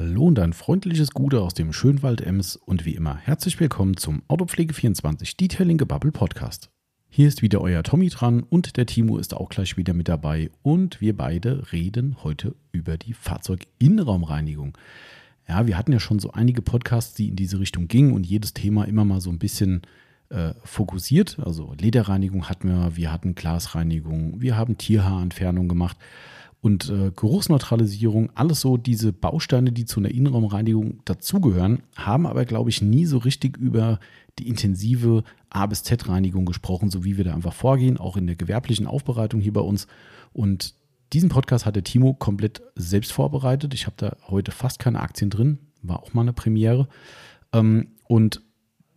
Hallo und ein freundliches Gute aus dem Schönwald Ems und wie immer herzlich willkommen zum Autopflege24 Detailing Gebubble Podcast. Hier ist wieder euer Tommy dran und der Timo ist auch gleich wieder mit dabei und wir beide reden heute über die Fahrzeuginnenraumreinigung. Ja, wir hatten ja schon so einige Podcasts, die in diese Richtung gingen und jedes Thema immer mal so ein bisschen äh, fokussiert. Also Lederreinigung hatten wir, wir hatten Glasreinigung, wir haben Tierhaarentfernung gemacht und äh, Geruchsneutralisierung, alles so diese Bausteine, die zu einer Innenraumreinigung dazugehören, haben aber, glaube ich, nie so richtig über die intensive A bis Z-Reinigung gesprochen, so wie wir da einfach vorgehen, auch in der gewerblichen Aufbereitung hier bei uns. Und diesen Podcast hat der Timo komplett selbst vorbereitet. Ich habe da heute fast keine Aktien drin, war auch mal eine Premiere. Ähm, und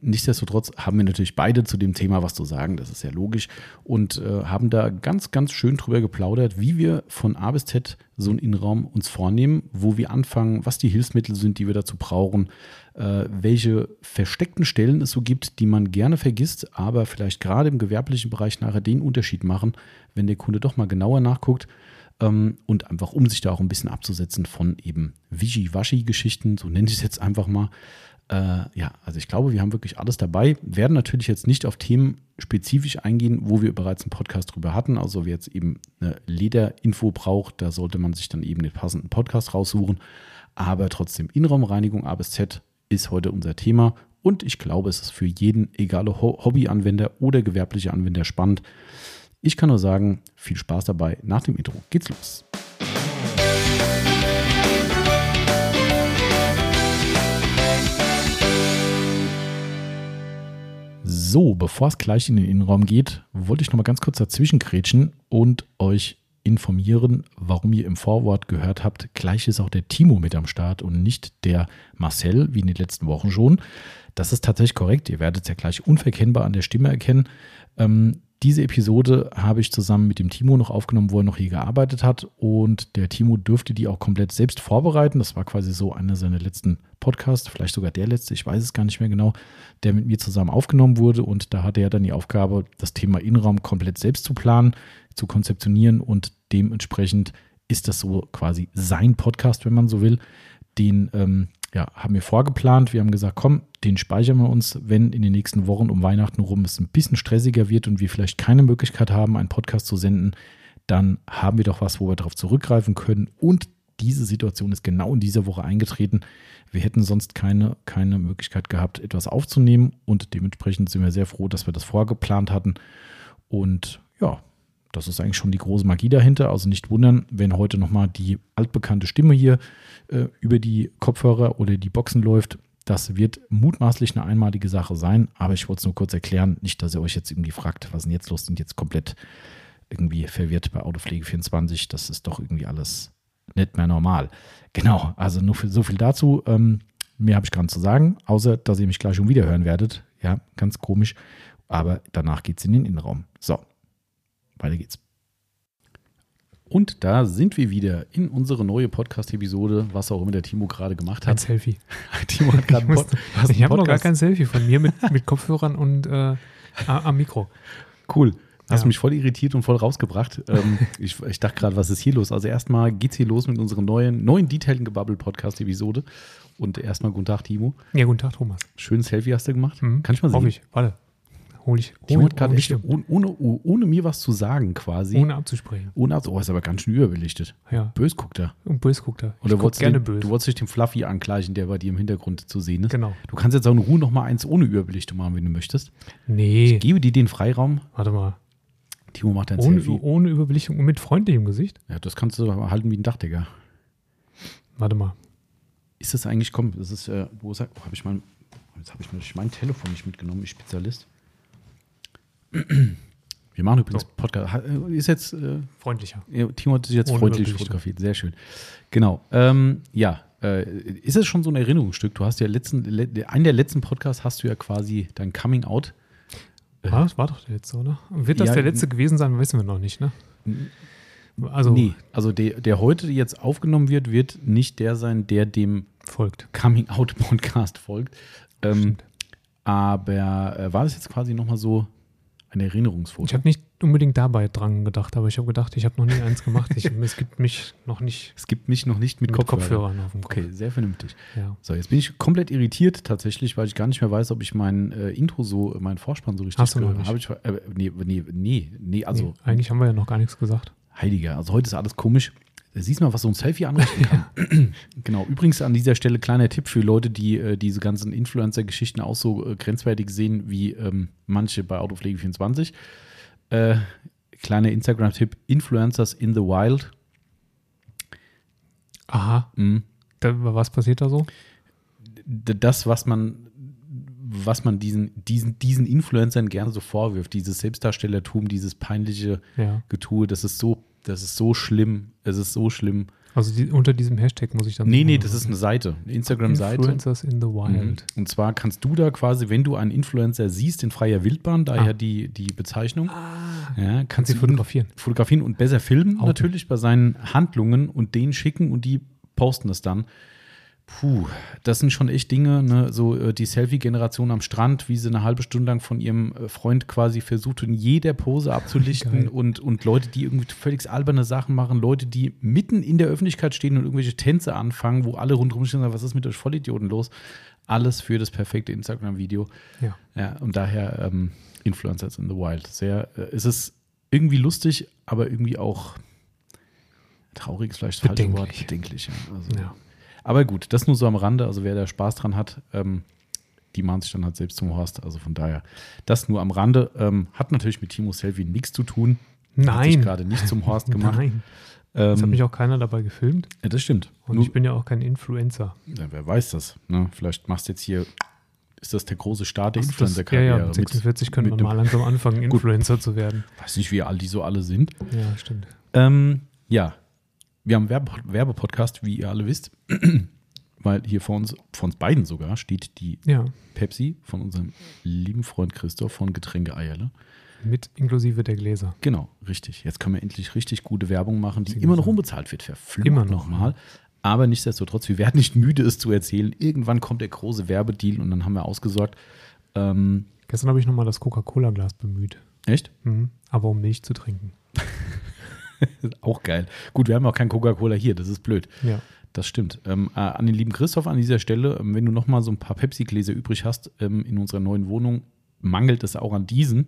Nichtsdestotrotz haben wir natürlich beide zu dem Thema was zu sagen, das ist ja logisch, und äh, haben da ganz, ganz schön drüber geplaudert, wie wir von A bis Z so einen Innenraum uns vornehmen, wo wir anfangen, was die Hilfsmittel sind, die wir dazu brauchen, äh, welche versteckten Stellen es so gibt, die man gerne vergisst, aber vielleicht gerade im gewerblichen Bereich nachher den Unterschied machen, wenn der Kunde doch mal genauer nachguckt ähm, und einfach um sich da auch ein bisschen abzusetzen von eben Wischi-Waschi-Geschichten, so nenne ich es jetzt einfach mal. Äh, ja, also ich glaube, wir haben wirklich alles dabei. Werden natürlich jetzt nicht auf Themen spezifisch eingehen, wo wir bereits einen Podcast drüber hatten. Also wer jetzt eben eine Lederinfo braucht, da sollte man sich dann eben den passenden Podcast raussuchen. Aber trotzdem, Innenraumreinigung A bis Z ist heute unser Thema. Und ich glaube, es ist für jeden, egal ob Hobbyanwender oder gewerbliche Anwender, spannend. Ich kann nur sagen, viel Spaß dabei. Nach dem Intro geht's los. So, bevor es gleich in den Innenraum geht, wollte ich noch mal ganz kurz dazwischen grätschen und euch informieren, warum ihr im Vorwort gehört habt, gleich ist auch der Timo mit am Start und nicht der Marcel, wie in den letzten Wochen schon. Das ist tatsächlich korrekt. Ihr werdet es ja gleich unverkennbar an der Stimme erkennen. Ähm, diese Episode habe ich zusammen mit dem Timo noch aufgenommen, wo er noch hier gearbeitet hat. Und der Timo dürfte die auch komplett selbst vorbereiten. Das war quasi so einer seiner letzten Podcasts, vielleicht sogar der letzte, ich weiß es gar nicht mehr genau, der mit mir zusammen aufgenommen wurde. Und da hatte er dann die Aufgabe, das Thema Innenraum komplett selbst zu planen, zu konzeptionieren. Und dementsprechend ist das so quasi sein Podcast, wenn man so will. Den ähm, ja, haben wir vorgeplant. Wir haben gesagt, komm, den speichern wir uns, wenn in den nächsten Wochen um Weihnachten rum es ein bisschen stressiger wird und wir vielleicht keine Möglichkeit haben, einen Podcast zu senden, dann haben wir doch was, wo wir darauf zurückgreifen können. Und diese Situation ist genau in dieser Woche eingetreten. Wir hätten sonst keine, keine Möglichkeit gehabt, etwas aufzunehmen und dementsprechend sind wir sehr froh, dass wir das vorgeplant hatten. Und ja, das ist eigentlich schon die große Magie dahinter. Also nicht wundern, wenn heute nochmal die altbekannte Stimme hier äh, über die Kopfhörer oder die Boxen läuft. Das wird mutmaßlich eine einmalige Sache sein, aber ich wollte es nur kurz erklären, nicht, dass ihr euch jetzt irgendwie fragt, was denn jetzt los, sind jetzt komplett irgendwie verwirrt bei Autopflege 24. Das ist doch irgendwie alles nicht mehr normal. Genau, also nur für, so viel dazu. Ähm, mehr habe ich gar nicht zu sagen, außer dass ihr mich gleich schon wieder hören werdet. Ja, ganz komisch. Aber danach geht es in den Innenraum. So, weiter geht's. Und da sind wir wieder in unsere neue Podcast-Episode, was auch immer der Timo gerade gemacht hat. Ein Selfie. Timo hat gerade Pod Ich habe noch gar kein Selfie von mir mit, mit Kopfhörern und äh, am Mikro. Cool. Hast ja. mich voll irritiert und voll rausgebracht. ähm, ich, ich, dachte gerade, was ist hier los? Also erstmal geht's hier los mit unserer neuen, neuen Detailing Gebubble Podcast-Episode. Und erstmal guten Tag, Timo. Ja, guten Tag, Thomas. Schönes Selfie hast du gemacht. Mhm. Kann ich mal sehen? Hoffe ich. Warte hole ich. Die holt gerade echt, ohne, ohne, ohne, mir was zu sagen quasi. Ohne abzusprechen. Ohne abzusprechen. Oh, ist aber ganz schön überbelichtet. Ja. Bös guckt er. Und bös guckt er. Oder wolltest gerne den, bös. Du wolltest dich dem Fluffy angleichen, der bei dir im Hintergrund zu sehen ist. Genau. Du kannst jetzt auch in Ruhe noch mal eins ohne Überbelichtung machen, wenn du möchtest. Nee. Ich gebe dir den Freiraum. Warte mal. Timo macht ein ohne, Selfie. Ohne Überbelichtung und mit freundlichem Gesicht? Ja, das kannst du halten wie ein Dachdecker. Warte mal. Ist das eigentlich, komm, das ist, äh, wo sagt, oh, habe ich mein, jetzt habe ich mein Telefon nicht mitgenommen, ich Spezialist. Wir machen übrigens so. Podcast. Ist jetzt äh, freundlicher. Timo hat sich jetzt Ohne freundlich fotografiert. Sehr schön. Genau. Ähm, ja, äh, ist es schon so ein Erinnerungsstück? Du hast ja letzten, le, einen der letzten Podcasts hast du ja quasi dein Coming Out. War, das war doch der letzte, oder? Wird das ja, der letzte gewesen sein, wissen wir noch nicht, ne? Also, nee, also der, der heute jetzt aufgenommen wird, wird nicht der sein, der dem folgt. Coming Out Podcast folgt. Ähm, aber äh, war das jetzt quasi nochmal so, ein Erinnerungsfoto. Ich habe nicht unbedingt dabei dran gedacht, aber ich habe gedacht, ich habe noch nie eins gemacht. Ich, es gibt mich noch nicht Es gibt mich noch nicht mit, mit Kopfhörern. Kopfhörern auf dem Kopf. Okay, sehr vernünftig. Ja. So, jetzt bin ich komplett irritiert tatsächlich, weil ich gar nicht mehr weiß, ob ich mein äh, Intro so, mein Vorspann so richtig Hast du noch nicht? habe. Ich, äh, nee, nee, nee, nee, also nee, eigentlich haben wir ja noch gar nichts gesagt. Heiliger, also heute ist alles komisch. Siehst mal, was so ein Selfie anrichten kann. genau. Übrigens an dieser Stelle kleiner Tipp für Leute, die äh, diese ganzen Influencer-Geschichten auch so äh, grenzwertig sehen wie ähm, manche bei Autopflege24. Äh, kleiner Instagram-Tipp: Influencers in the Wild. Aha, Mhm. da, was passiert da so? D- Das, was man, was man diesen, diesen, diesen Influencern gerne so vorwirft, dieses Selbstdarstellertum, dieses peinliche Ja. Getue, das ist so, das ist so schlimm. Es ist so schlimm. Also die, unter diesem Hashtag muss ich dann. Nee, nee, das ist eine Seite, eine Instagram-Seite. Influencers in the Mhm. Wild. Und zwar kannst du da quasi, wenn du einen Influencer siehst in freier Wildbahn, daher Ah. die, die Bezeichnung, Ah, ja, kannst du ihn fotografieren. fotografieren und besser filmen Auch. natürlich bei seinen Handlungen und denen schicken und die posten das dann. Puh, das sind schon echt Dinge, ne? so äh, die Selfie-Generation am Strand, wie sie eine halbe Stunde lang von ihrem äh, Freund quasi versucht, in jeder Pose abzulichten und, und Leute, die irgendwie völlig alberne Sachen machen, Leute, die mitten in der Öffentlichkeit stehen und irgendwelche Tänze anfangen, wo alle rundherum stehen und sagen, was ist mit euch Vollidioten los? Alles für das perfekte Instagram-Video. Ja. Ja, und daher ähm, Influencers in the Wild. Sehr, äh, es ist irgendwie lustig, aber irgendwie auch traurig ist vielleicht das falsche Bedenklich. Wort. Bedenklich. Ja. Also, Ja. Aber gut, das nur so am Rande. Also wer da Spaß dran hat, ähm, die machen sich dann halt selbst zum Horst. Also von daher, das nur am Rande. Ähm, hat natürlich mit Timo Selfie nichts zu tun. Hat sich Nein. gerade nicht zum Horst gemacht. Nein. Es hat Ähm, mich auch keiner dabei gefilmt. ja, das stimmt. Und Nur- ich bin ja auch kein Influencer. ja, wer weiß das? Ne? Vielleicht machst du jetzt hier, ist das der große Start der Das- Ja, Influencer-Karriere? ja, mit 46 könnte mit man mal langsam anfangen. Influencer zu werden. weiß nicht, wie alt die so alle sind. Ja, stimmt. Ähm, ja, wir haben einen Werbe Werbepodcast, wie ihr alle wisst, weil hier vor uns, vor uns beiden sogar, steht die Ja, Pepsi von unserem lieben Freund Christoph von Getränke Eierle. mit inklusive der Gläser. Genau, richtig. Jetzt können wir endlich richtig gute Werbung machen, die immer noch unbezahlt wird. Verflucht Immer noch, nochmal. Aber nichtsdestotrotz, wir werden nicht müde, es zu erzählen. Irgendwann kommt der große Werbedeal und dann haben wir ausgesorgt. Ähm, Gestern habe ich nochmal das Coca-Cola-Glas bemüht. echt? Mhm. Aber um Milch zu trinken. Auch geil. Gut, wir haben auch kein Coca-Cola hier, das ist blöd. Ja. Das stimmt. Ähm, äh, an den lieben Christoph an dieser Stelle, ähm, wenn du noch mal so ein paar Pepsi-Gläser übrig hast ähm, in unserer neuen Wohnung, mangelt es auch an diesen.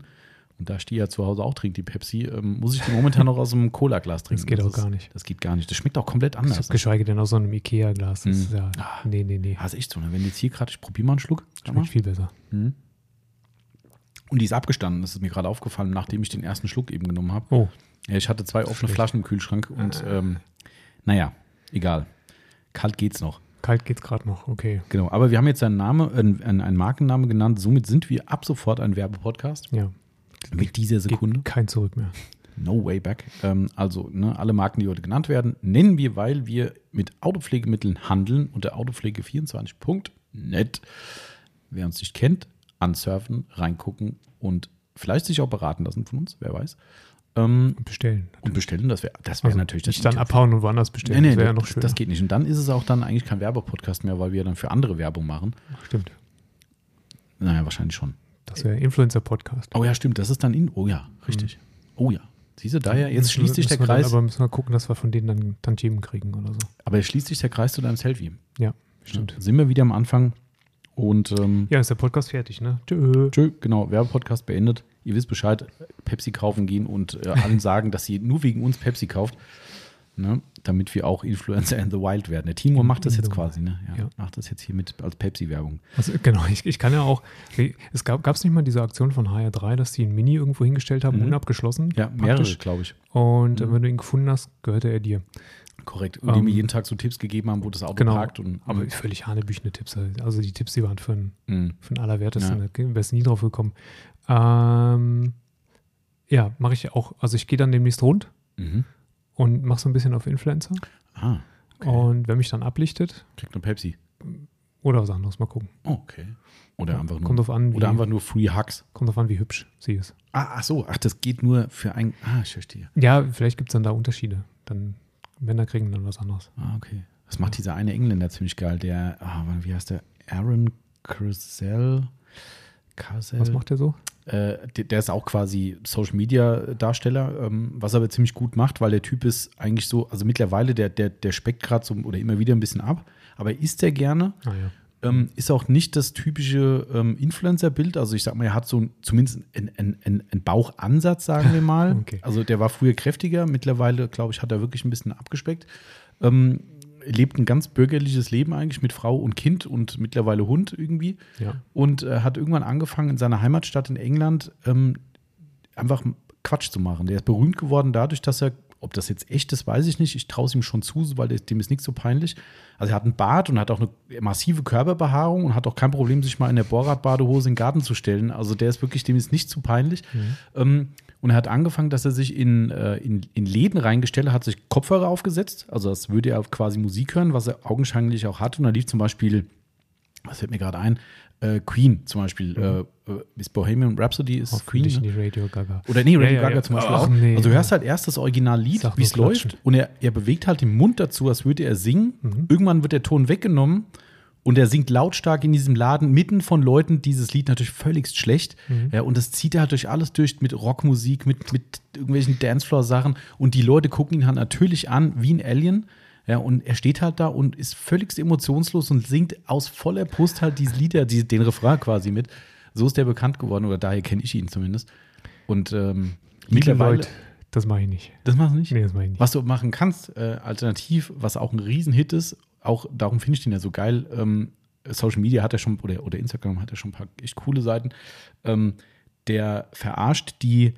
Und da Stia ja zu Hause auch trinkt, die Pepsi, ähm, muss ich die momentan noch aus einem Cola-Glas trinken. Das geht auch ist, gar nicht. Das geht gar nicht. Das schmeckt auch komplett anders. Geschweige denn aus so einem Ikea-Glas. Das Mhm. ja, Ah. nee, nee, nee. Ja, ist echt so. Ne? Wenn jetzt hier gerade, ich probiere mal einen Schluck. Schau mal. Schmeckt viel besser. Mhm. Und die ist abgestanden. Das ist mir gerade aufgefallen, nachdem ich den ersten Schluck eben genommen habe. Oh, ich hatte zwei offene Schlecht. Flaschen im Kühlschrank und ähm, naja, egal. Kalt geht's noch. kalt geht's gerade noch. Okay. Genau, aber wir haben jetzt einen Name, einen, einen einen Markenname genannt. Somit sind wir ab sofort ein Werbepodcast. Ja. Mit dieser Sekunde. Geht kein Zurück mehr. No way back. Ähm, also, ne, alle Marken, die heute genannt werden, nennen wir, weil wir mit Autopflegemitteln handeln unter autopflege24.net. Wer uns nicht kennt, ansurfen, reingucken und vielleicht sich auch beraten lassen von uns, wer weiß. Ähm, Und bestellen. und bestellen, das wäre das wär Also natürlich das nicht dann abhauen und woanders bestellen. Nee, nee, das wäre ja noch schön. das geht nicht. Und dann ist es auch dann eigentlich kein Werbepodcast mehr, weil wir dann für andere Werbung machen. Stimmt. Naja, wahrscheinlich schon. Das wäre Influencer-Podcast. Oh ja, stimmt, das ist dann in. Oh ja, richtig. Oh ja. Siehst du, daher, jetzt Müssen schließt sich der wir dann Kreis. Aber müssen wir gucken, dass wir von denen dann Tantiemen kriegen oder so. Aber jetzt schließt sich der Kreis zu deinem Selfie. Ja, stimmt. Sind wir wieder am Anfang. Und ähm, Ja, ist der Podcast fertig, ne? Tschö. tschö, genau, Werbepodcast beendet. Ihr wisst Bescheid, Pepsi kaufen gehen und äh, allen sagen, dass sie nur wegen uns Pepsi kauft. Ne? Damit wir auch Influencer in the Wild werden. Der Timo macht das jetzt the quasi, ne? Ja, Ja. Macht das jetzt hier mit als Pepsi-Werbung. Also, genau, ich, ich kann ja auch. Es gab es nicht mal diese Aktion von HR3, dass die ein Mini irgendwo hingestellt haben, Mhm. unabgeschlossen. Ja, mehrere, glaube ich. Und äh, Mhm. wenn du ihn gefunden hast, gehörte er dir. Korrekt. Und die Ähm, mir jeden Tag so Tipps gegeben haben, wo das Auto Genau. parkt. Und, Aber völlig hanebüchene Tipps. Also die Tipps, die waren für einen, Mhm. für den Allerwertesten. Ja. Da wärst nie drauf gekommen. Ähm, ja, mache ich auch. Also ich gehe dann demnächst rund Mhm. und mache so ein bisschen auf Influencer. Ah, okay. Und wer mich dann ablichtet, Kriegt eine Pepsi. oder was anderes, mal gucken. Oh, okay. Oder einfach nur, Kommt drauf an, wie, oder einfach nur Free Hugs. kommt drauf an, wie hübsch sie ist. Ah, ach so, ach, das geht nur für ein. Ah, ich verstehe. Ja, vielleicht gibt es dann da Unterschiede. Dann Männer kriegen dann was anderes. Ah, okay. Das macht dieser eine Engländer ziemlich geil, der, ah, wie heißt der? Aaron. Carsell. Was macht der so? Äh, der, der ist auch quasi Social Media Darsteller, ähm, was er aber ziemlich gut macht, weil der Typ ist eigentlich so, also mittlerweile, der, der, der speckt gerade so oder immer wieder ein bisschen ab, aber isst er gerne. Ah, ja. Ähm, ist auch nicht das typische ähm, Influencer-Bild. Also ich sag mal, er hat so ein, zumindest einen ein, ein, ein Bauchansatz, sagen wir mal. Okay. Also der war früher kräftiger, mittlerweile, glaube ich, hat er wirklich ein bisschen abgespeckt. Ähm, lebt ein ganz bürgerliches Leben eigentlich mit Frau und Kind und mittlerweile Hund irgendwie. Ja. Und äh, hat irgendwann angefangen, in seiner Heimatstadt in England ähm, einfach Quatsch zu machen. Der ist berühmt geworden dadurch, dass er, ob das jetzt echt ist, weiß ich nicht. Ich traue es ihm schon zu, weil dem ist nichts so peinlich. Also er hat einen Bart und hat auch eine massive Körperbehaarung und hat auch kein Problem, sich mal in der Bohrradbadehose in den Garten zu stellen. Also der ist wirklich, dem ist nicht zu peinlich. Ähm, und er hat angefangen, dass er sich in, äh, in, in Läden reingestellt hat, hat sich Kopfhörer aufgesetzt. Also als würde er quasi Musik hören, was er augenscheinlich auch hat. Und da lief zum Beispiel, was fällt mir gerade ein, äh, Queen zum Beispiel. Äh, äh, ist Bohemian Rhapsody ist Queen. Ne? nicht Radio Gaga. Oder nee, Radio Ja, Gaga ja. zum Beispiel Ach, auch. nee. also du hörst halt erst das Originallied, wie es läuft, und er, er bewegt halt den Mund dazu, als würde er singen. Mhm. Irgendwann wird der Ton weggenommen und er singt lautstark in diesem Laden, mitten von Leuten, dieses Lied natürlich völligst schlecht. Mhm. Ja, und das zieht er halt durch alles durch, mit Rockmusik, mit, mit irgendwelchen Dancefloor-Sachen. Und die Leute gucken ihn halt natürlich an wie ein Alien. Ja, und er steht halt da und ist völligst emotionslos und singt aus voller Brust halt diese Lieder, die, den Refrain quasi mit. So ist der bekannt geworden, oder daher kenne ich ihn zumindest. Und ähm, mittlerweile. Das mache ich nicht. Das machst du nicht? Nee, das mache ich nicht. Was du machen kannst, äh, alternativ, was auch ein Riesenhit ist, auch darum finde ich den ja so geil. Ähm, Social Media hat er schon, oder, oder Instagram hat er schon ein paar echt coole Seiten. Ähm, der verarscht die,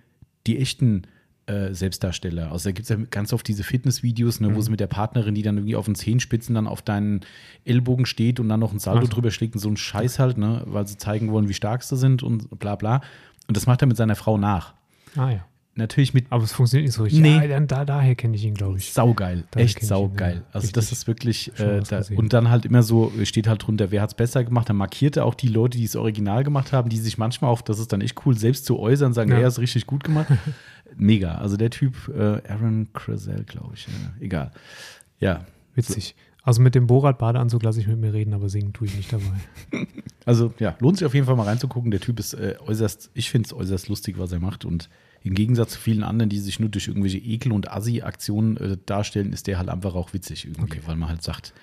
die echten äh, Selbstdarsteller. Also da gibt es ja ganz oft diese Fitnessvideos, ne, wo sie mit der Partnerin, die dann irgendwie auf den Zehenspitzen dann auf deinen Ellbogen steht und dann noch ein Saldo Also. drüber schlägt und so ein Scheiß halt, ne, weil sie zeigen wollen, wie stark sie sind und bla bla. Und das macht er mit seiner Frau nach. Ah ja. Natürlich mit Aber es funktioniert nicht so richtig. Nee. Ja, dann, da, daher kenne ich ihn, glaube ich. Saugeil, Daher echt ich ihn, saugeil. ja. Also das Richtig. ist wirklich, äh, da, und dann halt immer so, steht halt drunter, wer hat es besser gemacht, dann markiert er auch die Leute, die es original gemacht haben, die sich manchmal auch, das ist dann echt cool, selbst zu äußern, sagen, Ja. er ist richtig gut gemacht. Mega, also der Typ, äh, Aaron Crazell, glaube ich, äh, egal. Ja, Witzig. Also mit dem Borat-Badeanzug lasse ich mit mir reden, aber singen tue ich nicht dabei. also ja, lohnt sich auf jeden Fall mal reinzugucken. Der Typ ist äh, äußerst, ich finde es äußerst lustig, was er macht und im Gegensatz zu vielen anderen, die sich nur durch irgendwelche Ekel- und Assi-Aktionen äh, darstellen, ist der halt einfach auch witzig irgendwie, Okay. weil man halt sagt,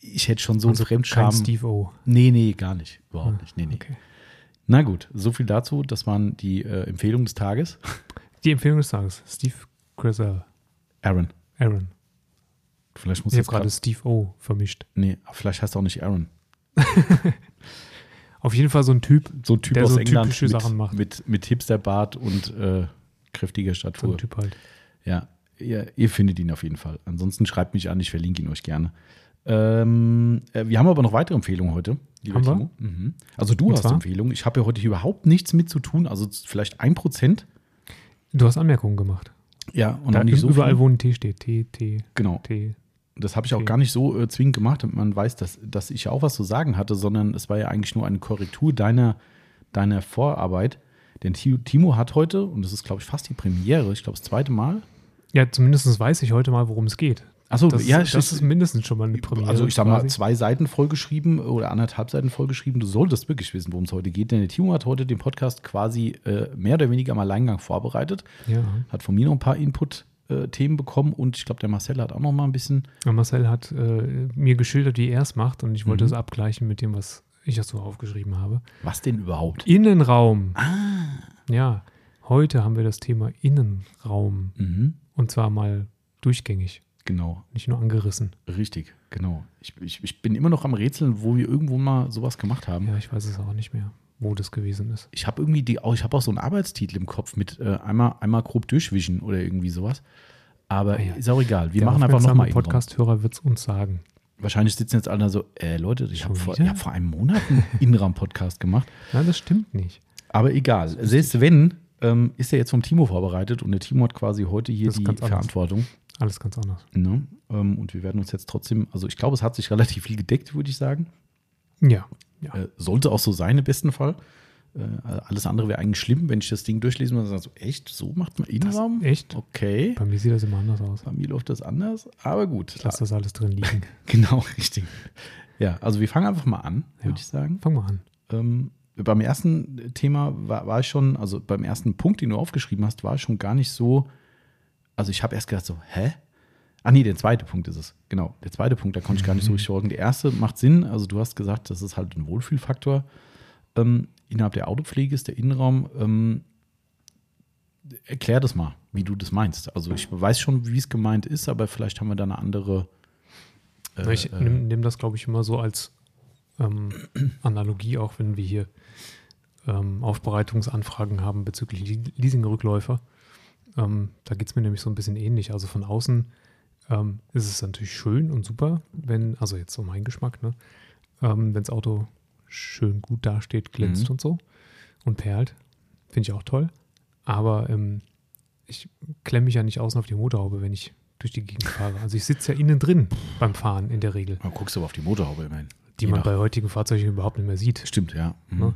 ich hätte schon so einen Also Fremdscham. kein Steve O. Nee, nee, gar nicht. Überhaupt Ah, nicht. Nee, nee. Okay. Na gut, so viel dazu. Das waren die äh, Empfehlungen des Tages. Die Empfehlung des Tages. Steve Grisell. Aaron. Aaron. Vielleicht muss Ich habe gerade. Steve O vermischt. Nee, vielleicht heißt er auch nicht Aaron. Auf jeden Fall so ein Typ, So ein Typ Der aus so England typische mit, Sachen macht. Mit, mit Hipsterbart und äh, kräftiger so Statur. ein Typ halt. Ja, ihr, ihr findet ihn auf jeden Fall. Ansonsten schreibt mich an, ich verlinke ihn euch gerne. Ähm, äh, wir haben aber noch weitere Empfehlungen heute. lieber Haben wir? Timo. Mhm. Also du Und hast zwar? Empfehlungen. Ich habe ja heute überhaupt nichts mit zu tun. Also vielleicht ein Prozent. Du hast Anmerkungen gemacht. Ja, und da auch nicht so überall, viel. wo ein T steht. T, T, Genau. T. Das habe ich auch Okay. gar nicht so äh, zwingend gemacht, damit man weiß, dass, dass ich ja auch was zu sagen hatte, sondern es war ja eigentlich nur eine Korrektur deiner, deiner Vorarbeit. Denn Ti- Timo hat heute, und das ist, glaube ich, fast die Premiere, ich glaube, das zweite Mal. Ja, zumindest weiß ich heute mal, worum es geht. Achso, Das, ja, das ist mindestens schon mal eine Premiere. Also ich sag mal, quasi. zwei Seiten vollgeschrieben oder anderthalb Seiten vollgeschrieben. Du solltest wirklich wissen, worum es heute geht. Denn der Timo hat heute den Podcast quasi äh, mehr oder weniger am Alleingang vorbereitet. Ja. Hat von mir noch ein paar Input-Themen bekommen und ich glaube, der Marcel hat auch noch mal ein bisschen. Und Marcel hat äh, mir geschildert, wie er es macht und ich wollte Mhm. es abgleichen mit dem, was ich dazu aufgeschrieben habe. Was denn überhaupt? Innenraum. Ah. Ja, heute haben wir das Thema Innenraum Mhm. und zwar mal durchgängig, Genau, nicht nur angerissen. richtig, genau. Ich, ich, ich bin immer noch am Rätseln, wo wir irgendwo mal sowas gemacht haben. Ja, ich weiß es auch nicht mehr, wo das gewesen ist. Ich habe irgendwie die, auch- ich habe auch so einen Arbeitstitel im Kopf mit äh, einmal, einmal grob durchwischen oder irgendwie sowas. Aber Ah ja. ist auch egal. Wir Der machen einfach nochmal Podcast-Hörer wird es uns sagen. Wahrscheinlich sitzen jetzt alle so, äh, Leute, ich habe vor, ich hab vor einem Monat einen Innenraum-Podcast gemacht. Nein, das stimmt nicht. Aber egal. Selbst wenn, ähm, ist er jetzt vom Timo vorbereitet und der Timo hat quasi heute hier die ganz anders. Alles ganz anders. Ne? Ähm, und wir werden uns jetzt trotzdem, also ich glaube, es hat sich relativ viel gedeckt, würde ich sagen. Ja. ja. Äh, sollte auch so sein im besten Fall. Äh, alles andere wäre eigentlich schlimm, wenn ich das Ding durchlesen würde und sage, so, echt, so macht man Innenraum? echt? Okay. Bei mir sieht das immer anders aus. Bei mir läuft das anders, aber gut. Ich lasse das alles drin liegen. Genau, richtig. Ja, also wir fangen einfach mal an, würde Ja. ich sagen. Fang mal an. Ähm, beim ersten Thema war, war ich schon, also beim ersten Punkt, den du aufgeschrieben hast, war ich schon gar nicht so. Also ich habe erst gedacht so, hä? Ah nee, der zweite Punkt ist es. Genau, der zweite Punkt, da konnte ich gar nicht so richtig folgen. Der erste macht Sinn. Also du hast gesagt, das ist halt ein Wohlfühlfaktor. Ähm, innerhalb der Autopflege ist der Innenraum. Ähm, erklär das mal, wie du das meinst. Also ich weiß schon, wie es gemeint ist, aber vielleicht haben wir da eine andere. Äh, ich nehme nehm das, glaube ich, immer so als ähm, Analogie, auch wenn wir hier ähm, Aufbereitungsanfragen haben bezüglich Leasingrückläufer. Ähm, da geht es mir nämlich so ein bisschen ähnlich. Also von außen ähm, ist es natürlich schön und super, wenn, also jetzt so mein Geschmack, ne? Ähm, wenn das Auto schön gut dasteht, glänzt mhm. und so und perlt. Finde ich auch toll. Aber ähm, ich klemme mich ja nicht außen auf die Motorhaube, wenn ich durch die Gegend fahre. Also ich sitze ja innen drin beim Fahren in der Regel. Man guckst aber auf die Motorhaube immerhin. Die man bei heutigen Fahrzeugen überhaupt nicht mehr sieht. Stimmt, ja. Mhm. Ne?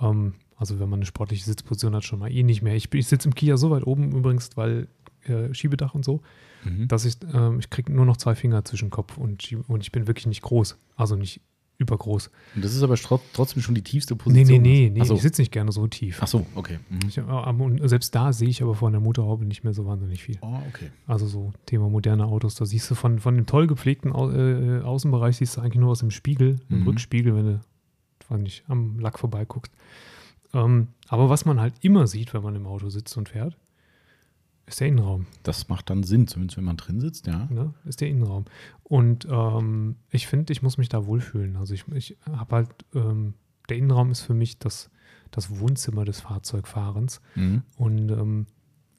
Ähm, also wenn man eine sportliche Sitzposition hat, schon mal eh nicht mehr. Ich, ich sitze im Kia so weit oben übrigens, weil äh, Schiebedach und so, mhm. dass ich, äh, ich kriege nur noch zwei Finger zwischen Kopf und, und ich bin wirklich nicht groß. Also nicht übergroß. Und das ist aber trotzdem schon die tiefste Position. Nee, nee, nee, nee. So. ich sitze nicht gerne so tief. Ach so, okay. Mhm. Ich, äh, selbst da sehe ich aber von der Motorhaube nicht mehr so wahnsinnig viel. Oh, okay. Also so Thema moderne Autos, da siehst du von, von dem toll gepflegten Au äh, Außenbereich siehst du eigentlich nur aus dem Spiegel, im mhm. Rückspiegel, wenn du nicht, am Lack vorbeiguckst. Ähm, aber was man halt immer sieht, wenn man im Auto sitzt und fährt, ist der Innenraum. Das macht dann Sinn, zumindest wenn man drin sitzt, ja. Ne? Ist der Innenraum. Und ähm, ich finde, ich muss mich da wohlfühlen. Also ich, ich habe halt, ähm, der Innenraum ist für mich das, das Wohnzimmer des Fahrzeugfahrens. Mhm. Und ähm,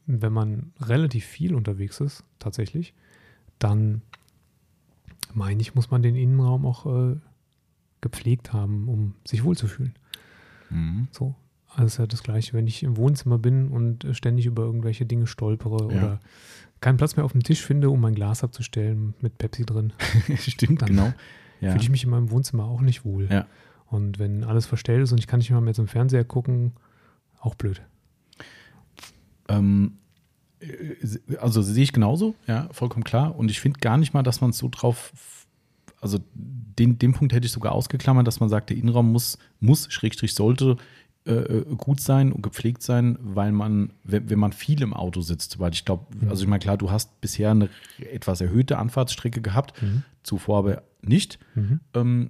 wenn man relativ viel unterwegs ist, tatsächlich, dann meine ich, muss man den Innenraum auch äh, gepflegt haben, um sich wohlzufühlen. Mhm. So, also ist ja das Gleiche, wenn ich im Wohnzimmer bin und ständig über irgendwelche Dinge stolpere ja. oder keinen Platz mehr auf dem Tisch finde, um mein Glas abzustellen mit Pepsi drin. Stimmt, dann genau. Ja. Fühle ich mich in meinem Wohnzimmer auch nicht wohl. Ja. Und wenn alles verstellt ist und ich kann nicht mal mehr zum Fernseher gucken, auch blöd. Ähm, äh, also sehe ich genauso, ja, vollkommen klar. Und ich finde gar nicht mal, dass man es so drauf, also den, den Punkt hätte ich sogar ausgeklammert, dass man sagt, der Innenraum muss, muss, Schrägstrich sollte äh, äh, gut sein und gepflegt sein, weil man, wenn, wenn man viel im Auto sitzt, weil ich glaube, mhm. also ich meine, klar, du hast bisher eine etwas erhöhte Anfahrtsstrecke gehabt, mhm. zuvor aber nicht. Mhm. Ähm,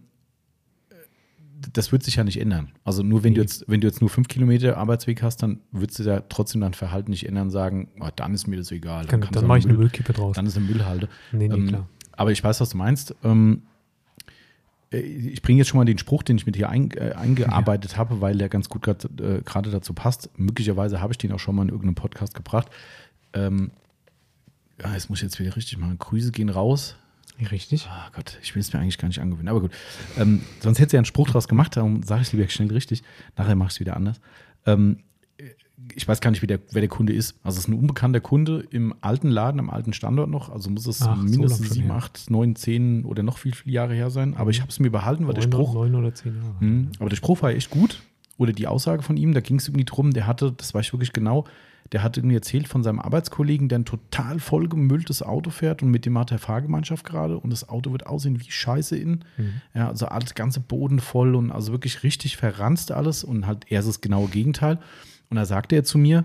das wird sich ja nicht ändern. Also nur wenn nee. du jetzt, wenn du jetzt nur fünf Kilometer Arbeitsweg hast, dann würdest du ja trotzdem dein Verhalten nicht ändern, sagen, oh, dann ist mir das egal. Kann, dann, dann mache ich eine Müllkippe draus. Dann ist eine Müllhalde. Nee, nee, ähm, klar. Aber ich weiß, was du meinst. Ähm, äh, ich bringe jetzt schon mal den Spruch, den ich mit dir ein, äh, eingearbeitet ja. habe, weil der ganz gut gerade äh, dazu passt. Möglicherweise habe ich den auch schon mal in irgendeinem Podcast gebracht. Ähm, ja, jetzt muss ich jetzt wieder richtig machen. Grüße gehen raus. Richtig. Oh Gott, ich will es mir eigentlich gar nicht angewöhnen. Aber gut. Ähm, sonst hätte sie ja einen Spruch draus gemacht, darum sage ich es lieber schnell richtig. Nachher mache ich es wieder anders. Ähm, ich weiß gar nicht, wer der, wer der Kunde ist. Also es ist ein unbekannter Kunde im alten Laden, am alten Standort noch. Also muss es Ach, mindestens sieben, acht, neun, zehn oder noch viel, viele Jahre her sein. Aber ich habe es mir behalten, weil der Spruch. Neun oder zehn Jahre. Mh, aber der Spruch war echt gut. Oder die Aussage von ihm, da ging es irgendwie drum, der hatte, das weiß ich wirklich genau, der hat irgendwie erzählt von seinem Arbeitskollegen, der ein total vollgemülltes Auto fährt und mit dem hat er Fahrgemeinschaft gerade und das Auto wird aussehen wie Scheiße innen. Mhm. Ja, also alles ganze Boden voll und also wirklich richtig verranzt alles und halt er ist das genaue Gegenteil. Und da sagte er zu mir,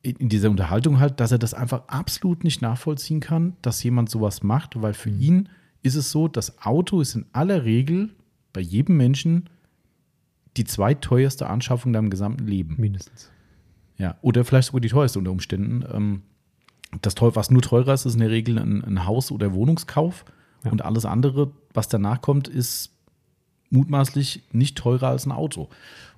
in dieser Unterhaltung halt, dass er das einfach absolut nicht nachvollziehen kann, dass jemand sowas macht, weil für mhm. ihn ist es so, das Auto ist in aller Regel bei jedem Menschen die zweiteuerste Anschaffung deinem gesamten Leben. Mindestens. Ja, oder vielleicht sogar die teuerste unter Umständen. Ähm, das, was nur teurer ist, ist in der Regel ein, ein Haus- oder Wohnungskauf. Ja. Und alles andere, was danach kommt, ist mutmaßlich nicht teurer als ein Auto.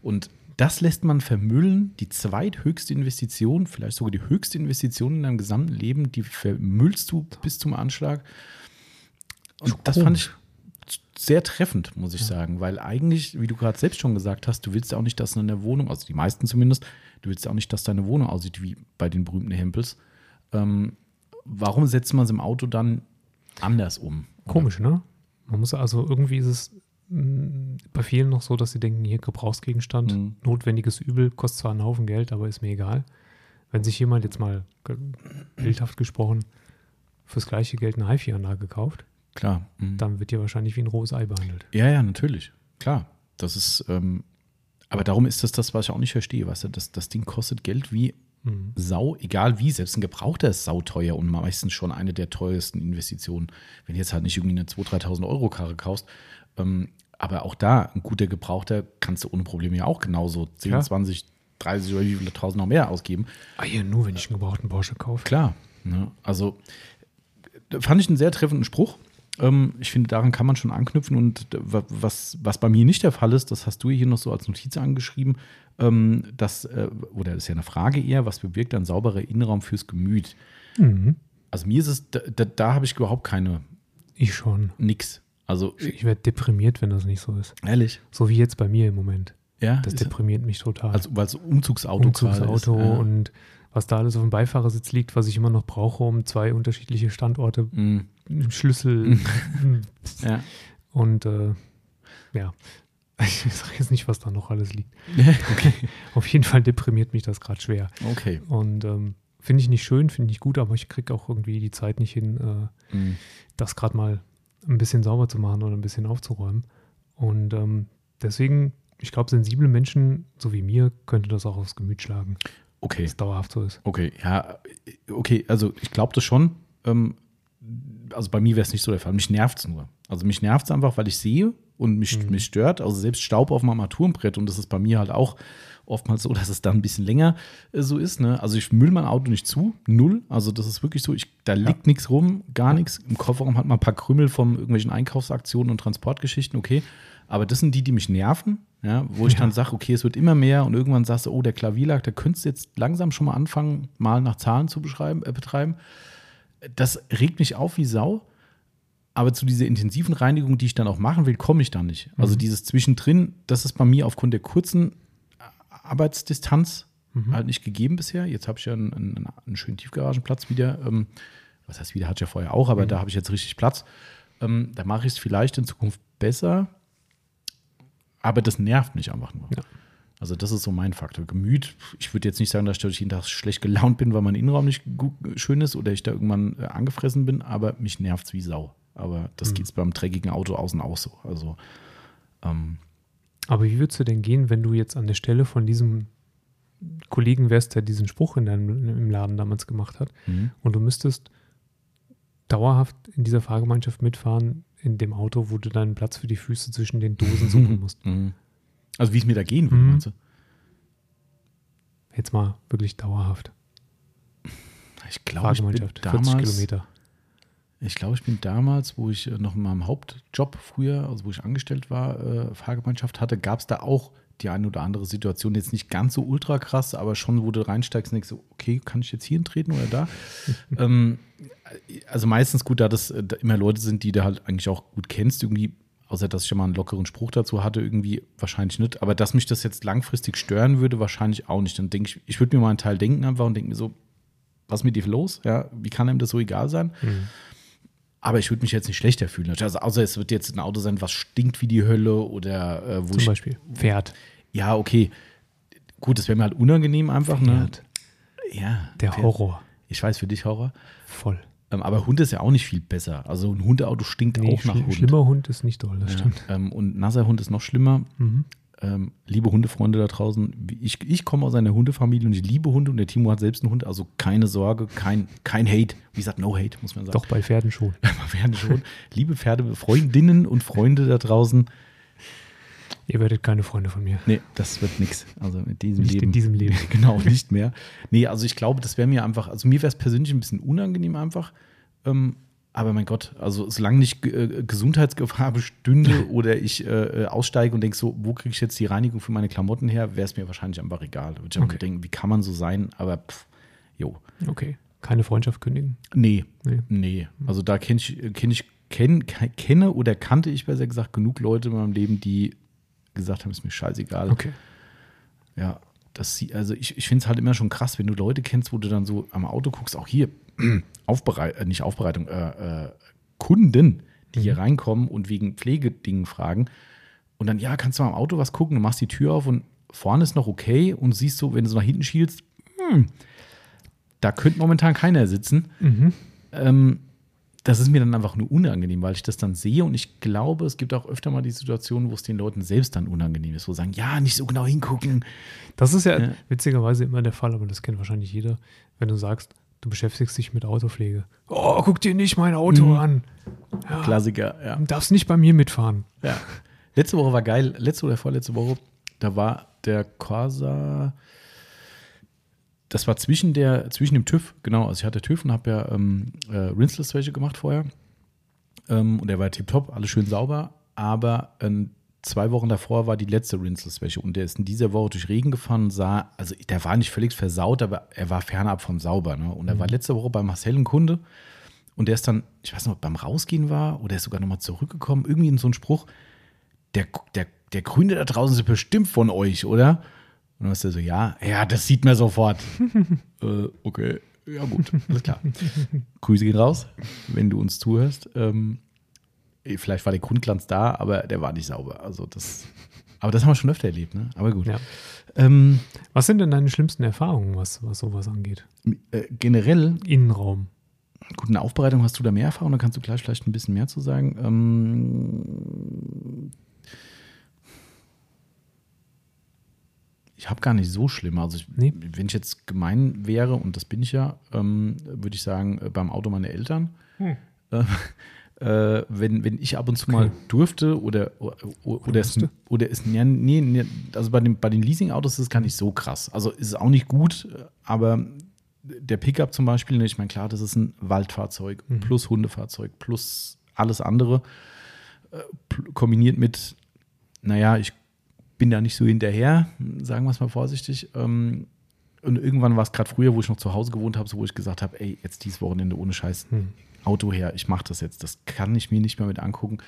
Und das lässt man vermüllen. Die zweithöchste Investition, vielleicht sogar die höchste Investition in deinem gesamten Leben, die vermüllst du bis zum Anschlag. Und das fand ich sehr treffend, muss ich ja. sagen, weil eigentlich, wie du gerade selbst schon gesagt hast, du willst ja auch nicht, dass in der Wohnung, also die meisten zumindest, du willst ja auch nicht, dass deine Wohnung aussieht wie bei den berühmten Hempels. Ähm, warum setzt man es im Auto dann anders um? Komisch, ne? Man muss also irgendwie ist es bei vielen noch so, dass sie denken, hier Gebrauchsgegenstand, mhm. notwendiges Übel, kostet zwar einen Haufen Geld, aber ist mir egal. Wenn sich jemand jetzt mal bildhaft gesprochen fürs gleiche Geld eine HiFi-Anlage kauft, klar, mhm. dann wird ihr wahrscheinlich wie ein rohes Ei behandelt. Ja, ja, natürlich, klar. Das ist, ähm, aber darum ist das das, was ich auch nicht verstehe. Weißt du, das, das Ding kostet Geld wie mhm. Sau, egal wie. Selbst ein Gebrauchter ist sauteuer und meistens schon eine der teuersten Investitionen. Wenn du jetzt halt nicht irgendwie eine 2.000, 3.000 Euro Karre kaufst. Ähm, aber auch da, ein guter Gebrauchter kannst du ohne Probleme ja auch genauso 10, ja. 20, 30 oder wie viele tausend noch mehr ausgeben. Ah ja, nur wenn ich einen gebrauchten Porsche kaufe. Klar. Ne? Also fand ich einen sehr treffenden Spruch. Ähm, ich finde, daran kann man schon anknüpfen. Und was, was bei mir nicht der Fall ist, das hast du hier noch so als Notiz angeschrieben, ähm, das, äh, oder das ist ja eine Frage eher, was bewirkt ein sauberer Innenraum fürs Gemüt? Mhm. Also mir ist es, da, da, da habe ich überhaupt keine. Ich schon. Nix. Also ich werde deprimiert, wenn das nicht so ist. Ehrlich? So wie jetzt bei mir im Moment. Ja. Das deprimiert mich total. Also weil es Umzugsauto, Umzugsauto ist, ja. und was da alles auf dem Beifahrersitz liegt, was ich immer noch brauche, um zwei unterschiedliche Standorte, mm. Schlüssel mm. ja. und äh, ja. Ich sage jetzt nicht, was da noch alles liegt. okay. Auf jeden Fall deprimiert mich das gerade schwer. Okay. Und ähm, finde ich nicht schön, finde ich gut, aber ich kriege auch irgendwie die Zeit nicht hin, äh, mm. das gerade mal ein bisschen sauber zu machen oder ein bisschen aufzuräumen. Und ähm, deswegen, ich glaube, sensible Menschen, so wie mir, könnte das auch aufs Gemüt schlagen. Okay. Dass es dauerhaft so ist. Okay, ja, okay, also ich glaube das schon. Ähm, also bei mir wäre es nicht so der Fall. Mich nervt es nur. Also mich nervt es einfach, weil ich sehe und mich, mhm. mich stört. Also selbst Staub auf meinem Armaturenbrett und das ist bei mir halt auch oftmals so, dass es dann ein bisschen länger äh, so ist. Ne? Also ich müll mein Auto nicht zu, null. Also das ist wirklich so, ich, da liegt ja. nichts rum, gar nichts. Im Kofferraum hat man ein paar Krümel von irgendwelchen Einkaufsaktionen und Transportgeschichten, okay. Aber das sind die, die mich nerven, ja, wo ich ja. dann sage, okay, es wird immer mehr und irgendwann sagst du, oh, der Klavierlack, da könntest du jetzt langsam schon mal anfangen, mal nach Zahlen zu beschreiben, äh, betreiben. Das regt mich auf wie Sau. Aber zu dieser intensiven Reinigung, die ich dann auch machen will, komme ich da nicht. Also mhm. dieses Zwischendrin, das ist bei mir aufgrund der kurzen Arbeitsdistanz mhm. halt nicht gegeben bisher. Jetzt habe ich ja einen, einen, einen, schönen Tiefgaragenplatz wieder. Ähm, was heißt wieder, hatte ich ja vorher auch, aber mhm. da habe ich jetzt richtig Platz. Ähm, da mache ich es vielleicht in Zukunft besser. Aber das nervt mich einfach nur. Ja. Also das ist so mein Faktor. Gemüt, ich würde jetzt nicht sagen, dass ich jeden Tag schlecht gelaunt bin, weil mein Innenraum nicht gut, schön ist oder ich da irgendwann äh, angefressen bin, aber mich nervt es wie Sau. Aber das mhm. geht beim dreckigen Auto außen auch so. Also ähm, aber wie würdest du denn gehen, wenn du jetzt an der Stelle von diesem Kollegen wärst, der diesen Spruch in deinem, im Laden damals gemacht hat, mhm. und du müsstest dauerhaft in dieser Fahrgemeinschaft mitfahren, in dem Auto, wo du deinen Platz für die Füße zwischen den Dosen suchen musst. Mhm. Also wie es mir da gehen würde, mhm. meinst du? Jetzt mal wirklich dauerhaft. Ich glaube, ich bin damals, 40 Kilometer. Ich glaube, ich bin damals, wo ich äh, noch in meinem Hauptjob früher, also wo ich angestellt war, äh, Fahrgemeinschaft hatte, gab es da auch die eine oder andere Situation. Jetzt nicht ganz so ultra krass, aber schon, wo du reinsteigst und denkst, so, okay, kann ich jetzt hier treten oder da? ähm, also meistens gut, da das äh, da immer Leute sind, die du halt eigentlich auch gut kennst, irgendwie, außer dass ich schon mal einen lockeren Spruch dazu hatte, irgendwie wahrscheinlich nicht. Aber dass mich das jetzt langfristig stören würde, wahrscheinlich auch nicht. Dann denke ich, ich würde mir mal einen Teil denken einfach und denke mir so, was ist mit dir los? Ja, wie kann einem das so egal sein? Mhm. Aber ich würde mich jetzt nicht schlechter fühlen. Also außer es wird jetzt ein Auto sein, was stinkt wie die Hölle oder äh, wo Zum ich, Beispiel Pferd. Ja, okay. Gut, das wäre mir halt unangenehm einfach. Ne? Pferd. Ne? Ja. Der Pferd. Horror. Ich weiß, für dich Horror. Voll. Ähm, aber Hund ist ja auch nicht viel besser. Also ein Hundeauto stinkt nee, auch nach Hund. Schlimmer Hund ist nicht doll, das ja, stimmt. Ähm, und nasser Hund ist noch schlimmer. Mhm ähm, liebe Hundefreunde da draußen, ich, ich komme aus einer Hundefamilie und ich liebe Hunde und der Timo hat selbst einen Hund, also keine Sorge, kein, kein Hate. Wie gesagt, no hate, muss man sagen. Doch, bei Pferden schon. bei Pferden schon. liebe Pferdefreundinnen und Freunde da draußen. Ihr werdet keine Freunde von mir. Nee, das wird nichts. Also mit diesem nicht Leben. in diesem Leben. genau, nicht mehr. Nee, also ich glaube, das wäre mir einfach, also mir wäre es persönlich ein bisschen unangenehm einfach. Ähm, aber mein Gott, also solange nicht äh, Gesundheitsgefahr bestünde oder ich äh, äh, aussteige und denke so, wo kriege ich jetzt die Reinigung für meine Klamotten her, wäre es mir wahrscheinlich einfach egal. Würde ich okay. denken, wie kann man so sein? Aber pff, jo. Okay. Keine Freundschaft kündigen? Nee. Nee. nee. Also da kenne ich, kenn ich kenn, kenne oder kannte ich besser gesagt genug Leute in meinem Leben, die gesagt haben, ist mir scheißegal. Okay. Ja, das sie, also ich, ich finde es halt immer schon krass, wenn du Leute kennst, wo du dann so am Auto guckst, auch hier, Aufbereitung, äh, nicht Aufbereitung, äh, äh, Kunden, die mhm. hier reinkommen und wegen Pflegedingen fragen. Und dann, ja, kannst du mal am Auto was gucken, du machst die Tür auf und vorne ist noch okay und siehst so, wenn du so nach hinten schielst, hm, da könnte momentan keiner sitzen. Mhm. Ähm, das ist mir dann einfach nur unangenehm, weil ich das dann sehe und ich glaube, es gibt auch öfter mal die Situation, wo es den Leuten selbst dann unangenehm ist, wo sie sagen, ja, nicht so genau hingucken. Das ist ja, ja, witzigerweise immer der Fall, aber das kennt wahrscheinlich jeder, wenn du sagst, du beschäftigst dich mit Autopflege. Oh, guck dir nicht mein Auto mhm. an. Ja, Klassiker, ja. Du darfst nicht bei mir mitfahren. Ja. Letzte Woche war geil, letzte oder vorletzte Woche, da war der Corsa das war zwischen der, zwischen dem TÜV, genau, also ich hatte TÜV und habe ja ähm, äh, Rinseless welche gemacht vorher. Ähm, und der war tipptopp, alles schön sauber, aber ähm, zwei Wochen davor war die letzte Rinseless Wäsche und der ist in dieser Woche durch Regen gefahren und sah, also der war nicht völlig versaut, aber er war fernab vom sauber. Ne? Und er mhm. war letzte Woche bei Marcel ein Kunde und der ist dann, ich weiß nicht, ob beim Rausgehen war oder ist sogar nochmal zurückgekommen, irgendwie in so einen Spruch, der, der, der Grüne da draußen ist bestimmt von euch, oder? Und dann ist er so, ja, ja, das sieht man sofort. äh, okay, ja gut, alles klar. Grüße gehen raus, wenn du uns zuhörst. Ähm, vielleicht war der Grundglanz da, aber der war nicht sauber. Also das, aber das haben wir schon öfter erlebt, ne? Aber gut. Ja. Ähm, was sind denn deine schlimmsten Erfahrungen, was, was sowas angeht? Äh, generell. Innenraum. Gut, in der Aufbereitung hast du da mehr Erfahrung, da kannst du gleich vielleicht ein bisschen mehr zu sagen. Ähm, ich habe gar nicht so schlimm. Also, ich, nee. wenn ich jetzt gemein wäre, und das bin ich ja, ähm, würde ich sagen, äh, beim Auto meine Eltern. Hm. Äh, wenn, wenn ich ab und zu mal durfte oder, oder, oder, es, oder es, ja, nee, nee, also bei, dem, bei den Leasing-Autos ist es gar nicht so krass. Also ist es auch nicht gut, aber der Pickup zum Beispiel, ich meine, klar, das ist ein Waldfahrzeug mhm. plus Hundefahrzeug plus alles andere, äh, kombiniert mit, naja, ich bin da nicht so hinterher, sagen wir es mal vorsichtig. Ähm, und irgendwann war es gerade früher, wo ich noch zu Hause gewohnt habe, so wo ich gesagt habe, ey, jetzt dieses Wochenende ohne Scheiß hm. Auto her, ich mache das jetzt. Das kann ich mir nicht mehr mit angucken.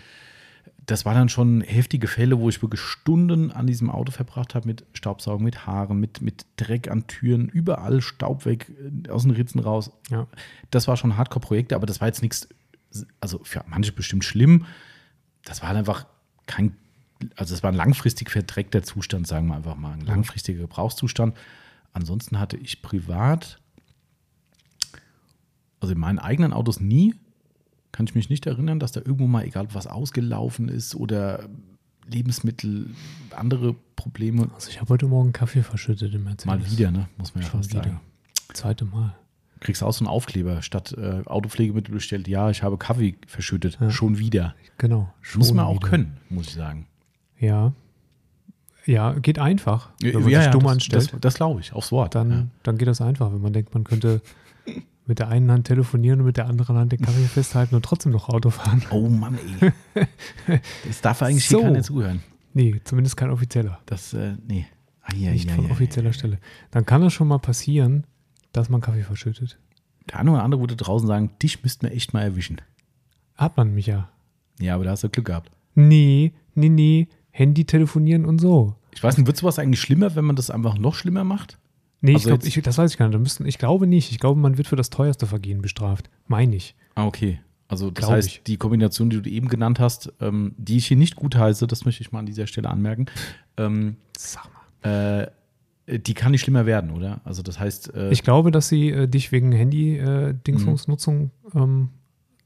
Das waren dann schon heftige Fälle, wo ich wirklich Stunden an diesem Auto verbracht habe mit Staubsaugen, mit Haaren, mit, mit Dreck an Türen, überall Staub weg, äh, aus den Ritzen raus. Ja. Das war schon Hardcore-Projekte, aber das war jetzt nichts, also für manche bestimmt schlimm. Das war halt einfach kein also es war ein langfristig verdreckter Zustand, sagen wir einfach mal, ein langfristiger Gebrauchszustand. Ansonsten hatte ich privat, also in meinen eigenen Autos nie, kann ich mich nicht erinnern, dass da irgendwo mal, egal was ausgelaufen ist oder Lebensmittel, andere Probleme. Also ich habe heute Morgen Kaffee verschüttet im Mercedes. Mal wieder, ne? Muss man ja Schon fast wieder. sagen. Zweite Mal. Kriegst auch so einen Aufkleber, statt äh, Autopflegemittel bestellt, ja, ich habe Kaffee verschüttet. Ja. Schon wieder. Genau. Schon muss man auch wieder. können, muss ich sagen. Ja. Ja, geht einfach. Wenn man ja, das dumm das, anstellt. Das, das glaube ich, aufs Wort. Dann, ja. dann geht das einfach, wenn man denkt, man könnte mit der einen Hand telefonieren und mit der anderen Hand den Kaffee festhalten und trotzdem noch Auto fahren. Oh Mann, ey. Das darf eigentlich so. hier keiner zuhören. Nee, zumindest kein offizieller. Das, äh, nee. Ah, ja, Nicht ja, von ja, offizieller Stelle. Dann kann es schon mal passieren, dass man Kaffee verschüttet. Der eine oder andere würde draußen sagen, dich müssten wir echt mal erwischen. Hat man mich ja. Ja, aber da hast du Glück gehabt. Nee, nee, nee. Handy telefonieren und so. Ich weiß nicht, wird sowas eigentlich schlimmer, wenn man das einfach noch schlimmer macht? Nee, also ich glaube, das weiß ich gar nicht. Müssen, ich glaube nicht. Ich glaube, man wird für das teuerste Vergehen bestraft. Meine ich. Ah, okay. Also das Glaub heißt, ich. die Kombination, die du eben genannt hast, ähm, die ich hier nicht gut heiße, das möchte ich mal an dieser Stelle anmerken. Ähm, Sag mal. Äh, die kann nicht schlimmer werden, oder? Also das heißt. Äh, ich glaube, dass sie äh, dich wegen Handy-Dingsungsnutzung äh, ähm,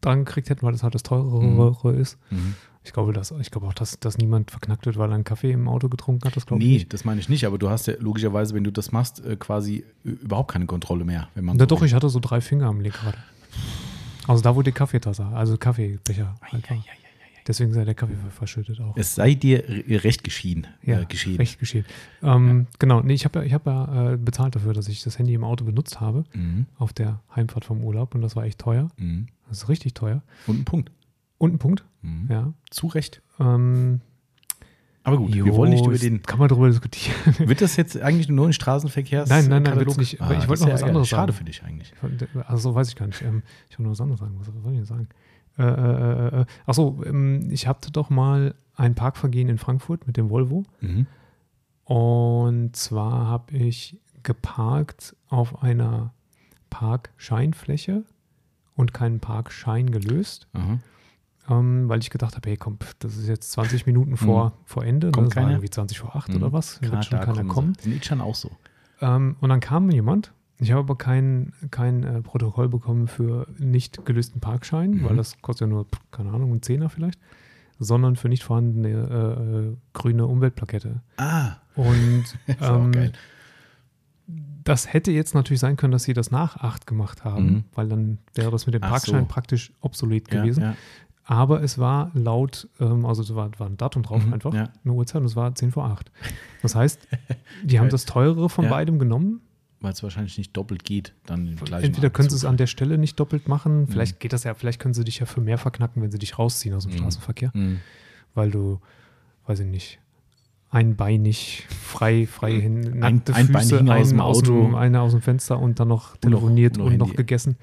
dran gekriegt hätten, weil das halt das teurere mhm. ist. Mhm. Ich glaube, dass, ich glaube auch, dass, dass niemand verknackt wird, weil er einen Kaffee im Auto getrunken hat. Das glaube nee, ich nicht. das meine ich nicht. Aber du hast ja logischerweise, wenn du das machst, äh, quasi überhaupt keine Kontrolle mehr. Wenn man Na so doch, ich hatte so drei Finger am Lenkrad. Also da, wo die Kaffeetasse, also Kaffeebecher halt. Deswegen sei der Kaffee verschüttet auch. Es sei dir recht geschieden. Ja, äh, geschehen. recht geschehen. Ähm, ja. Genau, nee, ich habe ja, ich hab ja äh, bezahlt dafür, dass ich das Handy im Auto benutzt habe, mhm. auf der Heimfahrt vom Urlaub und das war echt teuer. Mhm. Das ist richtig teuer. Und ein Punkt. Und ein Punkt. Mhm. Ja. Zu Recht. Ähm, aber gut, jo, wir wollen nicht über den. Kann man darüber diskutieren. Wird das jetzt eigentlich nur ein Straßenverkehrs? Nein, nein, nein, wird nicht. Ah, ich wollte noch was anderes sagen. Schade für dich eigentlich. Also, so weiß ich gar nicht. Ähm, ich wollte noch was anderes sagen. Was soll ich denn sagen? Äh, äh, äh, äh achso, ähm, ich hatte doch mal ein Parkvergehen in Frankfurt mit dem Volvo. Mhm. Und zwar habe ich geparkt auf einer Parkscheinfläche und keinen Parkschein gelöst. Mhm ähm, weil ich gedacht habe, hey, komm, das ist jetzt 20 Minuten vor, mhm. vor Ende. Kommt das war irgendwie 20 vor 8 mhm. oder was. Klar, wird schon keiner kommen. Nicht schon auch so. Ähm, und dann kam jemand Ich habe aber kein, kein äh, Protokoll bekommen für nicht gelösten Parkschein, mhm. weil das kostet ja nur, keine Ahnung, einen Zehner vielleicht, sondern für nicht vorhandene äh, äh grüne Umweltplakette. Ah. Und ähm, das hätte jetzt natürlich sein können, dass sie das nach 8 gemacht haben, mhm. weil dann wäre das mit dem Parkschein so. praktisch obsolet gewesen. Ja, ja. Aber es war laut, ähm, also es war, war, ein Datum drauf mhm, einfach, ja. eine Uhrzeit und es war 10 vor 8. Das heißt, die haben das teurere von beidem genommen. Weil es wahrscheinlich nicht doppelt geht, dann Entweder können sie es an der Stelle nicht doppelt machen, mhm. vielleicht geht das ja, vielleicht können sie dich ja für mehr verknacken, wenn sie dich rausziehen aus dem mhm. Straßenverkehr. Mhm. Weil du, weiß ich nicht, einbeinig, frei, frei hin, nackte ein, Füße, ein einen aus dem, eine aus dem Fenster und dann noch telefoniert und noch, und noch gegessen.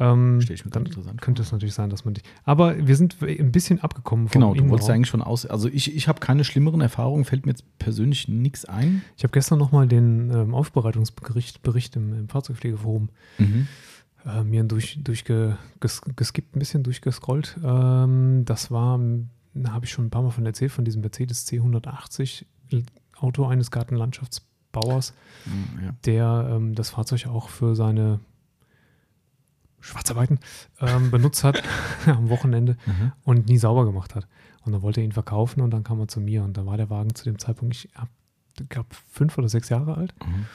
Ähm, dann könnte es natürlich sein, dass man dich. Aber wir sind ein bisschen abgekommen vom Genau, du wolltest eigentlich schon aus. Also ich, ich habe keine schlimmeren Erfahrungen, fällt mir jetzt persönlich nichts ein. Ich habe gestern nochmal den ähm, Aufbereitungsbericht Bericht im, im Fahrzeugpflegeforum mhm. äh, mir durch, durchgeskippt, ein bisschen durchgescrollt. Ähm, das war da habe ich schon ein paar Mal von erzählt, von diesem Mercedes C180 Auto eines Gartenlandschaftsbauers, mhm, ja. der ähm, das Fahrzeug auch für seine Schwarzarbeiten ähm, benutzt hat am Wochenende mhm. und nie sauber gemacht hat. Und dann wollte er ihn verkaufen und dann kam er zu mir und da war der Wagen zu dem Zeitpunkt, ich glaube, fünf oder sechs Jahre alt. Mhm.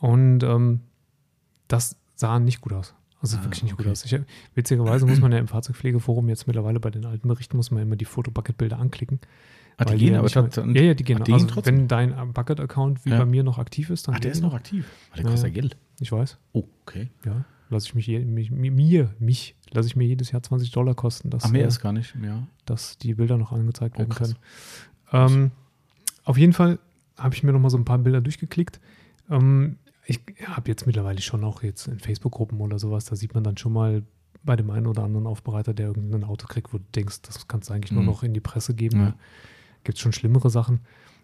Und ähm, das sah nicht gut aus. Also ah, wirklich nicht okay. gut aus. Ich, witzigerweise muss man ja im Fahrzeugpflegeforum jetzt mittlerweile bei den alten Berichten muss man immer die Fotobucket-Bilder anklicken. Ah, die gehen aber hat, Ja, ja, die gehen. Die also wenn dein Bucket-Account wie ja. bei mir noch aktiv ist, dann. Ah, der ist noch aktiv. Ah, der kostet ja Geld. Ich weiß. Oh, okay. Ja, lasse ich mich, mich mir, mich, lasse ich mir jedes Jahr 20 Dollar kosten. Dass, Ach, mehr äh, ist gar nicht, ja. Dass die Bilder noch angezeigt oh, werden können. Ähm, auf jeden Fall habe ich mir noch mal so ein paar Bilder durchgeklickt. Ähm, ich habe jetzt mittlerweile schon auch jetzt in Facebook-Gruppen oder sowas, da sieht man dann schon mal bei dem einen oder anderen Aufbereiter, der irgendein Auto kriegt, wo du denkst, das kannst du eigentlich mhm. nur noch in die Presse geben. Ja. Gibt es schon schlimmere Sachen,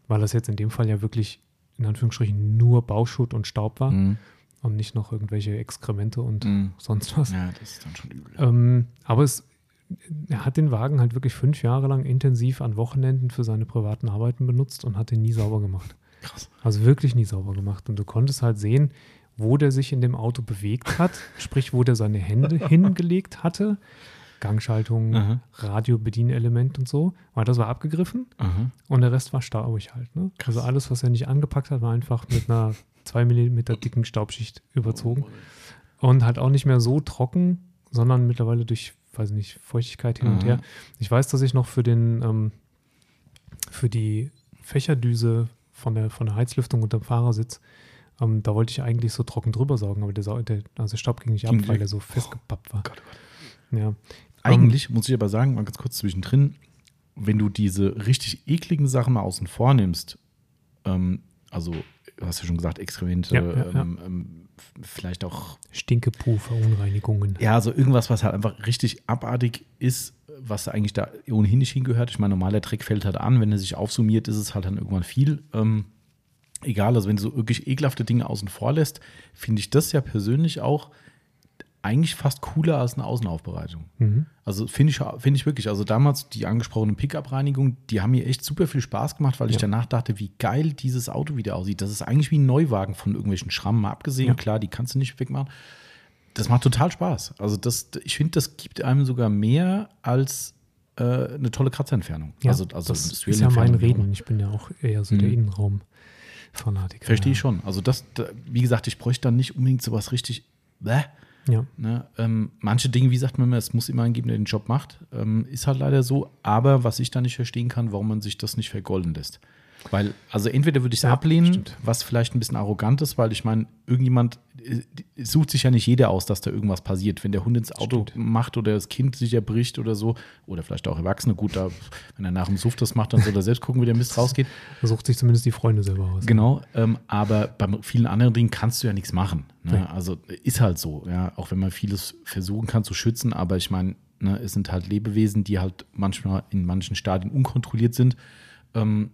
weil das jetzt in dem Fall ja wirklich in Anführungsstrichen nur Bauschutt und Staub war mhm. Und nicht noch irgendwelche Exkremente und mhm. sonst was. Ja, das ist dann schon übel. Ähm, aber es, er hat den Wagen halt wirklich fünf Jahre lang intensiv an Wochenenden für seine privaten Arbeiten benutzt und hat den nie sauber gemacht. Krass. Also wirklich nie sauber gemacht. Und du konntest halt sehen, wo der sich in dem Auto bewegt hat, sprich, wo der seine Hände hingelegt hatte. Gangschaltung, Aha. Radiobedienelement und so. Weil das war abgegriffen Aha. und der Rest war staubig halt. Ne? Also alles, was er nicht angepackt hat, war einfach mit einer 2 mm dicken Staubschicht überzogen. Oh, und halt auch nicht mehr so trocken, sondern mittlerweile durch, weiß nicht, Feuchtigkeit hin Aha. und her. Ich weiß, dass ich noch für den, ähm, für die Fächerdüse von der, von der Heizlüftung unter dem Fahrersitz. Ähm, da wollte ich eigentlich so trocken drüber saugen, aber der, der also Staub ging nicht ab, weil der so festgepappt war. Oh Gott, Gott. Ja. Eigentlich um, muss ich aber sagen, mal ganz kurz zwischendrin, wenn du diese richtig ekligen Sachen mal außen vor nimmst, ähm, also hast ja schon gesagt, Exkremente, ja, ja, ähm, ähm, vielleicht auch Stinkepuh, Verunreinigungen. Ja, also irgendwas, was halt einfach richtig abartig ist, was eigentlich da ohnehin nicht hingehört. Ich meine, normaler Dreck fällt halt an, wenn er sich aufsummiert, ist es halt dann irgendwann viel. Ähm, egal, also wenn du so wirklich ekelhafte Dinge außen vor lässt, finde ich das ja persönlich auch eigentlich fast cooler als eine Außenaufbereitung. Mhm. Also finde ich, find ich wirklich. Also damals die angesprochene Pickup-Reinigung, die haben mir echt super viel Spaß gemacht, weil ja. ich danach dachte, wie geil dieses Auto wieder aussieht. Das ist eigentlich wie ein Neuwagen von irgendwelchen Schrammen mal abgesehen. Ja. Klar, die kannst du nicht wegmachen das macht total Spaß. Also das, ich finde, das gibt einem sogar mehr als äh, eine tolle Kratzentfernung. Ja, also, also das ist ja mein Reden. Ich bin ja auch eher so mhm. der Innenraum-Fanatiker. Verstehe ich schon. Also das, da, wie gesagt, ich bräuchte dann nicht unbedingt sowas richtig. Bäh. Ja. Ne, ähm, manche Dinge, wie sagt man immer, es muss immer einen geben, der den Job macht. Ähm, ist halt leider so. Aber was ich da nicht verstehen kann, warum man sich das nicht vergolden lässt. Weil, also entweder würde ich es ja, ablehnen, stimmt. was vielleicht ein bisschen arrogant ist, weil ich meine, irgendjemand äh, sucht sich ja nicht jeder aus, dass da irgendwas passiert. Wenn der Hund ins Auto stimmt. macht oder das Kind sich erbricht oder so, oder vielleicht auch Erwachsene, gut, da, wenn er nach dem Suft das macht, dann soll er selbst gucken, wie der Mist rausgeht. Da sucht sich zumindest die Freunde selber aus. Genau, ähm, aber bei vielen anderen Dingen kannst du ja nichts machen. Ne? Ja. Also ist halt so, ja, auch wenn man vieles versuchen kann zu schützen, aber ich meine, ne, es sind halt Lebewesen, die halt manchmal in manchen Stadien unkontrolliert sind. Ähm,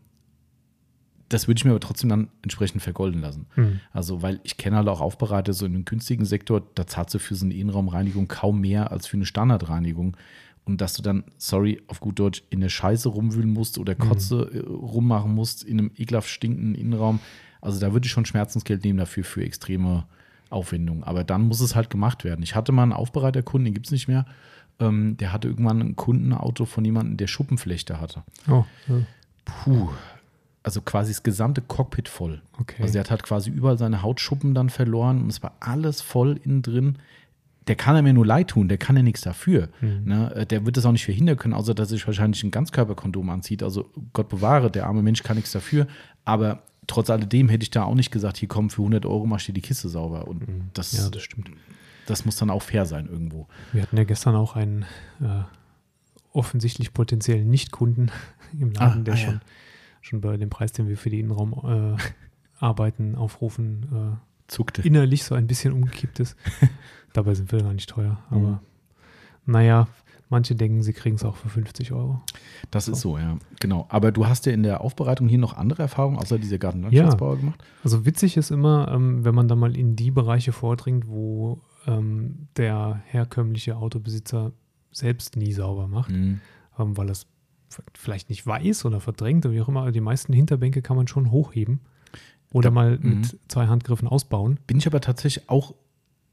das würde ich mir aber trotzdem dann entsprechend vergolden lassen. Mhm. Also, weil ich kenne halt auch Aufbereiter so in einem günstigen Sektor, da zahlst du für so eine Innenraumreinigung kaum mehr als für eine Standardreinigung. Und dass du dann, sorry, auf gut Deutsch, in der Scheiße rumwühlen musst oder hm. Kotze mhm. rummachen musst in einem ekelhaft stinkenden Innenraum. Also da würde ich schon Schmerzensgeld nehmen dafür für extreme Aufwendung. Aber dann muss es halt gemacht werden. Ich hatte mal einen Aufbereiterkunden, den gibt es nicht mehr. Ähm, der hatte irgendwann ein Kundenauto von jemandem, der Schuppenflechte hatte. Oh, ja. Puh. Also quasi das gesamte Cockpit voll. Okay. Also der hat halt quasi überall seine Hautschuppen dann verloren und es war alles voll innen drin. Der kann er mir nur leid tun, der kann ja nichts dafür. Mhm. Ne? Äh, Der wird das auch nicht verhindern können, außer dass er sich wahrscheinlich ein Ganzkörperkondom anzieht. Also Gott bewahre, der arme Mensch kann nichts dafür. Aber trotz alledem hätte ich da auch nicht gesagt, hier komm, für 100 Euro machst du die Kiste sauber. Und das, Mhm. ja, das stimmt. das muss dann auch fair sein irgendwo. Wir hatten ja gestern auch einen äh, offensichtlich potenziellen Nicht-Kunden im Laden, Ah, der ah, ja. Schon, bei dem Preis, den wir für die Innenraumarbeiten äh, aufrufen, Zuckte. äh, innerlich so ein bisschen umgekippt ist. Dabei sind wir gar nicht teuer. Aber Mhm. naja, manche denken, sie kriegen es auch für 50 Euro. Das ist so, ja. Genau. Aber du hast ja in der Aufbereitung hier noch andere Erfahrungen außer dieser Gartenlandschaftsbauer gemacht? Also witzig ist immer, ähm, wenn man dann mal in die Bereiche vordringt, wo ähm, der herkömmliche Autobesitzer selbst nie sauber macht, Mhm. ähm, weil f- vielleicht nicht weiß oder verdrängt oder wie auch immer. Die meisten Hinterbänke kann man schon hochheben oder Da- mal mhm. mit zwei Handgriffen ausbauen. Bin ich aber tatsächlich auch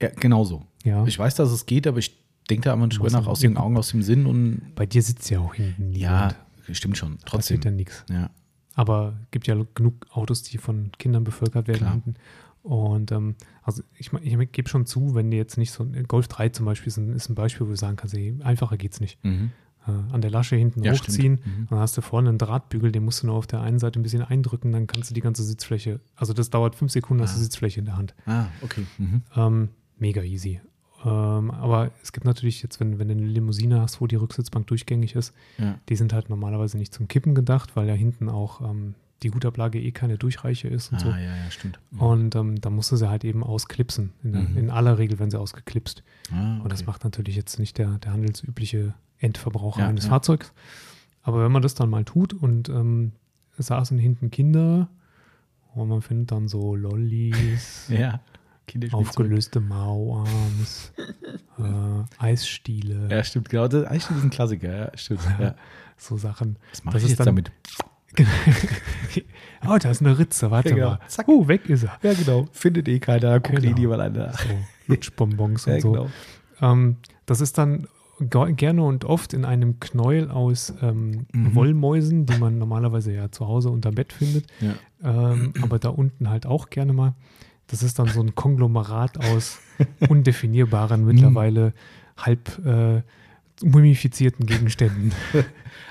ja, genauso. Ja. Ich weiß, dass es geht, aber ich denke da immer drüber nach, aus den Augen, aus dem Sinn und Bei dir sitzt ja auch hinten ja, niemand. stimmt schon. Da Trotzdem. passiert ja nichts. Ja. Aber gibt ja genug Autos, die von Kindern bevölkert werden Klar. hinten. Und ähm, also ich, ich gebe schon zu, wenn dir jetzt nicht so ein Golf 3 zum Beispiel ist ein, ist ein Beispiel, wo du sagen kannst, ey, einfacher geht's nicht. Mhm. Äh, an der Lasche hinten Ja, hochziehen. Mhm. dann hast du vorne einen Drahtbügel, den musst du nur auf der einen Seite ein bisschen eindrücken, dann kannst du die ganze Sitzfläche, also das dauert fünf Sekunden, hast du Ah. Sitzfläche in der Hand. Ah, okay. Mhm. Ähm, mega easy. Ähm, aber es gibt natürlich jetzt, wenn, wenn du eine Limousine hast, wo die Rücksitzbank durchgängig ist, Ja. die sind halt normalerweise nicht zum Kippen gedacht, weil ja hinten auch ähm, die Hutablage eh keine Durchreiche ist und Ah, so. ja, ja, stimmt. Mhm. Und ähm, da musst du sie halt eben ausklipsen. In, der, Mhm. in aller Regel werden sie ausgeklipst. ah, Und das okay. macht natürlich jetzt nicht der, der handelsübliche Endverbraucher Ja, eines ja. Fahrzeugs. Aber wenn man das dann mal tut und ähm, es saßen hinten Kinder und man findet dann so Lollis, Ja. Aufgelöste Mauarms, äh, Eisstiele, Ja, stimmt, genau. Das ist eigentlich ein Klassiker, ja, stimmt. Ja. so Sachen. Was mache Das ich jetzt dann- damit? oh, da ist eine Ritze, warte Ja, genau. mal. Zack. Uh, weg ist er. Ja, genau. Findet eh keiner, guckt Genau. eh niemand an. Ja, So, Lutschbonbons und Ja, so. genau. Ähm, das ist dann ge- gerne und oft in einem Knäuel aus ähm, Mhm. Wollmäusen, die man normalerweise ja zu Hause unter Bett findet, Ja. ähm, aber da unten halt auch gerne mal. Das ist dann so ein Konglomerat aus undefinierbaren, mittlerweile halb äh, mumifizierten Gegenständen.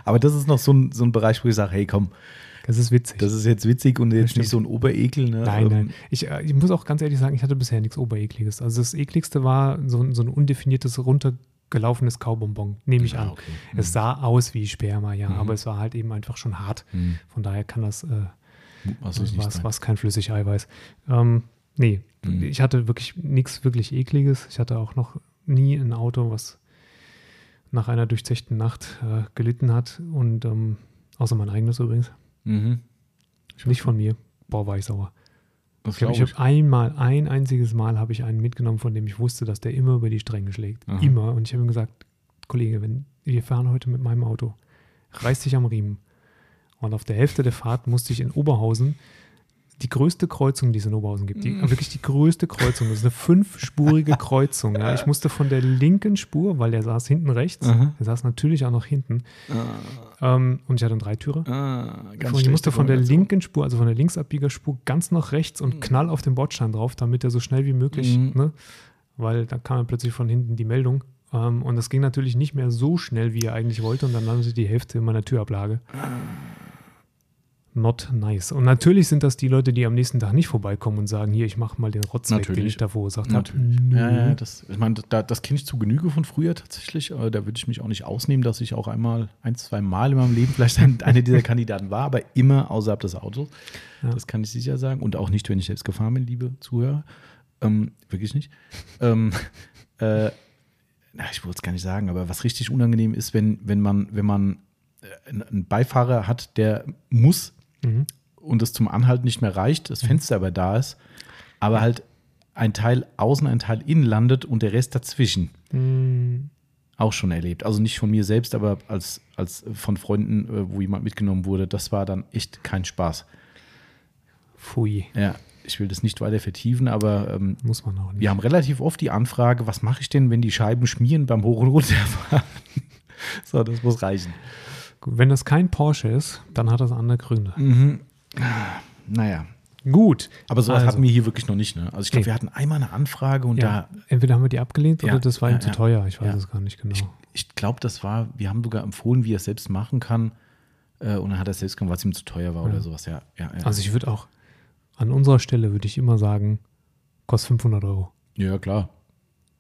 Aber das ist noch so ein, so ein Bereich, wo ich sage, hey, komm, Das ist witzig. das ist jetzt witzig und jetzt nicht so ein Oberekel. Ne? Nein, Ähm, nein. Ich, äh, ich muss auch ganz ehrlich sagen, ich hatte bisher nichts Oberekliges. Also das ekligste war so, ein- so ein undefiniertes, runtergelaufenes Kaubonbon, nehme ich Ah, an. okay. Es sah aus wie Sperma, ja, Mhm. aber es war halt eben einfach schon hart. Hm. Von daher kann das, äh, was, sein. was kein Flüssigeiweiß. Ähm, nee, Mhm. ich hatte wirklich nichts wirklich ekliges. Ich hatte auch noch nie ein Auto, was nach einer durchzechten Nacht äh, gelitten hat. Und ähm, außer mein eigenes übrigens. Mhm. Nicht von mir. Boah, war ich sauer. Das Ich glaube, ich habe einmal, ein einziges Mal habe ich einen mitgenommen, von dem ich wusste, dass der immer über die Stränge schlägt. Aha. Immer. Und ich habe ihm gesagt, Kollege, wenn wir fahren heute mit meinem Auto, reiß dich am Riemen. Und auf der Hälfte der Fahrt musste ich in Oberhausen die größte Kreuzung, die es in Oberhausen gibt, die, Mm. wirklich die größte Kreuzung, das ist eine fünfspurige Kreuzung. Ja. Ich musste von der linken Spur, weil der saß hinten rechts, Aha. der saß natürlich auch noch hinten, Ah, ähm, und ich hatte einen Dreitürer. ah, ich musste von der linken Spur, also von der Linksabbiegerspur, ganz nach rechts und Mhm. knall auf den Bordstein drauf, damit er so schnell wie möglich, Mhm. ne? Weil da kam dann plötzlich von hinten die Meldung. Ähm, und das ging natürlich nicht mehr so schnell, wie er eigentlich wollte. Und dann landete die Hälfte in meiner Türablage. Not nice. Und natürlich sind das die Leute, die am nächsten Tag nicht vorbeikommen und sagen, hier, ich mache mal den Rotz weg, den Natürlich. ich da verursacht habe. Natürlich. Ja, ja, das, ich meine, da, das kenne ich zu Genüge von früher tatsächlich. Da würde ich mich auch nicht ausnehmen, dass ich auch einmal, ein, zwei Mal in meinem Leben vielleicht ein, einer dieser Kandidaten war, aber immer außerhalb des Autos. Ja. Das kann ich sicher sagen. Und auch nicht, wenn ich selbst gefahren bin, liebe Zuhörer. Ähm, wirklich nicht. ähm, äh, na, ich wollte es gar nicht sagen, aber was richtig unangenehm ist, wenn, wenn man, wenn man äh, einen Beifahrer hat, der muss Mhm. und es zum Anhalten nicht mehr reicht, das Fenster aber da ist, aber halt ein Teil außen, ein Teil innen landet und der Rest dazwischen. Mm, Auch schon erlebt. Also nicht von mir selbst, aber als, als von Freunden, äh, wo jemand mitgenommen wurde. Das war dann echt kein Spaß. Pfui. Ja, ich will das nicht weiter vertiefen, aber ähm, muss man auch nicht. Wir haben relativ oft die Anfrage, was mache ich denn, wenn die Scheiben schmieren beim Hoch- und Runterfahren? so, das muss reichen. Wenn das kein Porsche ist, dann hat das andere Gründe. Mhm. Naja. Gut. Aber sowas also. hatten wir hier wirklich noch nicht. Ne? Also ich glaube, nee. wir hatten einmal eine Anfrage und ja. da. Entweder haben wir die abgelehnt ja, oder das war ihm zu teuer. Ich weiß es gar nicht genau. Ich, ich glaube, das war, wir haben sogar empfohlen, wie er es selbst machen kann. Äh, und dann hat er es selbst gemacht, was ihm zu teuer war oder sowas. Ja, ja, Also ich würde auch, an unserer Stelle würde ich immer sagen, kostet 500 Euro. Ja, klar.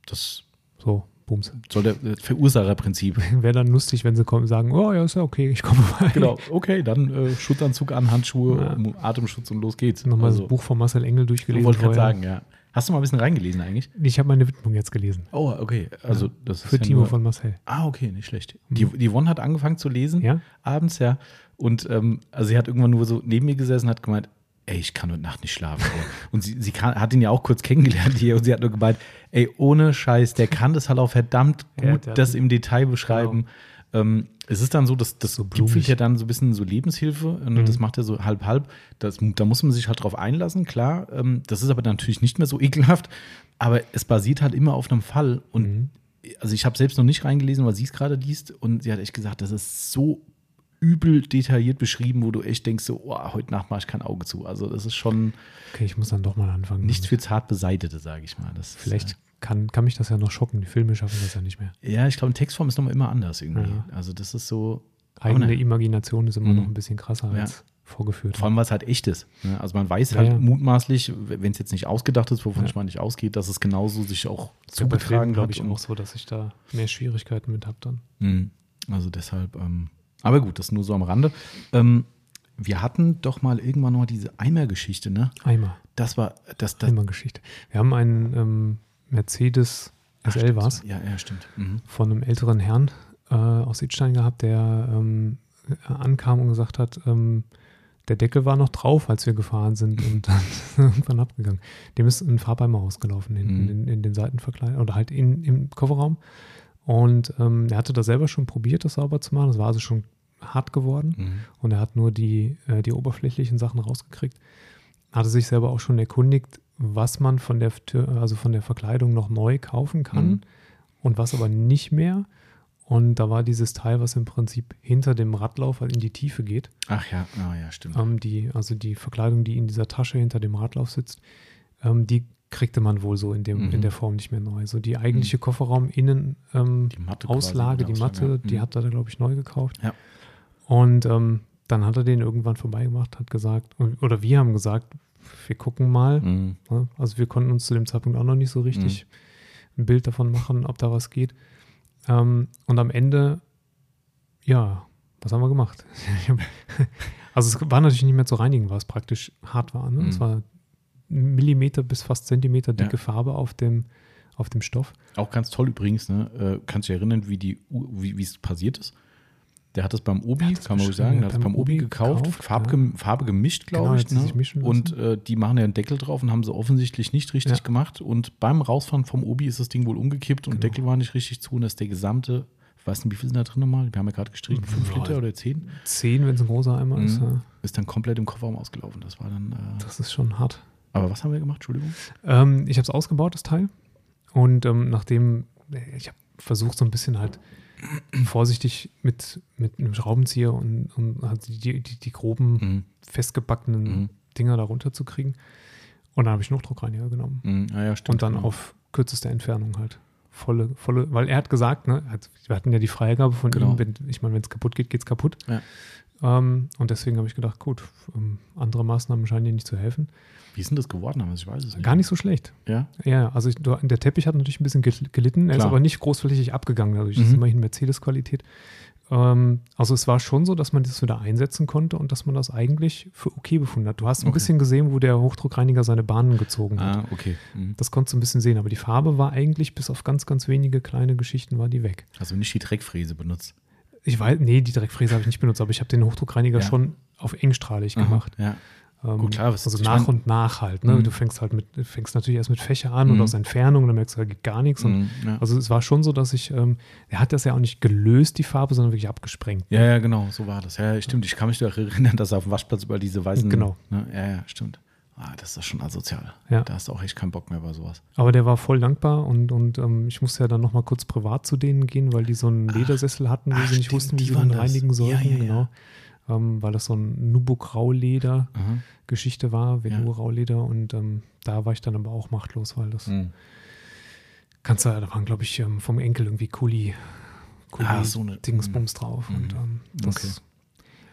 Das. So. Bums. Soll der Verursacherprinzip. Wäre dann lustig, wenn sie kommen, sagen, oh ja, ist ja okay, ich komme mal. Genau, okay, dann äh, Schutzanzug an, Handschuhe, ja. Atemschutz und los geht's. Nochmal also, das Buch von Marcel Engel durchgelesen. Wollte gerade sagen, ja. Hast du mal ein bisschen reingelesen eigentlich? Ich habe meine Widmung jetzt gelesen. Oh, okay. Also das Für ist Timo ja von Marcel. Ah, okay, nicht schlecht. Die, mhm. die Yvonne hat angefangen zu lesen, ja? abends, ja. Und ähm, also sie hat irgendwann nur so neben mir gesessen und hat gemeint, ey, ich kann heute Nacht nicht schlafen. Ey. Und sie, sie kann, hat ihn ja auch kurz kennengelernt hier und sie hat nur gemeint, ey, ohne Scheiß, der kann das halt auch verdammt gut, ja, das im Detail beschreiben. Genau. Ähm, es ist dann so, dass das so gipfelt ja dann so ein bisschen so Lebenshilfe und mhm. das macht er so halb halb. Das, da muss man sich halt drauf einlassen, klar. Ähm, das ist aber natürlich nicht mehr so ekelhaft, aber es basiert halt immer auf einem Fall und mhm. also ich habe selbst noch nicht reingelesen, weil sie es gerade liest und sie hat echt gesagt, das ist so übel detailliert beschrieben, wo du echt denkst, so, oh, heute Nacht mache ich kein Auge zu. Also das ist schon. Okay, ich muss dann doch mal anfangen. Nichts für zart beseitete, sage ich mal. Das Vielleicht ist, äh, kann, kann mich das ja noch schocken. Die Filme schaffen das ja nicht mehr. Ja, ich glaube, in Textform ist nochmal immer anders irgendwie. Ja. Also das ist so. Eigene Imagination ist immer mhm. noch ein bisschen krasser ja. als vorgeführt. Vor allem, weil es halt echt ist. Ne? Also man weiß ja, halt ja. mutmaßlich, wenn es jetzt nicht ausgedacht ist, wovon ja. ich mal nicht ausgeht, dass es genauso sich auch zugetragen glaube ich, auch so, dass ich da mehr Schwierigkeiten mit habe dann. Mhm. Also deshalb, ähm, aber gut, das nur so am Rande. Ähm, wir hatten doch mal irgendwann noch diese Eimer-Geschichte, ne? Eimer. Das war das. das Eimer-Geschichte. Wir haben einen ähm, Mercedes SL war Ja, ja, stimmt. Mhm. Von einem älteren Herrn äh, aus Idstein gehabt, der ähm, ankam und gesagt hat, ähm, der Deckel war noch drauf, als wir gefahren sind und dann irgendwann abgegangen. Dem ist ein Farbeimer rausgelaufen hinten mhm. in, in, den Seitenverkleidern oder halt in, im Kofferraum. Und ähm, er hatte das selber schon probiert, das sauber zu machen. Das war also schon hart geworden mhm. und er hat nur die, äh, die oberflächlichen Sachen rausgekriegt. Hatte sich selber auch schon erkundigt, was man von der, also von der Verkleidung noch neu kaufen kann mhm. und was aber nicht mehr. Und da war dieses Teil, was im Prinzip hinter dem Radlauf in die Tiefe geht. Ach ja, oh ja, stimmt. Ähm, die, also die Verkleidung, die in dieser Tasche hinter dem Radlauf sitzt, ähm, die kriegte man wohl so in, dem, mhm. in der Form nicht mehr neu. So die eigentliche mhm. Kofferraum-Innen ähm, die Auslage, die Matte, ja. die mhm. hat er, glaube ich, neu gekauft. Ja. Und ähm, dann hat er den irgendwann vorbeigemacht, hat gesagt, oder wir haben gesagt, wir gucken mal. Mhm. Also wir konnten uns zu dem Zeitpunkt auch noch nicht so richtig mhm. ein Bild davon machen, ob da was geht. Ähm, und am Ende, ja, was haben wir gemacht? also es war natürlich nicht mehr zu reinigen, weil es praktisch hart war. Ne? Es war Millimeter bis fast Zentimeter dicke ja. Farbe auf dem, auf dem Stoff. Auch ganz toll übrigens, ne? Äh, kannst du dich erinnern, wie die wie es passiert ist? Der hat es beim Obi, kann man sagen, der hat es beim Obi gekauft, gekauft Farbe, ja. Farbe gemischt, glaube genau, ich. Ne? Und äh, die machen ja einen Deckel drauf und haben sie offensichtlich nicht richtig ja. gemacht. Und beim Rausfahren vom Obi ist das Ding wohl umgekippt und genau. Deckel war nicht richtig zu und das ist der gesamte, ich weiß nicht, wie viel sind da drin nochmal? Wir haben ja gerade gestrichen, fünf Liter oder zehn? Zehn, wenn es ein großer Eimer mhm. ist. Ja. Ist dann komplett im Kofferraum ausgelaufen. Das war dann. Äh, das ist schon hart. Aber was haben wir gemacht? Entschuldigung. Ähm, ich habe es ausgebaut, das Teil. Und ähm, nachdem, ich habe versucht, so ein bisschen halt vorsichtig mit, mit einem Schraubenzieher und, und halt die, die, die, groben, mhm. festgebackenen mhm. Dinger darunter zu kriegen. Und dann habe ich Hochdruckreiniger genommen. Mhm. Ah, ja, und dann genau. auf kürzeste Entfernung halt. Volle, volle, weil er hat gesagt, ne, wir hatten ja die Freigabe von genau. ihm, wenn, ich meine, wenn es kaputt geht, geht es kaputt. Ja. Ähm, und deswegen habe ich gedacht, gut, ähm, andere Maßnahmen scheinen dir nicht zu helfen. Wie ist denn das geworden? Aber ich weiß es nicht. Gar nicht so schlecht. Ja? Ja, also ich, der Teppich hat natürlich ein bisschen gelitten. Er Klar. ist aber nicht großflächig abgegangen. Dadurch mhm. ist immerhin Mercedes-Qualität. Ähm, also es war schon so, dass man das wieder einsetzen konnte und dass man das eigentlich für okay befunden hat. Du hast ein okay. bisschen gesehen, wo der Hochdruckreiniger seine Bahnen gezogen hat. Ah, okay. Mhm. Das konntest du ein bisschen sehen. Aber die Farbe war eigentlich, bis auf ganz, ganz wenige kleine Geschichten, war die weg. Also nicht die Dreckfräse benutzt. Ich weiß, nee, die Dreckfräse habe ich nicht benutzt, aber ich habe den Hochdruckreiniger ja. schon auf engstrahlig Aha, gemacht. Ja. Ähm, Gut, klar, also nach und nach halt. Ne? Mhm. Du fängst halt mit, fängst natürlich erst mit Fächer an mhm. und aus Entfernung, dann merkst du, da geht gar nichts. Und, mhm, ja. Also es war schon so, dass ich, ähm, er hat das ja auch nicht gelöst, die Farbe, sondern wirklich abgesprengt. Ja, ja, genau, so war das. Ja, stimmt. Ich kann mich doch erinnern, dass auf dem Waschplatz über diese weißen. Genau. Ne? Ja, ja, stimmt. Ah, das ist schon asozial. Ja. Da hast du auch echt keinen Bock mehr bei sowas. Aber der war voll dankbar und, und ähm, ich musste ja dann nochmal kurz privat zu denen gehen, weil die so einen Ledersessel hatten, wo sie nicht stimmt, wussten, wie sie das. reinigen sollten. Ja, ja. Genau. Ähm, weil das so ein Nubo-Grau-Leder-Geschichte Aha. war, Velour-Rauleder und ähm, da war ich dann aber auch machtlos, weil das Mhm. kannst du, da waren glaube ich ähm, vom Enkel irgendwie Kuli, Kuli Ah, so eine- Dingsbums drauf und Mhm. ähm, das Okay.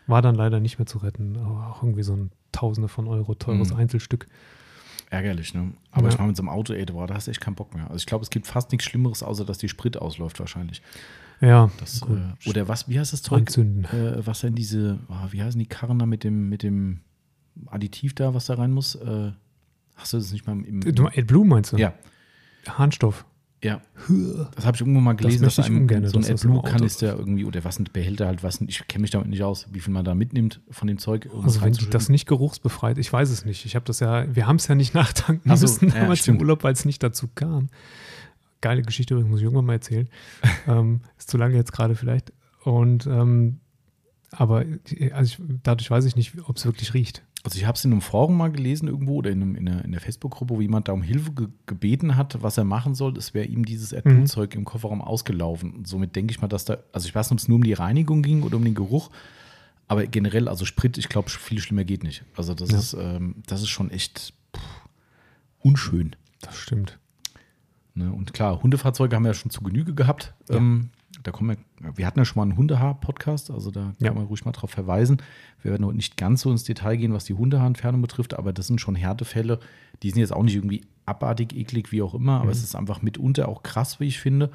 war dann leider nicht mehr zu retten, aber auch irgendwie so ein Tausende von Euro teures Mhm. Einzelstück. Ärgerlich, ne? Aber Ja. ich meine, mit so einem Auto, ey, da hast du echt keinen Bock mehr. Also ich glaube, es gibt fast nichts Schlimmeres, außer dass die Sprit ausläuft wahrscheinlich. Ja, Das, gut. äh, oder was, wie heißt das Zeug? Anzünden. Äh, was denn diese, ah, wie heißen die Karren da mit dem, mit dem Additiv da, was da rein muss? Äh, hast du das nicht mal im. Du, AdBlue meinst du? ja, Harnstoff. ja. Das habe ich irgendwo mal gelesen, möchte dass einem ungerne, so ein das im Auto AdBlue-Kanister irgendwie, oder was ein Behälter halt, was, ich kenne mich damit nicht aus, wie viel man da mitnimmt von dem Zeug. Also wenn das nicht geruchsbefreit, ich weiß es nicht. Ich habe das ja, wir haben es ja nicht nachtanken Ach so, müssen ja, damals stimmt. im Urlaub, weil es nicht dazu kam. Geile Geschichte, übrigens, muss ich irgendwann mal erzählen. ähm, ist zu lange jetzt gerade vielleicht. Und ähm, aber also ich, dadurch weiß ich nicht, ob es wirklich riecht. Also ich habe es in einem Forum mal gelesen irgendwo oder in, einem, in, der, in der Facebook-Gruppe, wo jemand da um Hilfe ge gebeten hat, was er machen soll. Es wäre ihm dieses Mhm. AdBlue-Zeug im Kofferraum ausgelaufen. Und somit denke ich mal, dass da, also ich weiß nicht, ob es nur um die Reinigung ging oder um den Geruch, aber generell, also Sprit, ich glaube, viel schlimmer geht nicht. Also das Ja. ist, ähm, das ist schon echt pff, unschön. Das stimmt. Ne? Und klar, Hundefahrzeuge haben wir ja schon zu Genüge gehabt. Ja. Ähm, da kommen wir, wir hatten ja schon mal einen Hundehaar-Podcast, also da Ja. kann man ruhig mal drauf verweisen. Wir werden heute nicht ganz so ins Detail gehen, was die Hundehaarentfernung betrifft, aber das sind schon Härtefälle. Die sind jetzt auch nicht irgendwie abartig, eklig, wie auch immer, aber Mhm. es ist einfach mitunter auch krass, wie ich finde.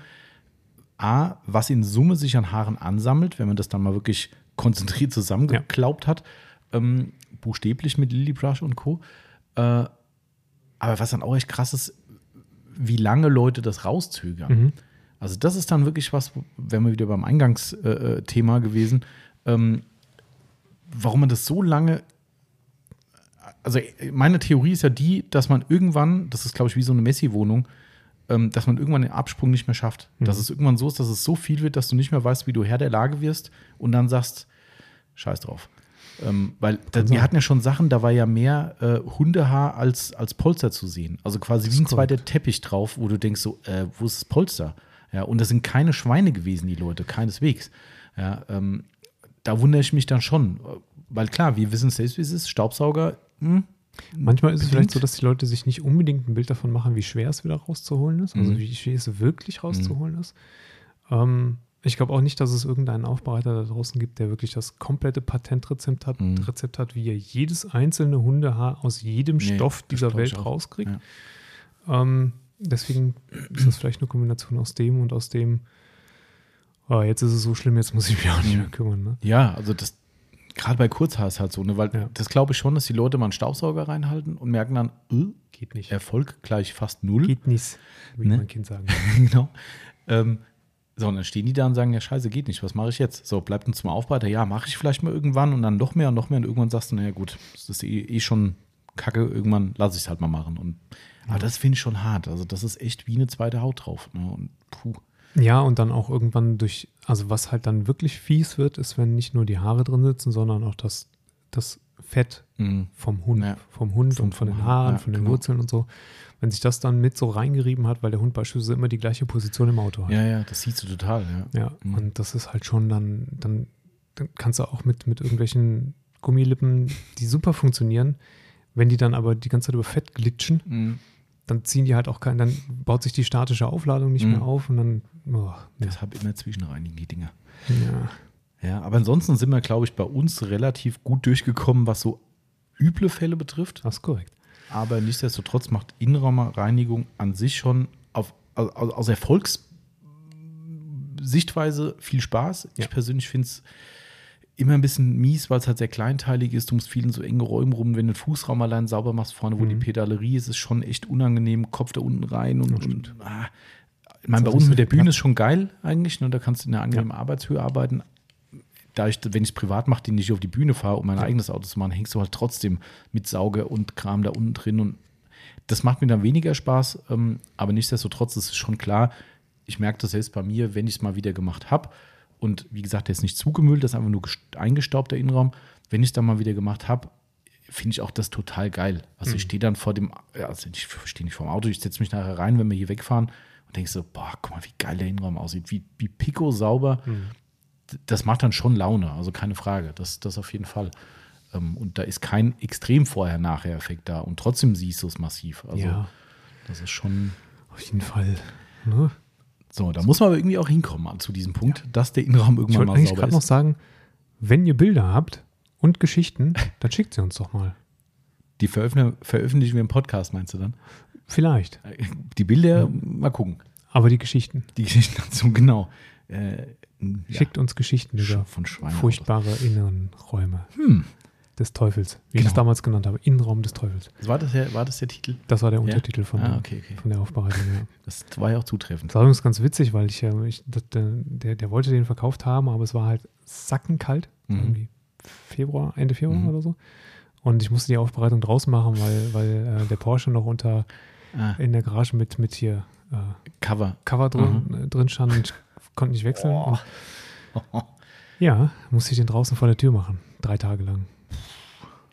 A, was in Summe sich an Haaren ansammelt, wenn man das dann mal wirklich konzentriert zusammengeklaubt hat, ähm, buchstäblich mit Lily Brush und Co. Äh, aber was dann auch echt krass ist, wie lange Leute das rauszögern. Mhm. Also das ist dann wirklich was, wenn wir wieder beim Eingangsthema äh, Thema gewesen, ähm, warum man das so lange, also äh, meine Theorie ist ja die, dass man irgendwann, das ist glaube ich wie so eine Messi-Wohnung, ähm, dass man irgendwann den Absprung nicht mehr schafft. Mhm. Dass es irgendwann so ist, dass es so viel wird, dass du nicht mehr weißt, wie du Herr der Lage wirst und dann sagst, scheiß drauf. Ähm, weil sein. wir hatten ja schon Sachen, da war ja mehr äh, Hundehaar als, als Polster zu sehen. Also quasi wie ein zweiter Teppich drauf, wo du denkst so, äh, wo ist das Polster? Ja, und das sind keine Schweine gewesen, die Leute, keineswegs. Ja, ähm, da wundere ich mich dann schon. Weil klar, wir wissen selbst, wie es ist. Staubsauger, hm, Manchmal ist es vielleicht so, dass die Leute sich nicht unbedingt ein Bild davon machen, wie schwer es wieder rauszuholen ist, also Mhm. wie schwer es wirklich rauszuholen ist. Ähm, ich glaube auch nicht, dass es irgendeinen Aufbereiter da draußen gibt, der wirklich das komplette Patentrezept hat, Mhm. Rezept hat, wie er jedes einzelne Hundehaar aus jedem Nee, Stoff dieser Welt rauskriegt. Ja. Ähm, deswegen ist das vielleicht eine Kombination aus dem und aus dem, oh, jetzt ist es so schlimm, jetzt muss ich mich auch nicht mehr kümmern. Ne? Ja, also das, gerade bei Kurzhaar ist halt so, ne? weil Ja. das glaube ich schon, dass die Leute mal einen Staubsauger reinhalten und merken dann, äh, Geht nicht. Erfolg gleich fast null. Geht nicht, wie Ne? mein Kind sagen. genau. Ähm, so, und dann stehen die da und sagen, ja, scheiße, geht nicht, was mache ich jetzt? So, bleibt uns zum Aufbereiter, ja, mache ich vielleicht mal irgendwann und dann noch mehr und noch mehr und irgendwann sagst du, naja gut, das ist eh, eh schon kacke, irgendwann lasse ich es halt mal machen. Und, Aber das finde ich schon hart, also das ist echt wie eine zweite Haut drauf. Ne? Und puh. Ja, und dann auch irgendwann durch, also was halt dann wirklich fies wird, ist, wenn nicht nur die Haare drin sitzen, sondern auch das, das Fett Mhm. vom Hund, Ja. vom Hund und von vom den Haar, Haaren, ja, von den genau. Wurzeln und so. Wenn sich das dann mit so reingerieben hat, weil der Hund beispielsweise immer die gleiche Position im Auto hat. Ja, ja, das siehst du total, ja. Ja, Mhm. und das ist halt schon dann, dann, dann kannst du auch mit, mit irgendwelchen Gummilippen, die super funktionieren, wenn die dann aber die ganze Zeit über Fett glitschen, Mhm. dann ziehen die halt auch kein, dann baut sich die statische Aufladung nicht Mhm. mehr auf und dann, oh, ja. Deshalb immer zwischenreinigen, die Dinger. ja. Ja, aber ansonsten sind wir, glaube ich, bei uns relativ gut durchgekommen, was so üble Fälle betrifft. Das ist korrekt. Aber nichtsdestotrotz macht Innenraumreinigung an sich schon auf, aus, aus Erfolgssichtweise viel Spaß. Ja. Ich persönlich finde es immer ein bisschen mies, weil es halt sehr kleinteilig ist. Du musst viel in so enge Räumen rum. Wenn du den Fußraum allein sauber machst, vorne, wo Mhm. die Pedalerie ist, ist schon echt unangenehm. Kopf da unten rein und, Ja, und ah, ich meine, bei uns mit der Bühne ist schon geil eigentlich. Ne? Da kannst du in einer angenehmen Arbeitshöhe arbeiten da ich, wenn ich es privat mache, die nicht auf die Bühne fahre, um mein Ja. eigenes Auto zu machen, hängst du halt trotzdem mit Sauger und Kram da unten drin. Und das macht mir dann weniger Spaß. Ähm, aber nichtsdestotrotz ist es schon klar, ich merke das selbst bei mir, wenn ich es mal wieder gemacht habe. Und wie gesagt, der ist nicht zugemüllt, das ist einfach nur gest- eingestaubter Innenraum. Wenn ich es dann mal wieder gemacht habe, finde ich auch das total geil. Also ich stehe dann vor dem, also ich stehe nicht vor dem Auto, ich setze mich nachher rein, wenn wir hier wegfahren und denke so, boah, guck mal, wie geil der Innenraum aussieht, wie, wie pico sauber. Das macht dann schon Laune, also keine Frage, das, das auf jeden Fall. Ähm, und da ist kein extrem Vorher-Nachher-Effekt da und trotzdem siehst du es massiv. Also ja, das ist schon, auf jeden Fall. Ne? so, da muss man aber irgendwie auch hinkommen zu diesem Punkt, dass der Innenraum Ich irgendwann wollte mal sauber gerade noch ist. sagen, wenn ihr Bilder habt und Geschichten, dann schickt sie uns doch mal. Die veröffentlichen, veröffentlichen wir im Podcast, meinst du dann? Vielleicht. Die Bilder, mal gucken. Aber die Geschichten. Die Geschichten dazu, genau. Äh, ja, Schickt uns Geschichten über von furchtbare Innenräume Hm. des Teufels, wie ich es Genau. damals genannt habe. Innenraum des Teufels. War das, der, war das der Titel? Das war der Ja? Untertitel von, Ah, der, okay, okay. von der Aufbereitung. Ja. Das war ja auch zutreffend. Das war übrigens ganz witzig, weil ich, ja, ich der, der, wollte den verkauft haben, aber es war halt sackenkalt. Mhm. Irgendwie Februar, Ende Februar Mhm. oder so. Und ich musste die Aufbereitung draußen machen, weil, weil äh, der Porsche noch unter Ah, in der Garage mit, mit hier äh, Cover. Cover drin, äh, drin stand konnte nicht wechseln. Oh. Und, ja, musste ich den draußen vor der Tür machen, drei Tage lang.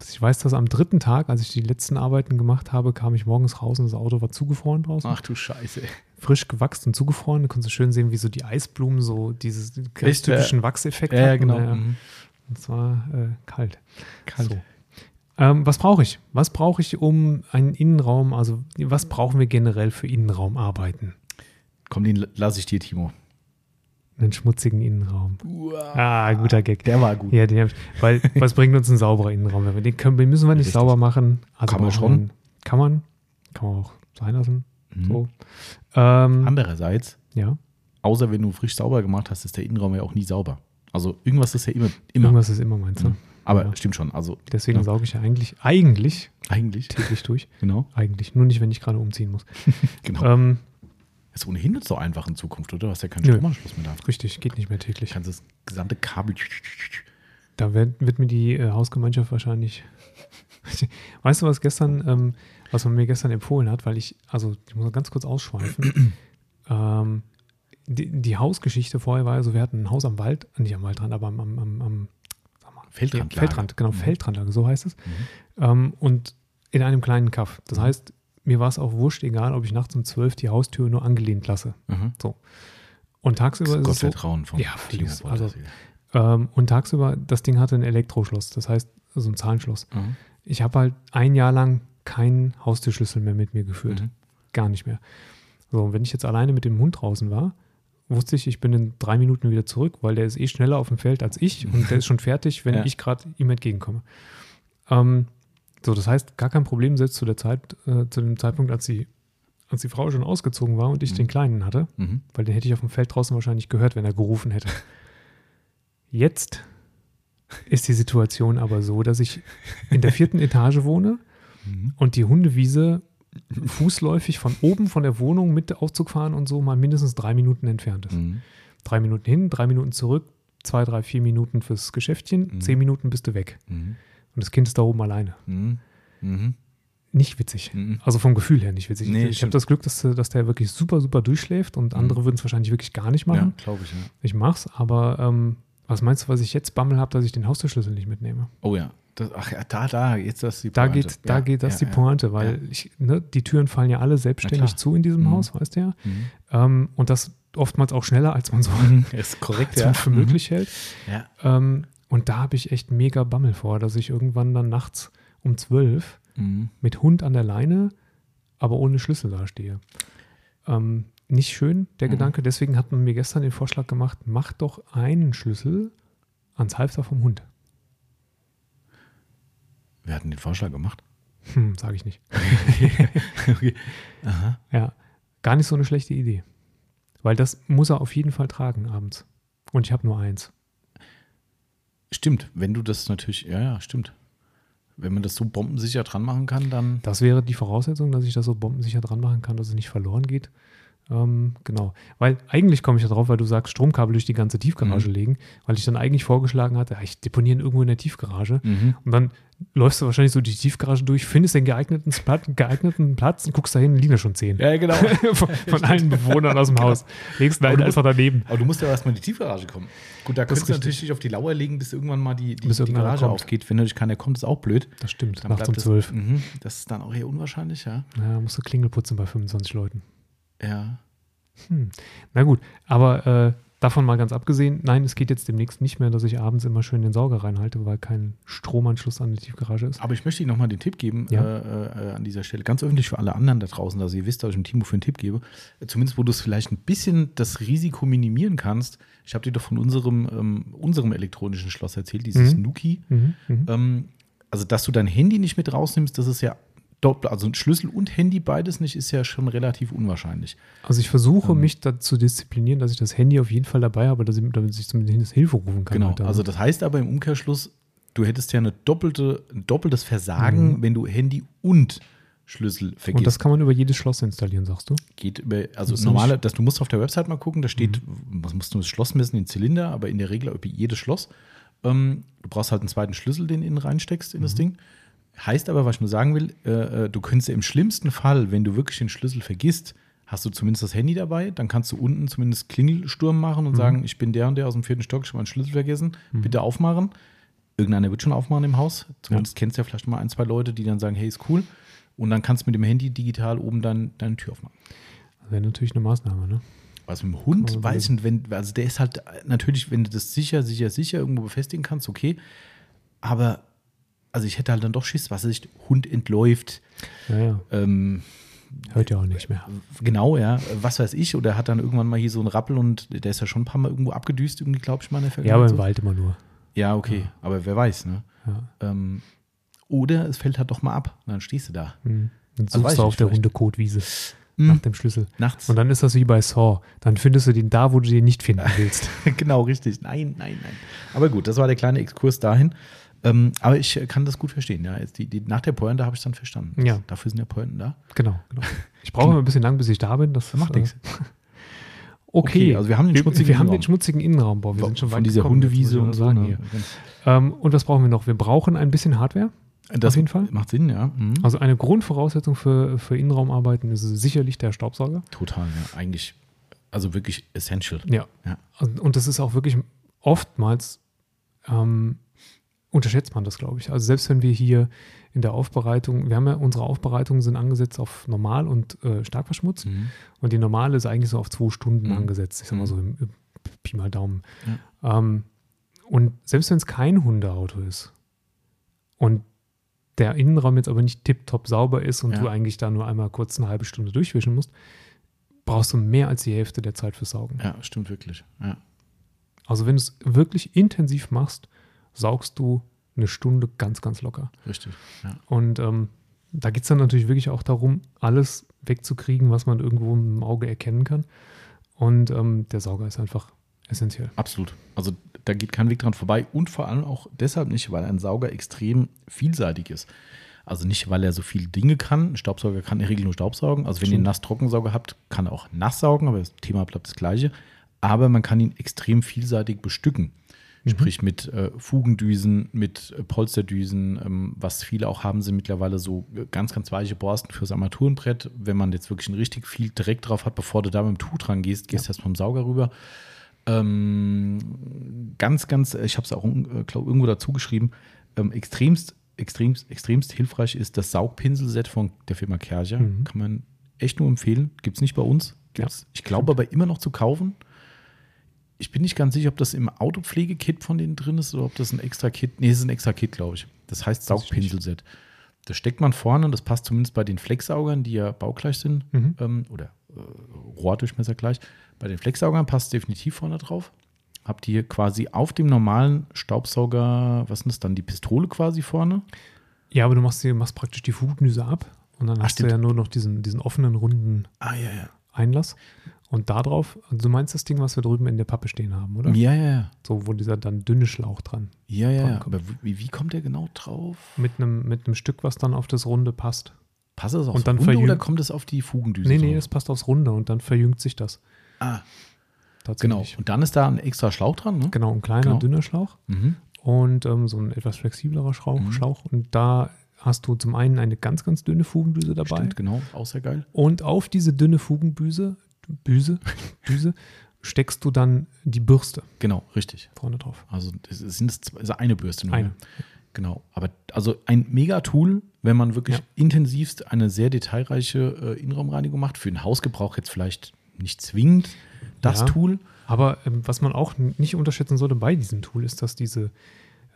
Ich weiß, dass am dritten Tag, als ich die letzten Arbeiten gemacht habe, kam ich morgens raus und das Auto war zugefroren draußen. Ach du Scheiße. Frisch gewachst und zugefroren. Da konntest du schön sehen, wie so die Eisblumen so dieses ganz ja. typischen Wachseffekt Ja, ja, hatten. genau. Naja, Mhm. Es war äh, kalt. Kalt. So. Ähm, was brauche ich? Was brauche ich, um einen Innenraum, also was brauchen wir generell für Innenraumarbeiten? Komm, den lasse ich dir, Timo. Einen schmutzigen Innenraum. Ah, guter Gag. Der war gut. Ja, den hab ich, weil was bringt uns ein sauberer Innenraum? wenn wir Den können, den müssen wir nicht Richtig. sauber machen. Also Kann man schon. Kann man. Kann man auch sein lassen. Mhm. So. Ähm, Andererseits, ja, außer wenn du frisch sauber gemacht hast, ist der Innenraum ja auch nie sauber. Also irgendwas ist ja immer. immer. irgendwas ist immer meinst du. Mhm. Aber Ja. stimmt schon. Also Deswegen Ja. sauge ich ja eigentlich, eigentlich eigentlich. täglich durch. Genau. Eigentlich. Nur nicht, wenn ich gerade umziehen muss. genau. Ähm, ist ohnehin nicht so einfach in Zukunft, oder? Du hast ja keinen. Stromanschluss mehr da. richtig, geht nicht mehr täglich. kannst das gesamte Kabel. Da wird, wird mir die äh, Hausgemeinschaft wahrscheinlich. weißt du, was gestern, ähm, was man mir gestern empfohlen hat, weil ich, also ich muss ganz kurz ausschweifen. ähm, die, die Hausgeschichte vorher war ja so, wir hatten ein Haus am Wald, äh, nicht am Waldrand, aber am, am, am, am. Feldrand, genau, Mhm. Feldrandlage, so heißt es. Ähm, und in einem kleinen Kaff. Das Mhm. heißt, mir war es auch wurscht, egal, ob ich nachts um 12 die Haustür nur angelehnt lasse. Mhm. Und tagsüber ist Gott es so, Vertrauen von Ja. Wolters Also- ähm, und tagsüber, das Ding hatte ein Elektroschloss, das heißt, so ein Zahlenschloss. Mhm. Ich habe halt ein Jahr lang keinen Haustürschlüssel mehr mit mir geführt. Mhm. Gar nicht mehr. So, und wenn ich jetzt alleine mit dem Hund draußen war, wusste ich, ich bin in drei Minuten wieder zurück, weil der ist eh schneller auf dem Feld als ich und der ist schon fertig, wenn Ja. ich gerade ihm entgegenkomme. Ähm, so, das heißt, gar kein Problem, selbst zu der Zeit, äh, zu dem Zeitpunkt, als die, als die Frau schon ausgezogen war und ich Mhm. den Kleinen hatte, Mhm. weil den hätte ich auf dem Feld draußen wahrscheinlich gehört, wenn er gerufen hätte. Jetzt ist die Situation aber so, dass ich in der vierten Etage wohne Mhm. und die Hundewiese fußläufig von oben von der Wohnung mit Aufzug fahren und so mal mindestens drei Minuten entfernt ist. Mhm. Drei Minuten hin, drei Minuten zurück, zwei, drei, vier Minuten fürs Geschäftchen, Mhm. zehn Minuten bist du weg. Mhm. Und das Kind ist da oben alleine. Mhm. Mhm. Nicht witzig. Mhm. Also vom Gefühl her nicht witzig. Nee, ich habe das Glück, dass, dass der wirklich super, super durchschläft und andere Mhm. würden es wahrscheinlich wirklich gar nicht Ja, machen. glaube ich, ja. Ich mach's, aber ähm, was meinst du, was ich jetzt Bammel habe, dass ich den Haustürschlüssel nicht mitnehme? Oh ja. Das, ach ja, da, da, jetzt das die Da Pointe. geht, da Ja, geht das ja, die ja. Pointe, weil Ja. ich, ne, die Türen fallen ja alle selbstständig zu in diesem Mhm. Haus, weißt du ja. Mhm. Ähm, und das oftmals auch schneller, als man so Ist korrekt, als man für Mhm. möglich hält. Ja. Ähm, und da habe ich echt mega Bammel vor, dass ich irgendwann dann nachts um zwölf Mhm. mit Hund an der Leine, aber ohne Schlüssel dastehe. Ähm, nicht schön, der Mhm. Gedanke. Deswegen hat man mir gestern den Vorschlag gemacht, mach doch einen Schlüssel ans Halfter vom Hund. Wir hatten den Vorschlag gemacht. Hm, sage ich nicht. okay. Aha. Ja, gar nicht so eine schlechte Idee. Weil das muss er auf jeden Fall tragen abends. Und ich habe nur eins. Stimmt, wenn du das natürlich, ja, ja, stimmt. Wenn man das so bombensicher dran machen kann, dann. Das wäre die Voraussetzung, dass ich das so bombensicher dran machen kann, dass es nicht verloren geht. Ähm, genau. Weil eigentlich komme ich ja drauf, weil du sagst, Stromkabel durch die ganze Tiefgarage Mhm. legen, weil ich dann eigentlich vorgeschlagen hatte, ja, ich deponiere ihn irgendwo in der Tiefgarage. Mhm. Und dann läufst du wahrscheinlich so die Tiefgarage durch, findest den geeigneten, Splat, geeigneten Platz und guckst da hin, liegen da schon zehn. Ja, genau. von, von allen Bewohnern aus dem Haus. Legst halt du einfach daneben. Aber du musst ja erstmal in die Tiefgarage kommen. Gut, da Das könntest du natürlich dich auf die Lauer legen, bis irgendwann mal die, die, die Garage aufgeht. Wenn natürlich keiner kommt, ist auch blöd. Das stimmt, Dann nachts um bleibt das, zwölf. Mhm, das ist dann auch eher unwahrscheinlich, ja. Ja, musst du Klingel putzen bei 25 Leuten. Ja. Hm. Na gut, aber äh, davon mal ganz abgesehen, nein, es geht jetzt demnächst nicht mehr, dass ich abends immer schön den Sauger reinhalte, weil kein Stromanschluss an die Tiefgarage ist. Aber ich möchte Ihnen nochmal den Tipp geben Ja. äh, äh, an dieser Stelle, ganz öffentlich für alle anderen da draußen, dass ihr wisst, dass ich dem Timo für einen Tipp gebe. Zumindest, wo du es vielleicht ein bisschen das Risiko minimieren kannst. Ich habe dir doch von unserem, ähm, unserem elektronischen Schloss erzählt, dieses Mhm. Nuki. Mhm, mhm. Ähm, also, dass du dein Handy nicht mit rausnimmst, das ist ja doppelt, also Schlüssel und Handy beides nicht, ist ja schon relativ unwahrscheinlich. Also ich versuche Ähm. mich dazu disziplinieren, dass ich das Handy auf jeden Fall dabei habe, dass ich, damit ich zumindest Hilfe rufen kann. Genau. heute. Also, das heißt aber im Umkehrschluss, du hättest ja eine doppelte, ein doppeltes Versagen, wenn du Handy und Schlüssel vergisst. Mhm. Und das kann man über jedes Schloss installieren, sagst du? geht über, also Das ist normale, dass du musst auf der Website mal gucken, da steht, was musst du das Schloss messen, den Zylinder, aber in der Regel über jedes Schloss. Ähm, du brauchst halt einen zweiten Schlüssel, den du innen reinsteckst in das Ding. Heißt aber, was ich nur sagen will, äh, äh, du könntest ja im schlimmsten Fall, wenn du wirklich den Schlüssel vergisst, hast du zumindest das Handy dabei, dann kannst du unten zumindest Klingelsturm machen und sagen, ich bin der und der aus dem vierten Stock, ich habe meinen Schlüssel vergessen, bitte aufmachen. Irgendeiner wird schon aufmachen im Haus. Zumindest kennst du ja vielleicht mal ein, zwei Leute, die dann sagen, hey, ist cool. Und dann kannst du mit dem Handy digital oben dann deine Tür aufmachen. Das wäre natürlich eine Maßnahme, ne? Also mit dem Hund weiß ich nicht, wenn, also der ist halt natürlich, wenn du das sicher, sicher, sicher irgendwo befestigen kannst, okay. Aber also ich hätte halt dann doch Schiss, was ich, Hund entläuft, Ja, ja. ähm, Hört ja auch nicht mehr. genau, ja, was weiß ich, oder hat dann irgendwann mal hier so einen Rappel und der ist ja schon ein paar Mal irgendwo abgedüst, irgendwie, glaube ich mal in der Ja, aber Vergangenheit im so. Wald immer nur. Ja, okay, aber wer weiß, ne? Ja. Ähm, oder es fällt halt doch mal ab, und dann stehst du da. Hm. Dann Also suchst ich du auf der. Hundekotwiese Hm. nach dem Schlüssel. Nachts. Und dann ist das wie bei Saw. Dann findest du den da, wo du den nicht finden willst. genau, richtig. Nein, nein, nein. Aber gut, das war der kleine Exkurs dahin. Ähm, aber ich kann das gut verstehen. Ja. Die, die, nach der Pointe habe ich dann verstanden. Ja. Dafür sind ja Pointen da. genau, genau. Ich brauche immer ein bisschen lang, bis ich da bin. Das Macht äh, nichts. Okay. Okay, also wir haben den wir, schmutzigen wir haben Innenraum. den schmutzigen Innenraum. Boah, wir sind schon Von weit dieser gekommen, Hundewiese und so. Ne? Ähm, und was brauchen wir noch? Wir brauchen ein bisschen Hardware. Das Auf jeden Fall. Macht Sinn, ja. Mhm. Also eine Grundvoraussetzung für, für Innenraumarbeiten ist sicherlich der Staubsauger. Total, ja. Eigentlich, also wirklich essential. Ja. Ja. Und, und das ist auch wirklich oftmals ähm, unterschätzt man das, glaube ich. Also selbst wenn wir hier in der Aufbereitung, wir haben ja unsere Aufbereitungen sind angesetzt auf normal und äh, stark verschmutzt. Mhm. Und die normale ist eigentlich so auf zwei Stunden Mhm. angesetzt. Ich sag mal so im, im Pi mal Daumen. Ja. Ähm, und selbst wenn es kein Hundeauto ist und der Innenraum jetzt aber nicht tipptopp sauber ist und Ja. du eigentlich da nur einmal kurz eine halbe Stunde durchwischen musst, brauchst du mehr als die Hälfte der Zeit fürs Saugen. Ja, stimmt wirklich. Ja. Also wenn du es wirklich intensiv machst, saugst du eine Stunde ganz, ganz locker. Richtig. Ja. Und ähm, da geht es dann natürlich wirklich auch darum, alles wegzukriegen, was man irgendwo im Auge erkennen kann. Und ähm, der Sauger ist einfach essentiell. Absolut. Also da geht kein Weg dran vorbei und vor allem auch deshalb nicht, weil ein Sauger extrem vielseitig ist. Also nicht, weil er so viele Dinge kann. Ein Staubsauger kann in der Regel nur Staubsaugen. Also wenn ihr einen Nass-Trockensauger habt, kann er auch nass saugen, aber das Thema bleibt das gleiche. Aber man kann ihn extrem vielseitig bestücken. Sprich mit äh, Fugendüsen, mit äh, Polsterdüsen, ähm, was viele auch haben, sind mittlerweile so äh, ganz, ganz weiche Borsten fürs Armaturenbrett. Wenn man jetzt wirklich ein richtig viel Dreck drauf hat, bevor du da mit dem Tuch dran gehst, gehst du erst vom Sauger rüber. Ähm, ganz, ganz, ich habe es auch äh, glaub, irgendwo dazu geschrieben, ähm, extremst, extremst, extremst hilfreich ist das Saugpinselset von der Firma Kercher. Mhm. Kann man echt nur empfehlen. Gibt es nicht bei uns. Gibt's, ich glaube aber immer noch zu kaufen. Ich bin nicht ganz sicher, ob das im Autopflegekit von denen drin ist oder ob das ein extra Kit. Nee, es ist ein extra Kit, glaube ich. Das heißt. Saugpinselset. Das steckt man vorne und das passt zumindest bei den Flexsaugern, die ja baugleich sind Mhm. ähm, oder äh, Rohrdurchmesser gleich. Bei den Flexsaugern passt definitiv vorne drauf. Habt ihr quasi auf dem normalen Staubsauger, was ist das dann, die Pistole quasi vorne? Ja, aber du machst, machst praktisch die Fugendüse ab und dann Ach, hast du stimmt. ja nur noch diesen, diesen offenen, runden Ah, ja, ja. Einlass. Und da drauf, also du meinst das Ding, was wir drüben in der Pappe stehen haben, oder? Ja, ja, ja. So, wo dieser dann dünne Schlauch dran. Ja, ja, ja. Aber wie, wie kommt der genau drauf? Mit einem mit einem Stück, was dann auf das Runde passt. Passt das aufs Und dann Runde verjüngt- oder kommt es auf die Fugendüse? Nee, nee, drauf? es passt aufs Runde und dann verjüngt sich das. Ah, genau. Tatsächlich. Und dann ist da ein extra Schlauch dran, ne? Genau, ein kleiner, Genau. dünner Schlauch Mhm. und ähm, so ein etwas flexiblerer Schlauch, Mhm. Schlauch. Und da hast du zum einen eine ganz, ganz dünne Fugendüse dabei. Stimmt, genau. Auch sehr geil. Und auf diese dünne Fugenbüse, Büse, Düse, steckst du dann die Bürste Genau, richtig. vorne drauf. Also es sind es zwei- also eine Bürste nur. Eine. ne? Genau. Aber also ein Mega-Tool, wenn man wirklich Ja. intensivst eine sehr detailreiche äh, Innenraumreinigung macht. Für den Hausgebrauch jetzt vielleicht nicht zwingend das Ja. Tool. Aber ähm, was man auch nicht unterschätzen sollte bei diesem Tool, ist, dass diese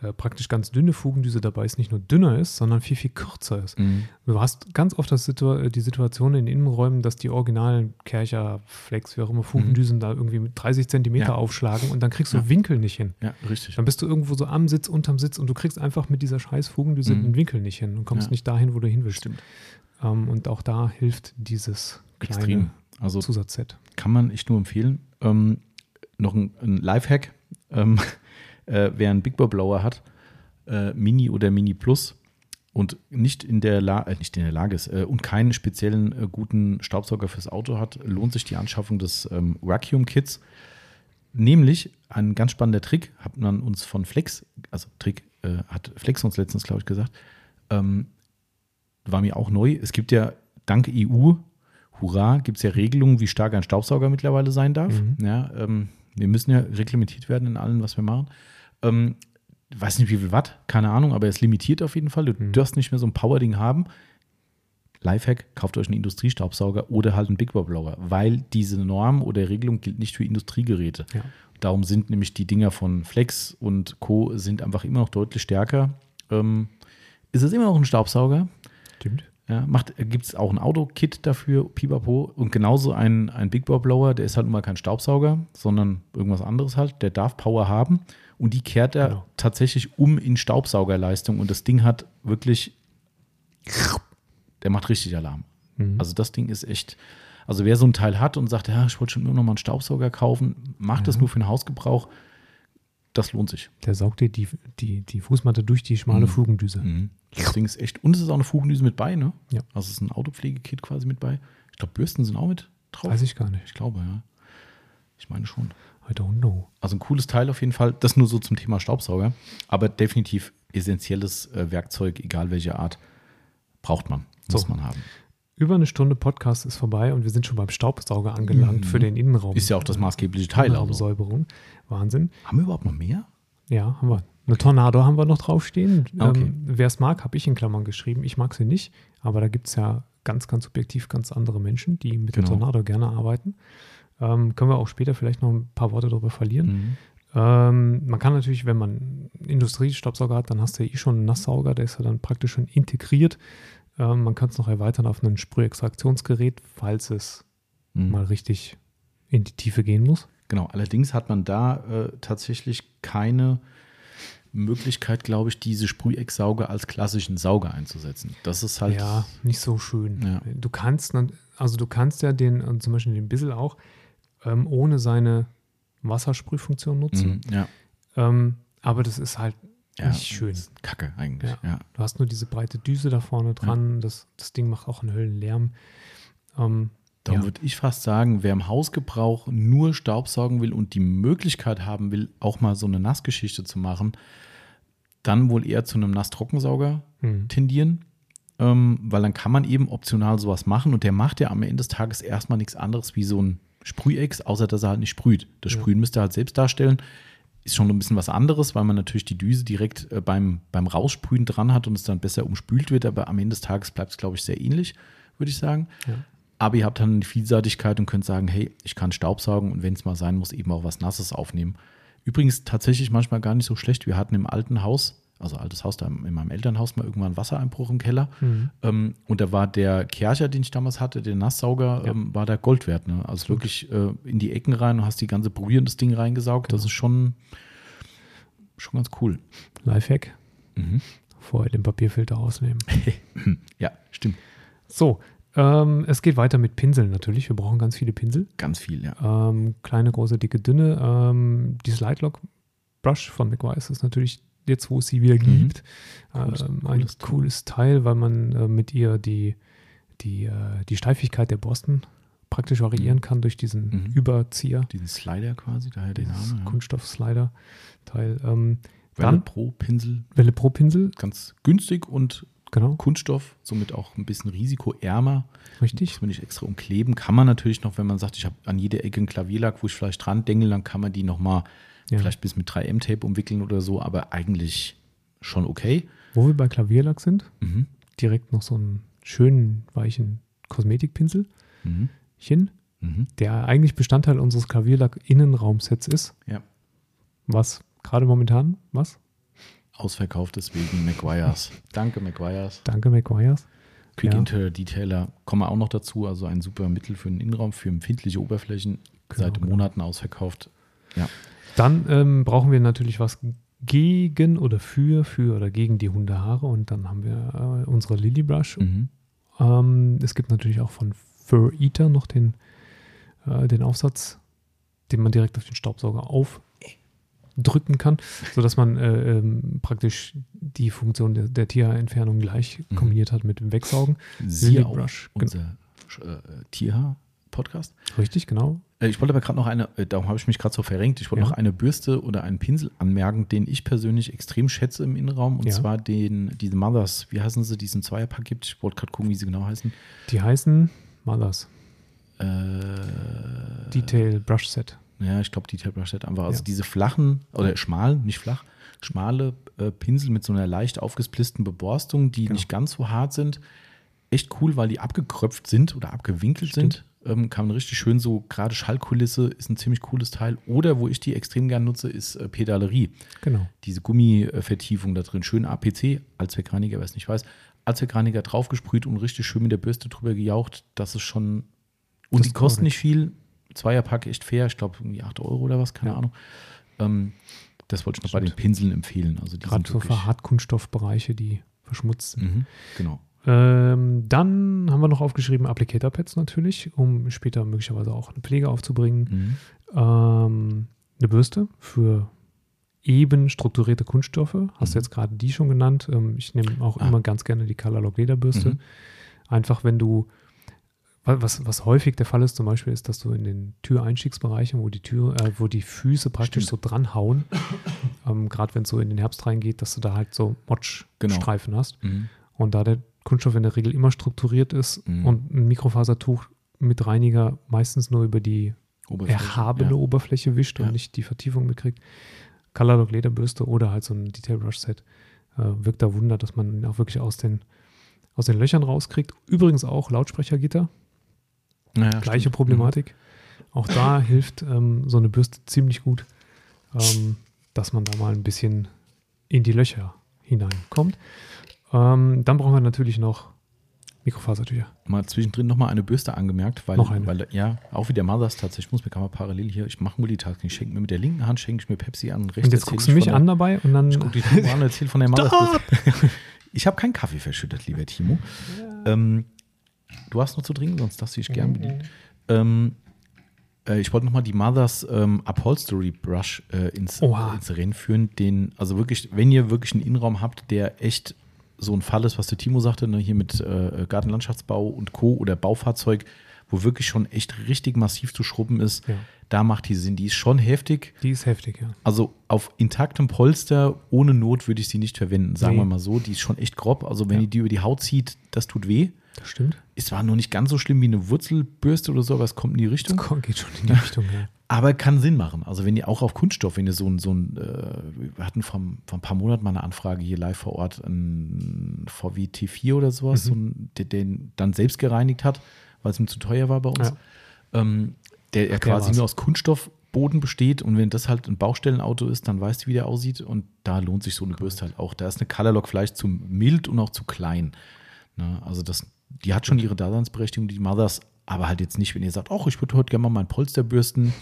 äh, praktisch ganz dünne Fugendüse dabei ist, nicht nur dünner ist, sondern viel, viel kürzer ist. Du hast ganz oft das Situ äh, die Situation in Innenräumen, dass die originalen Kercher, Flex, wie auch immer, Fugendüsen da irgendwie mit 30 Zentimeter Ja. aufschlagen und dann kriegst du Ja. Winkel nicht hin. Ja, richtig. Dann bist du irgendwo so am Sitz, unterm Sitz und du kriegst einfach mit dieser scheiß Fugendüse Mhm. den Winkel nicht hin und kommst Ja. nicht dahin, wo du hin willst. Stimmt. Ähm, und auch da hilft dieses kleine Extrem. Also Zusatzset. kann man echt nur empfehlen. Ähm, noch ein, ein Lifehack, ähm, äh, wer einen Big Boy Blower hat, äh, Mini oder Mini Plus und nicht in der, La äh, nicht in der Lage ist äh, und keinen speziellen äh, guten Staubsauger fürs Auto hat, lohnt sich die Anschaffung des ähm, Vacuum Kits. Nämlich ein ganz spannender Trick, hat man uns von Flex, also Trick, äh, hat Flex uns letztens, glaube ich, gesagt, ähm, war mir auch neu. Es gibt ja dank EU, hurra, gibt es ja Regelungen, wie stark ein Staubsauger mittlerweile sein darf. Mhm. Ja, ähm, wir müssen ja reglementiert werden in allem, was wir machen. Ähm, weiß nicht, wie viel Watt, keine Ahnung, aber er ist limitiert auf jeden Fall. Du Mhm. darfst nicht mehr so ein Power-Ding haben. Lifehack, kauft euch einen Industriestaubsauger oder halt einen Big Boy Blower, weil diese Norm oder Regelung gilt nicht für Industriegeräte. Ja. Darum sind nämlich die Dinger von Flex und Co. sind einfach immer noch deutlich stärker. Ähm, ist es immer noch ein Staubsauger? Stimmt. Ja, Gibt es auch ein Auto-Kit dafür, Pipapo. Und genauso ein, ein Big Boy Blower, der ist halt nun mal kein Staubsauger, sondern irgendwas anderes halt. Der darf Power haben und die kehrt er Genau. tatsächlich um in Staubsaugerleistung. Und das Ding hat wirklich, der macht richtig Alarm. Mhm. Also das Ding ist echt, also wer so ein Teil hat und sagt, ja, ich wollte schon immer noch mal einen Staubsauger kaufen, macht das Ja. nur für den Hausgebrauch, das lohnt sich. Der saugt dir die, die, die Fußmatte durch die schmale Mhm. Fugendüse. Das Ding ist echt, und es ist auch eine Fugendüse mit bei, ne? Ja. Also es ist ein Autopflegekit quasi mit bei. Ich glaube, Bürsten sind auch mit drauf. Weiß ich gar nicht. Ich glaube, ja. Ich meine schon. I don't know. Also ein cooles Teil auf jeden Fall. Das nur so zum Thema Staubsauger. Aber definitiv essentielles äh, Werkzeug, egal welche Art, braucht man, muss So. man haben. Über eine Stunde Podcast ist vorbei und wir sind schon beim Staubsauger angelangt Mhm. für den Innenraum. Ist ja auch das maßgebliche Teil. Also. Innenraumsäuberung. Wahnsinn. Haben wir überhaupt noch mehr? Ja, haben wir. Eine Tornado haben wir noch draufstehen. Okay. Ähm, Wer es mag, habe ich in Klammern geschrieben. Ich mag sie nicht, aber da gibt es ja ganz, ganz subjektiv ganz andere Menschen, die mit Genau. der Tornado gerne arbeiten. Ähm, können wir auch später vielleicht noch ein paar Worte darüber verlieren. Mhm. Ähm, man kann natürlich, wenn man Industriestaubsauger hat, dann hast du ja eh schon einen Nasssauger, der ist ja dann praktisch schon integriert. Ähm, man kann es noch erweitern auf ein Sprühextraktionsgerät, falls es Mhm. mal richtig in die Tiefe gehen muss. Genau, allerdings hat man da äh, tatsächlich keine Möglichkeit, glaube ich, diese Sprühecksauger als klassischen Sauger einzusetzen. Das ist halt. Ja, nicht so schön. Ja. Du kannst, also du kannst ja den, äh, zum Beispiel den Bissel auch ähm, ohne seine Wassersprühfunktion nutzen. Mhm, ja, Ähm, aber das ist halt ja, nicht schön. das ist Kacke eigentlich. Ja. Du hast nur diese breite Düse da vorne dran. Das, das Ding macht auch einen Höllenlärm. Ähm, Ja. würde ich fast sagen, wer im Hausgebrauch nur Staubsaugen will und die Möglichkeit haben will, auch mal so eine Nassgeschichte zu machen, dann wohl eher zu einem Nass-Trockensauger hm. tendieren, ähm, weil dann kann man eben optional sowas machen und der macht ja am Ende des Tages erstmal nichts anderes wie so ein Sprühex, außer dass er halt nicht sprüht. Das Ja. Sprühen müsste er halt selbst darstellen. Ist schon ein bisschen was anderes, weil man natürlich die Düse direkt äh, beim, beim Raussprühen dran hat und es dann besser umspült wird, aber am Ende des Tages bleibt es, glaube ich, sehr ähnlich, würde ich sagen. Ja. Aber ihr habt dann eine Vielseitigkeit und könnt sagen, hey, ich kann Staubsaugen und wenn es mal sein muss, eben auch was Nasses aufnehmen. Übrigens tatsächlich manchmal gar nicht so schlecht. Wir hatten im alten Haus, also altes Haus da in meinem Elternhaus, mal irgendwann Wassereinbruch im Keller. Mhm. Ähm, und da war der Kercher, den ich damals hatte, der Nasssauger, Ja. ähm, war der Gold wert. Ne? Also wirklich äh, in die Ecken rein und hast die ganze Brühe in das Ding reingesaugt. Das Genau. ist schon, schon ganz cool. Lifehack, Mhm. vorher den Papierfilter ausnehmen. Ja, stimmt. So, ähm, es geht weiter mit Pinseln natürlich. Wir brauchen ganz viele Pinsel. Ganz viel, ja. Ähm, kleine, große, dicke, dünne. Ähm, die Slide Lock Brush von McWise ist natürlich jetzt, wo es sie wieder gibt, Mhm. Cooles- ähm, ein cooles cooles. Teil, weil man äh, mit ihr die die, äh, die Steifigkeit der Borsten praktisch variieren mhm. kann durch diesen mhm. Überzieher. Diesen Slider quasi, daher den Name. Ja. Kunststoff-Slider-Teil. Ähm, Welle dann, Pro Pinsel. Welle Pro Pinsel. Ganz günstig und genau. Kunststoff, somit auch ein bisschen risikoärmer. Richtig. Muss man nicht extra umkleben. Kann man natürlich noch, wenn man sagt, ich habe an jeder Ecke einen Klavierlack, wo ich vielleicht dran denke, dann kann man die nochmal ja. vielleicht bis mit 3M-Tape umwickeln oder so, aber eigentlich schon okay. Wo wir bei Klavierlack sind, mhm. direkt noch so einen schönen, weichen Kosmetikpinsel. Mhm. Mhm. der eigentlich Bestandteil unseres Klavierlack-Innenraumsets ist. Ja. Was gerade momentan, was? Ausverkauft deswegen McGuire's. Danke, McGuire's. Danke, McGuire's. Quick ja. Interior Detailer kommen wir auch noch dazu. Also ein super Mittel für den Innenraum, für empfindliche Oberflächen. Genau, seit genau. Monaten ausverkauft. Ja. Dann ähm, brauchen wir natürlich was gegen oder für, für oder gegen die Hundehaare. Und dann haben wir äh, unsere Lily Brush. Mhm. Ähm, es gibt natürlich auch von Fur Eater noch den, äh, den Aufsatz, den man direkt auf den Staubsauger aufdrücken kann, sodass man äh, ähm, praktisch die Funktion der, der Tierhaarentfernung gleich mhm. kombiniert hat mit dem Wegsaugen. Siehe Brush. Unser äh, Tierhaar Podcast. Richtig, genau. Äh, ich wollte aber gerade noch eine, äh, darum habe ich mich gerade so verrenkt, ich wollte ja. noch eine Bürste oder einen Pinsel anmerken, den ich persönlich extrem schätze im Innenraum. Und ja. zwar den, diese Mothers, wie heißen sie, diesen Zweierpack gibt. Ich wollte gerade gucken, wie sie genau heißen. Die heißen Mothers. Äh, Detail Brush Set. Ja, ich glaube Detail Brush Set einfach. Also ja. diese flachen, oder schmalen, nicht flach, schmale äh, Pinsel mit so einer leicht aufgesplitsten Beborstung, die genau. nicht ganz so hart sind. Echt cool, weil die abgekröpft sind oder abgewinkelt Stimmt. sind ähm, kann man richtig schön so, gerade Schallkulisse ist ein ziemlich cooles Teil. Oder wo ich die extrem gern nutze, ist äh, Pedalerie. Genau. Diese Gummivertiefung da drin. Schön APC, Allzweckreiniger, wer es nicht weiß. Allzweckreiniger draufgesprüht und richtig schön mit der Bürste drüber gejaucht. Das ist schon. Und das die kosten nicht viel. Zweierpack echt fair. Ich glaube, irgendwie 8 Euro oder was, keine ja. Ahnung. Ähm, das wollte ich noch Stimmt. bei den Pinseln empfehlen. Also Gerade so für Hartkunststoffbereiche, die verschmutzt sind. Mhm, genau. Ähm, dann haben wir noch aufgeschrieben Applicator Pads natürlich, um später möglicherweise auch eine Pflege aufzubringen. Mhm. Ähm, eine Bürste für eben strukturierte Kunststoffe. Hast mhm. du jetzt gerade die schon genannt? Ähm, ich nehme auch ah. immer ganz gerne die Colorlock Lederbürste. Mhm. Einfach, wenn du, was, was häufig der Fall ist zum Beispiel, ist, dass du in den Türeinstiegsbereichen, wo die Tür, äh, wo die Füße praktisch Stimmt. so dranhauen, ähm, gerade wenn es so in den Herbst reingeht, dass du da halt so Motschstreifen genau. hast. Mhm. Und da der Kunststoff in der Regel immer strukturiert ist mhm. und ein Mikrofasertuch mit Reiniger meistens nur über die Oberfläche, erhabene ja. Oberfläche wischt ja. und nicht die Vertiefung mitkriegt. Colorlock Lederbürste oder halt so ein Detail Brush Set äh, wirkt da Wunder, dass man ihn auch wirklich aus den, aus den Löchern rauskriegt. Übrigens auch Lautsprechergitter. Naja, Gleiche stimmt. Problematik. Mhm. Auch da hilft ähm, so eine Bürste ziemlich gut, ähm, dass man da mal ein bisschen in die Löcher hineinkommt. Ähm, dann brauchen wir natürlich noch Mikrofasertücher. Mal zwischendrin nochmal eine Bürste angemerkt, weil, noch eine. weil ja, auch wie der Mothers tatsächlich, ich muss mir mal parallel hier, ich mache Multitasking, ich schenke mir mit der linken Hand, schenke ich mir Pepsi an, rechts Und jetzt guckst du mich an dabei und dann. Ich gucke Timo an, erzähl von der Mothers. ich habe keinen Kaffee verschüttet, lieber Timo. Ja. Ähm, du hast noch zu trinken, sonst darfst du dich gern bedienen. Mhm. Ähm, äh, ich wollte nochmal die Mothers ähm, Upholstery Brush äh, ins, ins Rennen führen, den, also wirklich, wenn ihr wirklich einen Innenraum habt, der echt so ein Fall ist, was der Timo sagte, ne, hier mit äh, Gartenlandschaftsbau und Co. oder Baufahrzeug, wo wirklich schon echt richtig massiv zu schrubben ist, ja. da macht die Sinn. Die ist schon heftig. Die ist heftig, ja. Also auf intaktem Polster ohne Not würde ich sie nicht verwenden, sagen nee. wir mal so. Die ist schon echt grob. Also wenn ja. die die über die Haut zieht, das tut weh. Das stimmt. Es war nur nicht ganz so schlimm wie eine Wurzelbürste oder so, aber es kommt in die Richtung. Das geht schon in die Richtung, ja. Aber kann Sinn machen. Also wenn ihr auch auf Kunststoff, wenn ihr so ein, so ein äh, wir hatten vor, vor, ein paar Monaten mal eine Anfrage hier live vor Ort, ein VW T4 oder sowas, mhm. so ein, der den dann selbst gereinigt hat, weil es ihm zu teuer war bei uns. Ja. Ähm, der, Ach, quasi nur aus Kunststoffboden besteht und wenn das halt ein Baustellenauto ist, dann weißt du, wie der aussieht und da lohnt sich so eine Bürste halt auch. Da ist eine Colorlock vielleicht zu mild und auch zu klein. Ne? Also das, die hat schon ihre Daseinsberechtigung, die Mothers, aber halt jetzt nicht, wenn ihr sagt, ach, ich würde heute gerne mal mein Polster bürsten.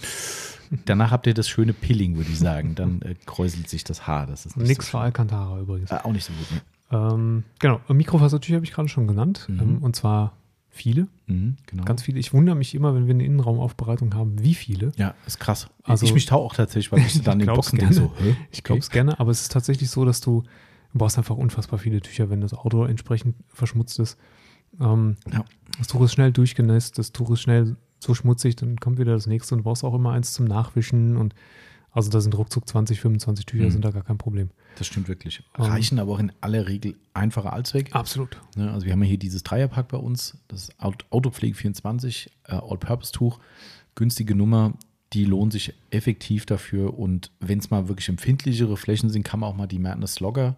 Danach habt ihr das schöne Pilling, würde ich sagen. Dann äh, kräuselt sich das Haar. Das ist Nix so für Alcantara übrigens. Äh, auch nicht so gut. Ne? Ähm, genau, Mikrofasertücher habe ich gerade schon genannt. Mhm. Ähm, und zwar viele. Mhm, genau. Ganz viele. Ich wundere mich immer, wenn wir eine Innenraumaufbereitung haben, wie viele. Ja, ist krass. Also, ich mich tau auch tatsächlich, weil ich dann den Boxen denke so, Hä? Ich glaube es gerne, aber es ist tatsächlich so, dass du, du brauchst einfach unfassbar viele Tücher, wenn das Auto entsprechend verschmutzt ist. Ähm, ja. Das Tuch ist schnell durchgenässt, das Tuch ist schnell so schmutzig, dann kommt wieder das nächste und brauchst auch immer eins zum Nachwischen und also da sind ruckzuck 20, 25 Tücher, mhm. sind da gar kein Problem. Das stimmt wirklich. Reichen aber auch in aller Regel einfacher Allzweck. Absolut. Ne, also wir haben ja hier dieses Dreierpack bei uns, das Autopflege 24, äh, All-Purpose-Tuch, günstige Nummer, die lohnen sich effektiv dafür. Und wenn es mal wirklich empfindlichere Flächen sind, kann man auch mal die Madness Logger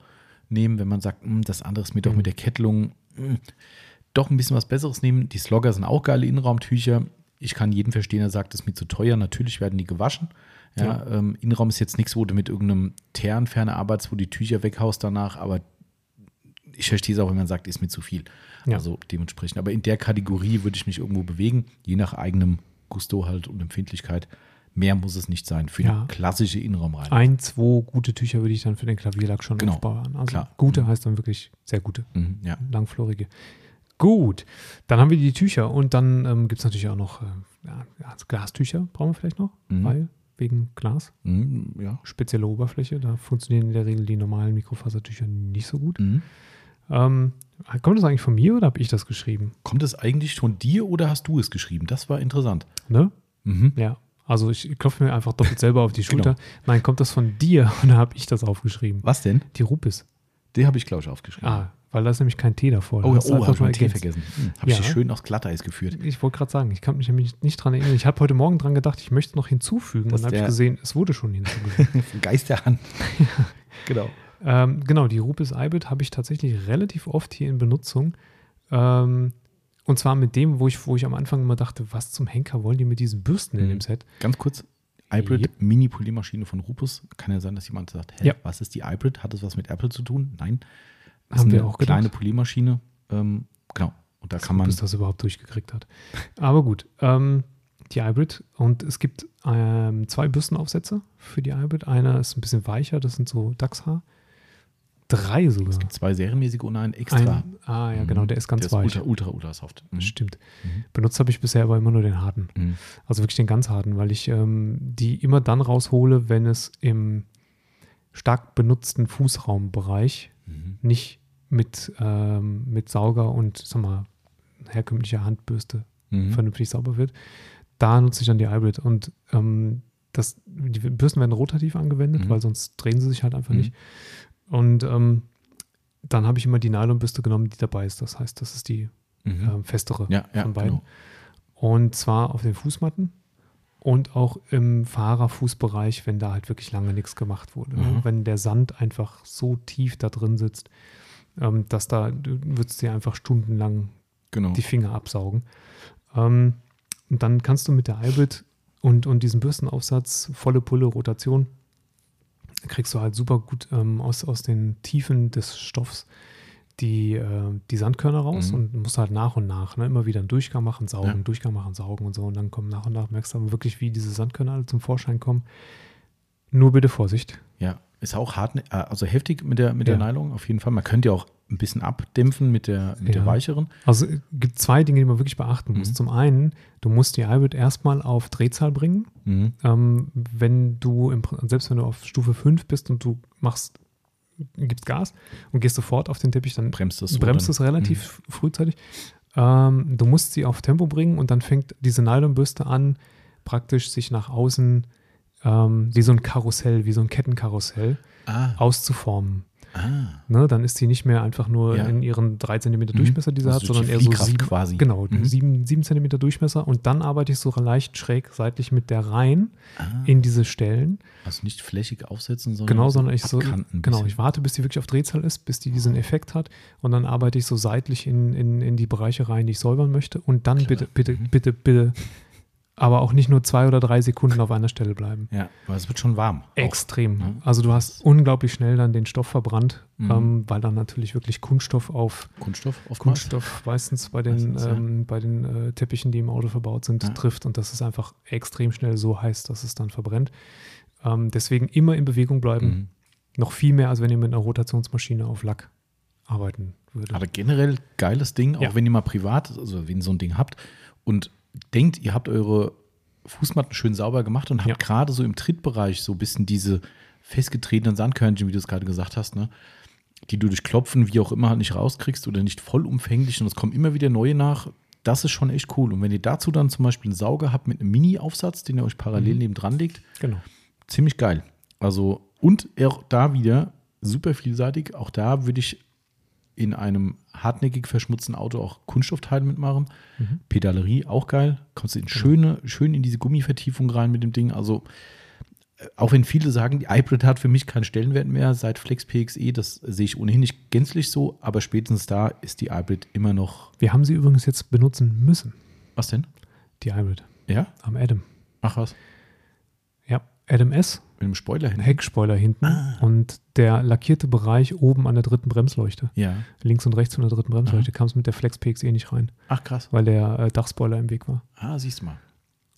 nehmen, wenn man sagt, hm, das andere ist mir doch mhm. mit der Kettelung mh, hm, doch ein bisschen was Besseres nehmen. Die Slogger sind auch geile Innenraumtücher. Ich kann jeden verstehen, der sagt, es ist mir zu teuer. Natürlich werden die gewaschen. Ja, ja. Ähm, Innenraum ist jetzt nichts, wo du mit irgendeinem Teerenferner arbeitest, wo die Tücher weghaust danach, aber ich verstehe es auch, wenn man sagt, ist mir zu viel. Ja. Also dementsprechend. Aber in der Kategorie würde ich mich irgendwo bewegen, je nach eigenem Gusto halt und Empfindlichkeit. Mehr muss es nicht sein für ja. eine klassische Innenraumreinigung. Ein, zwei gute Tücher würde ich dann für den Klavierlack schon genau. aufbauen. Also Klar. gute mhm. heißt dann wirklich sehr gute, mhm, ja. langflorige. Gut, dann haben wir die Tücher und dann ähm, gibt es natürlich auch noch äh, ja, Glastücher, brauchen wir vielleicht noch, mhm. weil wegen Glas. Mhm, ja. Spezielle Oberfläche, da funktionieren in der Regel die normalen Mikrofasertücher nicht so gut. Mhm. Ähm, kommt das eigentlich von mir oder habe ich das geschrieben? Kommt es eigentlich von dir oder hast du es geschrieben? Das war interessant. Ne? Mhm. Ja. Also ich klopfe mir einfach doppelt selber auf die. Schulter. Genau. Nein, kommt das von dir oder habe ich das aufgeschrieben? Was denn? Die Rupis. Die habe ich, glaube ich, aufgeschrieben. Ah, weil da ist nämlich kein Tee davor. Oh, oh habe ich mal Tee vergessen. Hm, habe ja. ich dich schön aufs Glatteis geführt. Ich wollte gerade sagen, ich kann mich nämlich nicht dran erinnern. Ich habe heute Morgen dran gedacht, ich möchte noch hinzufügen. Das dann habe ich gesehen, es wurde schon hinzugefügt. Geist der Hand. genau. Ähm, genau, die Rupis Ibit habe ich tatsächlich relativ oft hier in Benutzung. Ähm, und zwar mit dem, wo ich, wo ich am Anfang immer dachte, was zum Henker wollen die mit diesen Bürsten mhm. in dem Set? Ganz kurz, Hybrid yep. Mini-Poliermaschine von Rupus. Kann ja sein, dass jemand sagt, hä, ja. was ist die Hybrid? Hat das was mit Apple zu tun? Nein. Das Haben eine auch kleine gedacht. Poliermaschine. Ähm, genau. Und da das kann man. Bis das überhaupt durchgekriegt hat. Aber gut. Ähm, die Hybrid. Und es gibt ähm, zwei Bürstenaufsätze für die Hybrid. Einer ist ein bisschen weicher, das sind so Dachshaar. Drei sogar. Es gibt zwei serienmäßige und einen extra. Ein, ah, ja, genau, der ist ganz der weich. Ist ultra, ultra, ultra soft. Mhm. Stimmt. Mhm. Benutzt habe ich bisher aber immer nur den harten. Mhm. Also wirklich den ganz harten, weil ich ähm, die immer dann raushole, wenn es im stark benutzten Fußraumbereich mhm. nicht mit, ähm, mit Sauger und sag mal, herkömmlicher Handbürste mhm. vernünftig sauber wird. Da nutze ich dann die Hybrid und ähm, das, die Bürsten werden rotativ angewendet, mhm. weil sonst drehen sie sich halt einfach nicht. Und ähm, dann habe ich immer die Nylonbürste genommen, die dabei ist. Das heißt, das ist die mhm. äh, festere ja, ja, von beiden. Genau. Und zwar auf den Fußmatten und auch im Fahrerfußbereich, wenn da halt wirklich lange nichts gemacht wurde. Mhm. Wenn der Sand einfach so tief da drin sitzt, ähm, dass da würdest du dir einfach stundenlang genau. die Finger absaugen. Ähm, und dann kannst du mit der Hybrid und, und diesem Bürstenaufsatz volle Pulle Rotation kriegst du halt super gut ähm, aus, aus den Tiefen des Stoffs die, äh, die Sandkörner raus mhm. und musst halt nach und nach ne, immer wieder einen Durchgang machen, saugen, ja. Durchgang machen, saugen und so. Und dann kommen nach und nach, merkst du aber wirklich, wie diese Sandkörner alle zum Vorschein kommen. Nur bitte Vorsicht. Ja, ist auch hart, äh, also heftig mit der, mit ja. der Nylon auf jeden Fall. Man könnte ja auch ein bisschen abdämpfen mit der, mit ja. der weicheren. Also es gibt zwei Dinge, die man wirklich beachten muss. Mhm. Zum einen, du musst die Hybrid erstmal auf Drehzahl bringen. Mhm. Ähm, wenn du, im, selbst wenn du auf Stufe 5 bist und du machst, gibst Gas und gehst sofort auf den Teppich, dann bremst es, bremst es relativ mhm. frühzeitig. Ähm, du musst sie auf Tempo bringen und dann fängt diese Nylonbürste an, praktisch sich nach außen ähm, wie so ein Karussell, wie so ein Kettenkarussell ah. auszuformen. Ah. Ne, dann ist sie nicht mehr einfach nur ja. in ihren 3 cm mhm. Durchmesser, die sie also hat, sondern eher so sieben, quasi. Genau, mhm. 7, 7 cm Durchmesser und dann arbeite ich so leicht schräg seitlich mit der rein ah. in diese Stellen. Also nicht flächig aufsetzen, sondern genau, sondern ich so genau, ich warte, bis die wirklich auf Drehzahl ist, bis die diesen Effekt hat und dann arbeite ich so seitlich in, in, in die Bereiche rein, die ich säubern möchte und dann Klar. bitte, bitte, mhm. bitte, bitte aber auch nicht nur zwei oder drei Sekunden auf einer Stelle bleiben. Ja, aber es wird schon warm. Extrem. Auch, ne? Also du hast unglaublich schnell dann den Stoff verbrannt, mhm. ähm, weil dann natürlich wirklich Kunststoff auf Kunststoff, auf Kunststoff meistens bei den, meistens, ähm, bei den äh, Teppichen, die im Auto verbaut sind, ja. trifft und das ist einfach extrem schnell so heiß, dass es dann verbrennt. Ähm, deswegen immer in Bewegung bleiben. Mhm. Noch viel mehr, als wenn ihr mit einer Rotationsmaschine auf Lack arbeiten würdet. Aber generell geiles Ding, auch ja. wenn ihr mal privat, also wenn ihr so ein Ding habt und denkt, ihr habt eure Fußmatten schön sauber gemacht und habt ja. gerade so im Trittbereich so ein bisschen diese festgetretenen Sandkörnchen, wie du es gerade gesagt hast, ne? die du durch Klopfen, wie auch immer, nicht rauskriegst oder nicht vollumfänglich und es kommen immer wieder neue nach. das ist schon echt cool. Und wenn ihr dazu dann zum Beispiel einen Sauger habt mit einem Mini-Aufsatz, den ihr euch parallel Mhm. neben dran legt, Genau. ziemlich geil. Also, und auch da wieder super vielseitig. Auch da würde ich in einem hartnäckig verschmutzten Auto auch Kunststoffteile mitmachen. Mhm. Pedalerie auch geil. Kommst du in schöne, schön in diese Gummivertiefung rein mit dem Ding. Also, äh, auch wenn viele sagen, die Hybrid hat für mich keinen Stellenwert mehr seit Flex PXE, das sehe ich ohnehin nicht gänzlich so, aber spätestens da ist die Hybrid immer noch. Wir haben sie übrigens jetzt benutzen müssen, Was denn? die Hybrid, Ja? am Adam. Ach was? Ja, Adam S, Mit dem Spoiler hin. Heckspoiler hinten Ah. und der lackierte Bereich oben an der dritten Bremsleuchte. Ja. Links und rechts von der dritten Bremsleuchte kam es mit der Flex PXE nicht rein, Ach krass. weil der äh, Dachspoiler im Weg war. Ah, siehst du mal.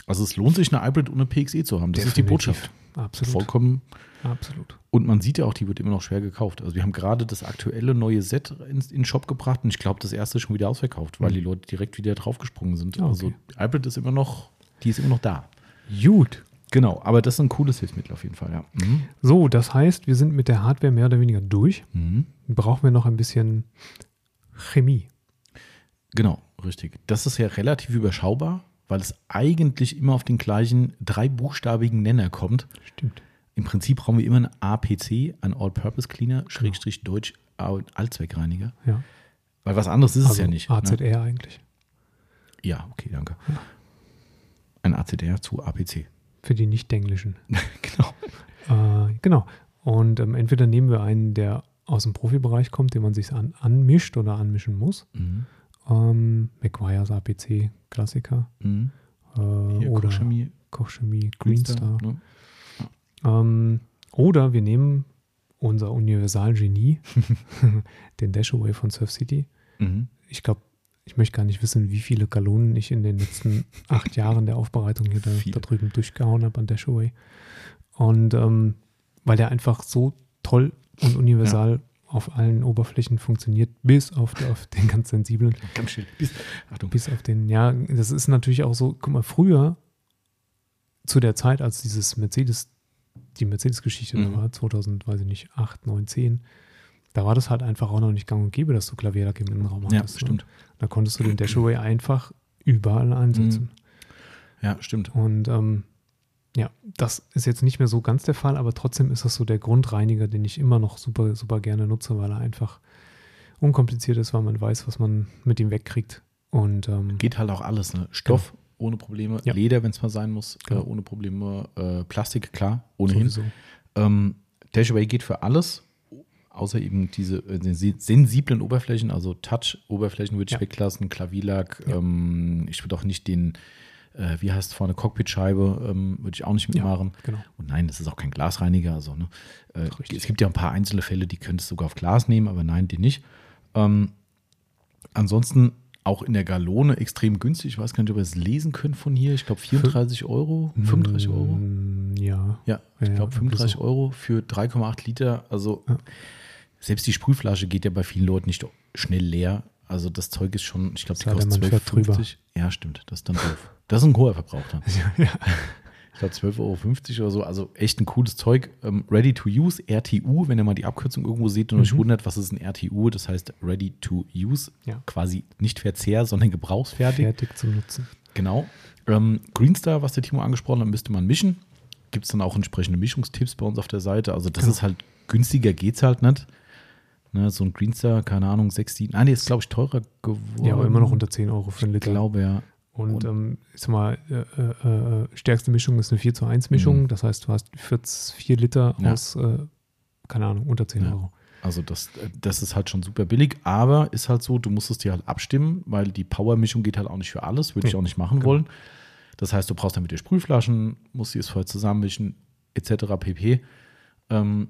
Also es lohnt sich, eine Hybrid ohne PXE zu haben. Das ist die Definitiv. Botschaft. Absolut. Vollkommen. Absolut. Und man sieht ja auch, die wird immer noch schwer gekauft. Also wir haben gerade das aktuelle neue Set in, den Shop gebracht und ich glaube, das erste ist schon wieder ausverkauft, weil Mhm. die Leute direkt wieder draufgesprungen sind. Ah, okay. Also die Hybrid ist immer noch, die ist immer noch da. Gut. Genau, aber das ist ein cooles Hilfsmittel auf jeden Fall, ja. Mhm. So, das heißt, wir sind mit der Hardware mehr oder weniger durch. Mhm. Brauchen wir noch ein bisschen Chemie. Genau, richtig. Das ist ja relativ überschaubar, weil es eigentlich immer auf den gleichen dreibuchstabigen Nenner kommt. Stimmt. Im Prinzip brauchen wir immer einen APC, einen All-Purpose Cleaner, Schrägstrich Deutsch Allzweckreinige. Ja. Weil was anderes ist es also ja nicht. AZR Ne? eigentlich. Ja, okay, danke. Ein ACDR zu APC. Für die Nicht-Denglischen. genau. Äh, genau. Und ähm, entweder nehmen wir einen, der aus dem Profibereich kommt, den man sich an, anmischt oder anmischen muss. Mhm. Ähm, McGuire's APC, Klassiker. Mhm. Äh, Hier, oder Kochchemie, Kochchemie, Greenstar. Ne? Ähm, oder wir nehmen unser Universal-Genie, den Dashaway von Surf City. Mhm. Ich glaube, ich möchte gar nicht wissen, wie viele Gallonen ich in den letzten acht Jahren der Aufbereitung hier da, da drüben durchgehauen habe an Dashaway. Und ähm, weil der einfach so toll und universal auf allen Oberflächen funktioniert, bis auf, auf den ganz sensiblen, Ganz schön. Bis, Achtung. bis auf den, ja, das ist natürlich auch so, guck mal, früher zu der Zeit, als dieses Mercedes, die Mercedes-Geschichte da Mhm. war, 2000, weiß ich nicht, 8, 9, 10, da war das halt einfach auch noch nicht gang und gäbe, dass du Klavierlack im Innenraum Ja, hattest. ne? stimmt. Da konntest du den Dashaway einfach überall einsetzen. Ja, stimmt. Und ähm, ja, das ist jetzt nicht mehr so ganz der Fall, aber trotzdem ist das so der Grundreiniger, den ich immer noch super, super gerne nutze, weil er einfach unkompliziert ist, weil man weiß, was man mit ihm wegkriegt. Und ähm, Geht halt auch alles. Ne? Stoff ohne Probleme. Ja. Leder, wenn es mal sein muss, Genau. äh, ohne Probleme. Äh, Plastik, klar, ohnehin. Ähm, Dashaway geht für alles, außer eben diese äh, sen- sensiblen Oberflächen, also Touch-Oberflächen würde ich Ja. weglassen, Klavierlack. Ja. Ähm, ich würde auch nicht den, äh, wie heißt vorne, Cockpitscheibe, ähm, würde ich auch nicht mitmachen. Genau. Und nein, das ist auch kein Glasreiniger. Also, ne, äh, es gibt ja ein paar einzelne Fälle, die könntest du sogar auf Glas nehmen, aber nein, die nicht. Ähm, ansonsten auch in der Galone extrem günstig. Ich weiß gar nicht, ob ihr es lesen könnt von hier. Ich glaube 34 Euro, 35 Euro. Mm, Ja. Ja, ich Ja, glaube ja, 35 so. Euro für 3,8 Liter. Also Ja. selbst die Sprühflasche geht ja bei vielen Leuten nicht schnell leer. Also das Zeug ist schon, ich glaube, die kostet man fährt drüber. 12,50. Ja, stimmt. Das ist dann doof. Das ist ein hoher Verbrauch dann. ja. Ich glaube 12,50 Euro oder so. Also echt ein cooles Zeug. Ähm, ready to use, RTU, wenn ihr mal die Abkürzung irgendwo seht und euch Mhm. wundert, was ist ein RTU? Das heißt Ready to Use. Ja. Quasi nicht Verzehr, sondern gebrauchsfertig. Fertig zum Nutzen. Genau. Ähm, Greenstar, was der Timo angesprochen hat, müsste man mischen. Gibt es dann auch entsprechende Mischungstipps bei uns auf der Seite. Also das Ja. ist halt günstiger, geht es halt nicht. Ne, so ein Greenstar, keine Ahnung, 6, 7. Ah, nee, ist glaube ich teurer geworden. Ja, aber immer noch unter 10 Euro für einen Ich Liter. glaube ja. Und, Und- ähm, ich sag mal, äh, äh, äh, stärkste Mischung ist eine 4 zu 1 Mischung. Mhm. Das heißt, du hast 4 Liter Ja. aus, äh, keine Ahnung, unter 10 Ja. Euro. Also das, äh, das ist halt schon super billig, aber ist halt so, du musst es dir halt abstimmen, weil die Power-Mischung geht halt auch nicht für alles, würde ich Nee, auch nicht machen genau. wollen. Das heißt, du brauchst dann mit dir Sprühflaschen, musst sie es vorher zusammenmischen, etc. pp. Ähm,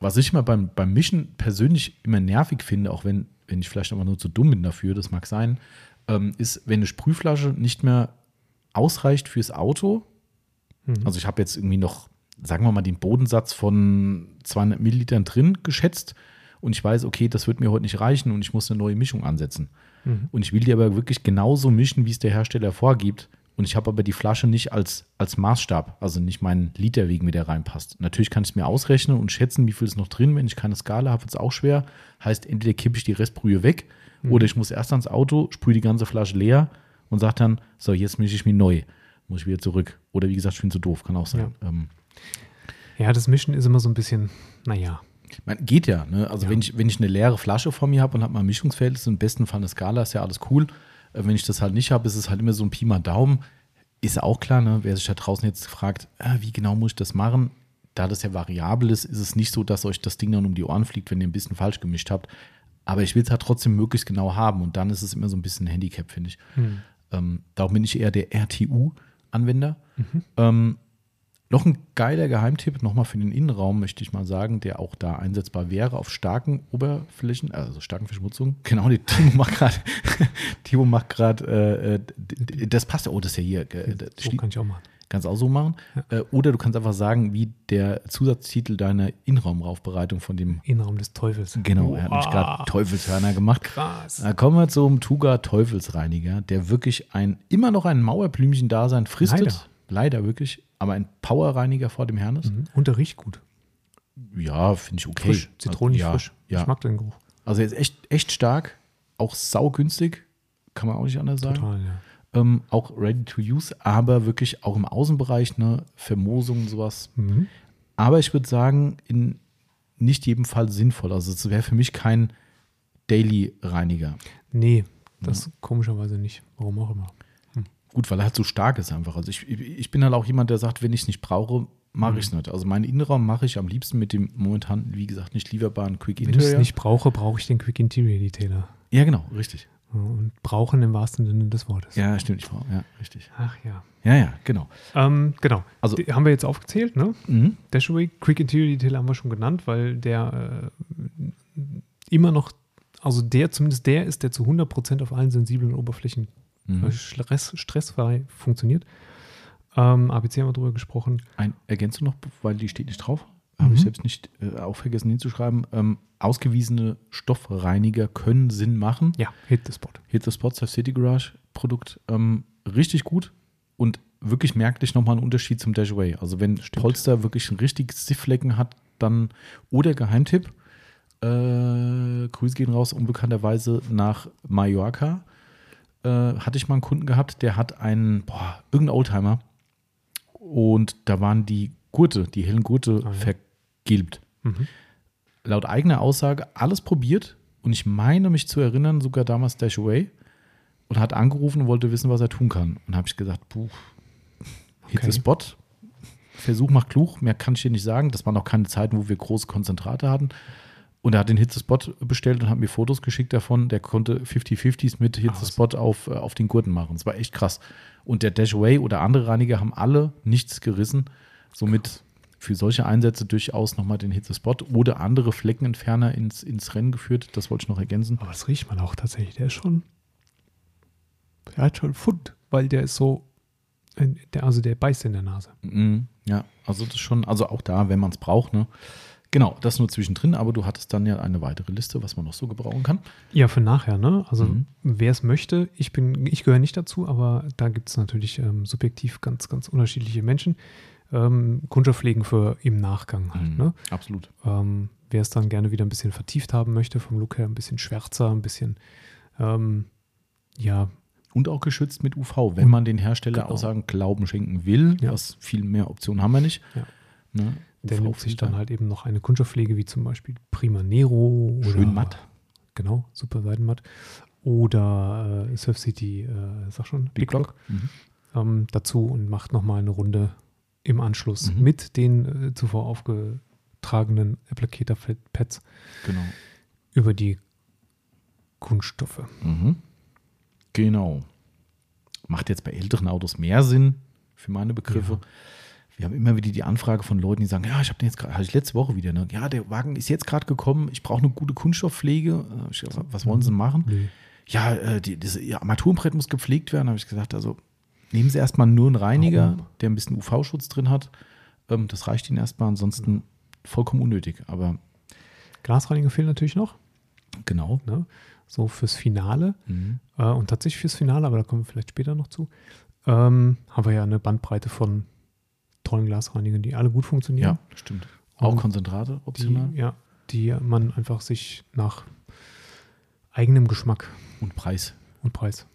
was ich immer beim, beim Mischen persönlich immer nervig finde, auch wenn, wenn ich vielleicht einfach nur zu dumm bin dafür, das mag sein, ähm, ist, wenn eine Sprühflasche nicht mehr ausreicht fürs Auto, Mhm. also ich habe jetzt irgendwie noch, sagen wir mal, den Bodensatz von 200 Millilitern drin geschätzt und ich weiß, okay, das wird mir heute nicht reichen und ich muss eine neue Mischung ansetzen. Mhm. Und ich will die aber wirklich genauso mischen, wie es der Hersteller vorgibt. Und ich habe aber die Flasche nicht als, als Maßstab, also nicht meinen Liter wiegen, wie der reinpasst. Natürlich kann ich es mir ausrechnen und schätzen, wie viel ist noch drin. Wenn ich keine Skala habe, wird es auch schwer. Heißt, entweder kippe ich die Restbrühe weg mhm. oder ich muss erst ans Auto, sprühe die ganze Flasche leer und sage dann, so, jetzt mische ich mir neu. Muss ich wieder zurück. Oder wie gesagt, ich bin zu doof, kann auch sein. Ja. Ähm, ja, das Mischen ist immer so ein bisschen, naja. Man, geht ja, ne? Also ja. wenn, ich, wenn ich eine leere Flasche vor mir habe und habe mal ein Mischungsverhältnis, im besten Fall eine Skala, ist ja alles cool. Äh, wenn ich das halt nicht habe, ist es halt immer so ein Pi mal Daumen. Ist auch klar, ne? wer sich da draußen jetzt fragt, äh, wie genau muss ich das machen? Da das ja variabel ist, ist es nicht so, dass euch das Ding dann um die Ohren fliegt, wenn ihr ein bisschen falsch gemischt habt. Aber ich will es halt trotzdem möglichst genau haben und dann ist es immer so ein bisschen ein Handicap, finde ich. Hm. Ähm, darum bin ich eher der RTU-Anwender. Mhm. Ähm, noch ein geiler Geheimtipp, nochmal für den Innenraum, möchte ich mal sagen, der auch da einsetzbar wäre auf starken Oberflächen, also starken Verschmutzungen. Genau, die Timo macht gerade, Timo macht gerade, äh, äh das passt ja, oh, das ist ja hier. Äh, so kann ich auch machen. Kannst auch so machen. Ja. Äh, oder du kannst einfach sagen, wie der Zusatztitel deiner Innenraumraufbereitung von dem Innenraum des Teufels. Genau, oh, er hat nämlich gerade Teufelshörner gemacht. Krass. Da kommen wir zum Tuga Teufelsreiniger, der wirklich ein immer noch ein Mauerblümchen-Dasein fristet. Leider. Leider wirklich aber ein Powerreiniger vor dem Herrn ist. Mhm. Und der riecht gut. Ja, finde ich okay. Frisch, zitronig ja, frisch. Ja. Ich mag den Geruch. Also er ist echt, echt stark, auch saugünstig, kann man auch nicht anders sagen. Total, ja. Ähm, auch ready to use, aber wirklich auch im Außenbereich, ne, Vermosung und sowas. Mhm. Aber ich würde sagen, in nicht jedem Fall sinnvoll. Also es wäre für mich kein Daily-Reiniger. Nee, das ja. komischerweise nicht. Warum auch immer. Gut, weil er halt so stark ist einfach. Also ich, ich bin halt auch jemand, der sagt, wenn ich es nicht brauche, mache mhm. ich es nicht. Also meinen Innenraum mache ich am liebsten mit dem momentan, wie gesagt, nicht lieferbaren Quick Interior. Wenn ich es nicht brauche, brauche ich den Quick Interior Detailer. Ja, genau, richtig. Und brauchen im wahrsten Sinne des Wortes. Ja, stimmt, ich brauche, ja, richtig. Ach ja. Ja, ja, genau. Ähm, genau. Also Die haben wir jetzt aufgezählt, ne? Mhm. Dashaway, Quick Interior Detailer haben wir schon genannt, weil der äh, immer noch, also der, zumindest der ist, der zu 100% auf allen sensiblen Oberflächen mhm. Stress, stressfrei funktioniert. Ähm, ABC haben wir drüber gesprochen. Ein, ergänzt du noch, weil die steht nicht drauf? Mhm. Habe ich selbst nicht äh, auch vergessen hinzuschreiben. Ähm, ausgewiesene Stoffreiniger können Sinn machen. Ja, Hit the Spot. Hit the Spot, City Garage Produkt. Ähm, richtig gut und wirklich merklich nochmal ein Unterschied zum Dashaway. Also wenn Stimmt. Polster wirklich ein richtig Sifflecken hat, dann oder Geheimtipp, äh, Grüße gehen raus unbekannterweise nach Mallorca äh, hatte ich mal einen Kunden gehabt, der hat einen, boah, irgendein Oldtimer und da waren die Gurte, die hellen Gurte ah, ja. vergilbt. Mhm. Laut eigener Aussage alles probiert und ich meine mich zu erinnern, sogar damals Dash Away und hat angerufen und wollte wissen, was er tun kann. Und habe ich gesagt, puh, hit okay. the spot. Versuch macht klug, mehr kann ich dir nicht sagen. Das waren auch keine Zeiten, wo wir große Konzentrate hatten. Und er hat den Hitzespot bestellt und hat mir Fotos geschickt davon. Der konnte 50-50s mit Hitzespot auf, äh, auf den Gurten machen. Das war echt krass. Und der Dashaway oder andere Reiniger haben alle nichts gerissen. Somit für solche Einsätze durchaus nochmal den Hitzespot oder andere Fleckenentferner ins, ins Rennen geführt. Das wollte ich noch ergänzen. Aber das riecht man auch tatsächlich. Der ist schon, der hat schon Pfund, weil der ist so, der, also der beißt in der Nase. Mm, ja, also das schon, also auch da, wenn man es braucht, ne? Genau, das nur zwischendrin, aber du hattest dann ja eine weitere Liste, was man noch so gebrauchen kann. Ja, für nachher, ne? Also mhm. wer es möchte, ich bin, ich gehöre nicht dazu, aber da gibt es natürlich ähm, subjektiv ganz, ganz unterschiedliche Menschen. Ähm, Kunststoffpflegen für im Nachgang halt, mhm, ne? Absolut. Ähm, wer es dann gerne wieder ein bisschen vertieft haben möchte, vom Look her ein bisschen schwärzer, ein bisschen, ähm, ja. Und auch geschützt mit UV, wenn man den Hersteller genau. Aussagen Glauben schenken will, ja. was viel mehr Optionen haben wir nicht. Ja. Ne? Der nimmt sich dann halt eben noch eine Kunststoffpflege, wie zum Beispiel Prima Nero. Oder, Schön matt. Genau, super Seidenmatt. Oder äh, Surf City, äh, sag schon, Big, Big. Block. Mhm. Ähm, dazu und macht nochmal eine Runde im Anschluss mhm. mit den äh, zuvor aufgetragenen Applicator-Pads genau. über die Kunststoffe. Mhm. Genau. Macht jetzt bei älteren Autos mehr Sinn für meine Begriffe. Ja wir haben immer wieder die Anfrage von Leuten, die sagen, ja, ich habe den jetzt gerade, hatte ich letzte Woche wieder, ne? ja, der Wagen ist jetzt gerade gekommen, ich brauche eine gute Kunststoffpflege. Was wollen Sie machen? Nee. Ja, äh, die, das Armaturenbrett muss gepflegt werden, habe ich gesagt. Also nehmen Sie erstmal nur einen Reiniger, Warum? der ein bisschen UV-Schutz drin hat. Ähm, das reicht Ihnen erstmal, ansonsten vollkommen unnötig. Aber Glasreiniger fehlt natürlich noch. Genau. Ne? So fürs Finale. Mhm. Äh, und tatsächlich fürs Finale, aber da kommen wir vielleicht später noch zu ähm, haben wir ja eine Bandbreite von tollen Glasreinigern, die alle gut funktionieren. Ja, stimmt. Auch Und Konzentrate optional. Die, ja, die man einfach sich nach eigenem Geschmack Und Preis. und Preis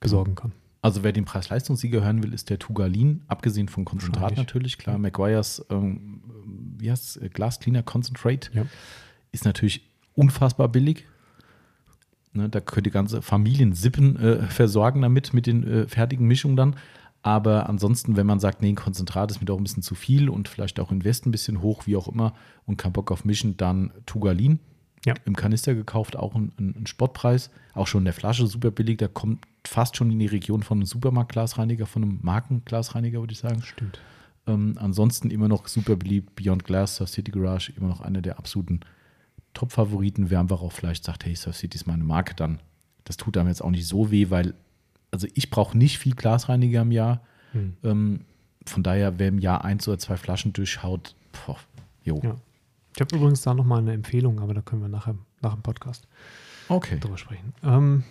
besorgen kann. Also wer den Preis-Leistungssieger hören will, ist der Tugalin, abgesehen von Konzentrat natürlich, klar. McGuire's, ähm, wie heißt es, Glass Cleaner Concentrate Ja. ist natürlich unfassbar billig. Ne, da könnt ihr ganze Familien Sippen äh, versorgen damit, mit den äh, fertigen Mischungen dann. Aber ansonsten, wenn man sagt, nee, ein Konzentrat ist mir doch ein bisschen zu viel und vielleicht auch Invest ein bisschen hoch, wie auch immer, und kein Bock auf Mischen, dann Tugalin. Ja. Im Kanister gekauft, auch ein, ein, ein Spottpreis. Auch schon in der Flasche super billig. Da kommt fast schon in die Region von einem Supermarktglasreiniger, von einem Markenglasreiniger, würde ich sagen. Stimmt. Ähm, ansonsten immer noch super beliebt. Beyond Glass, Surf City Garage, immer noch einer der absoluten Top-Favoriten. Wer einfach auch vielleicht sagt, hey, Surf City ist meine Marke, dann das tut einem jetzt auch nicht so weh, weil also ich brauche nicht viel Glasreiniger im Jahr. Hm. Ähm, von daher, wer im Jahr eins oder zwei Flaschen durchschaut, boah, jo. Ja. Ich habe übrigens da nochmal eine Empfehlung, aber da können wir nachher nach dem Podcast Okay. drüber sprechen. Ähm,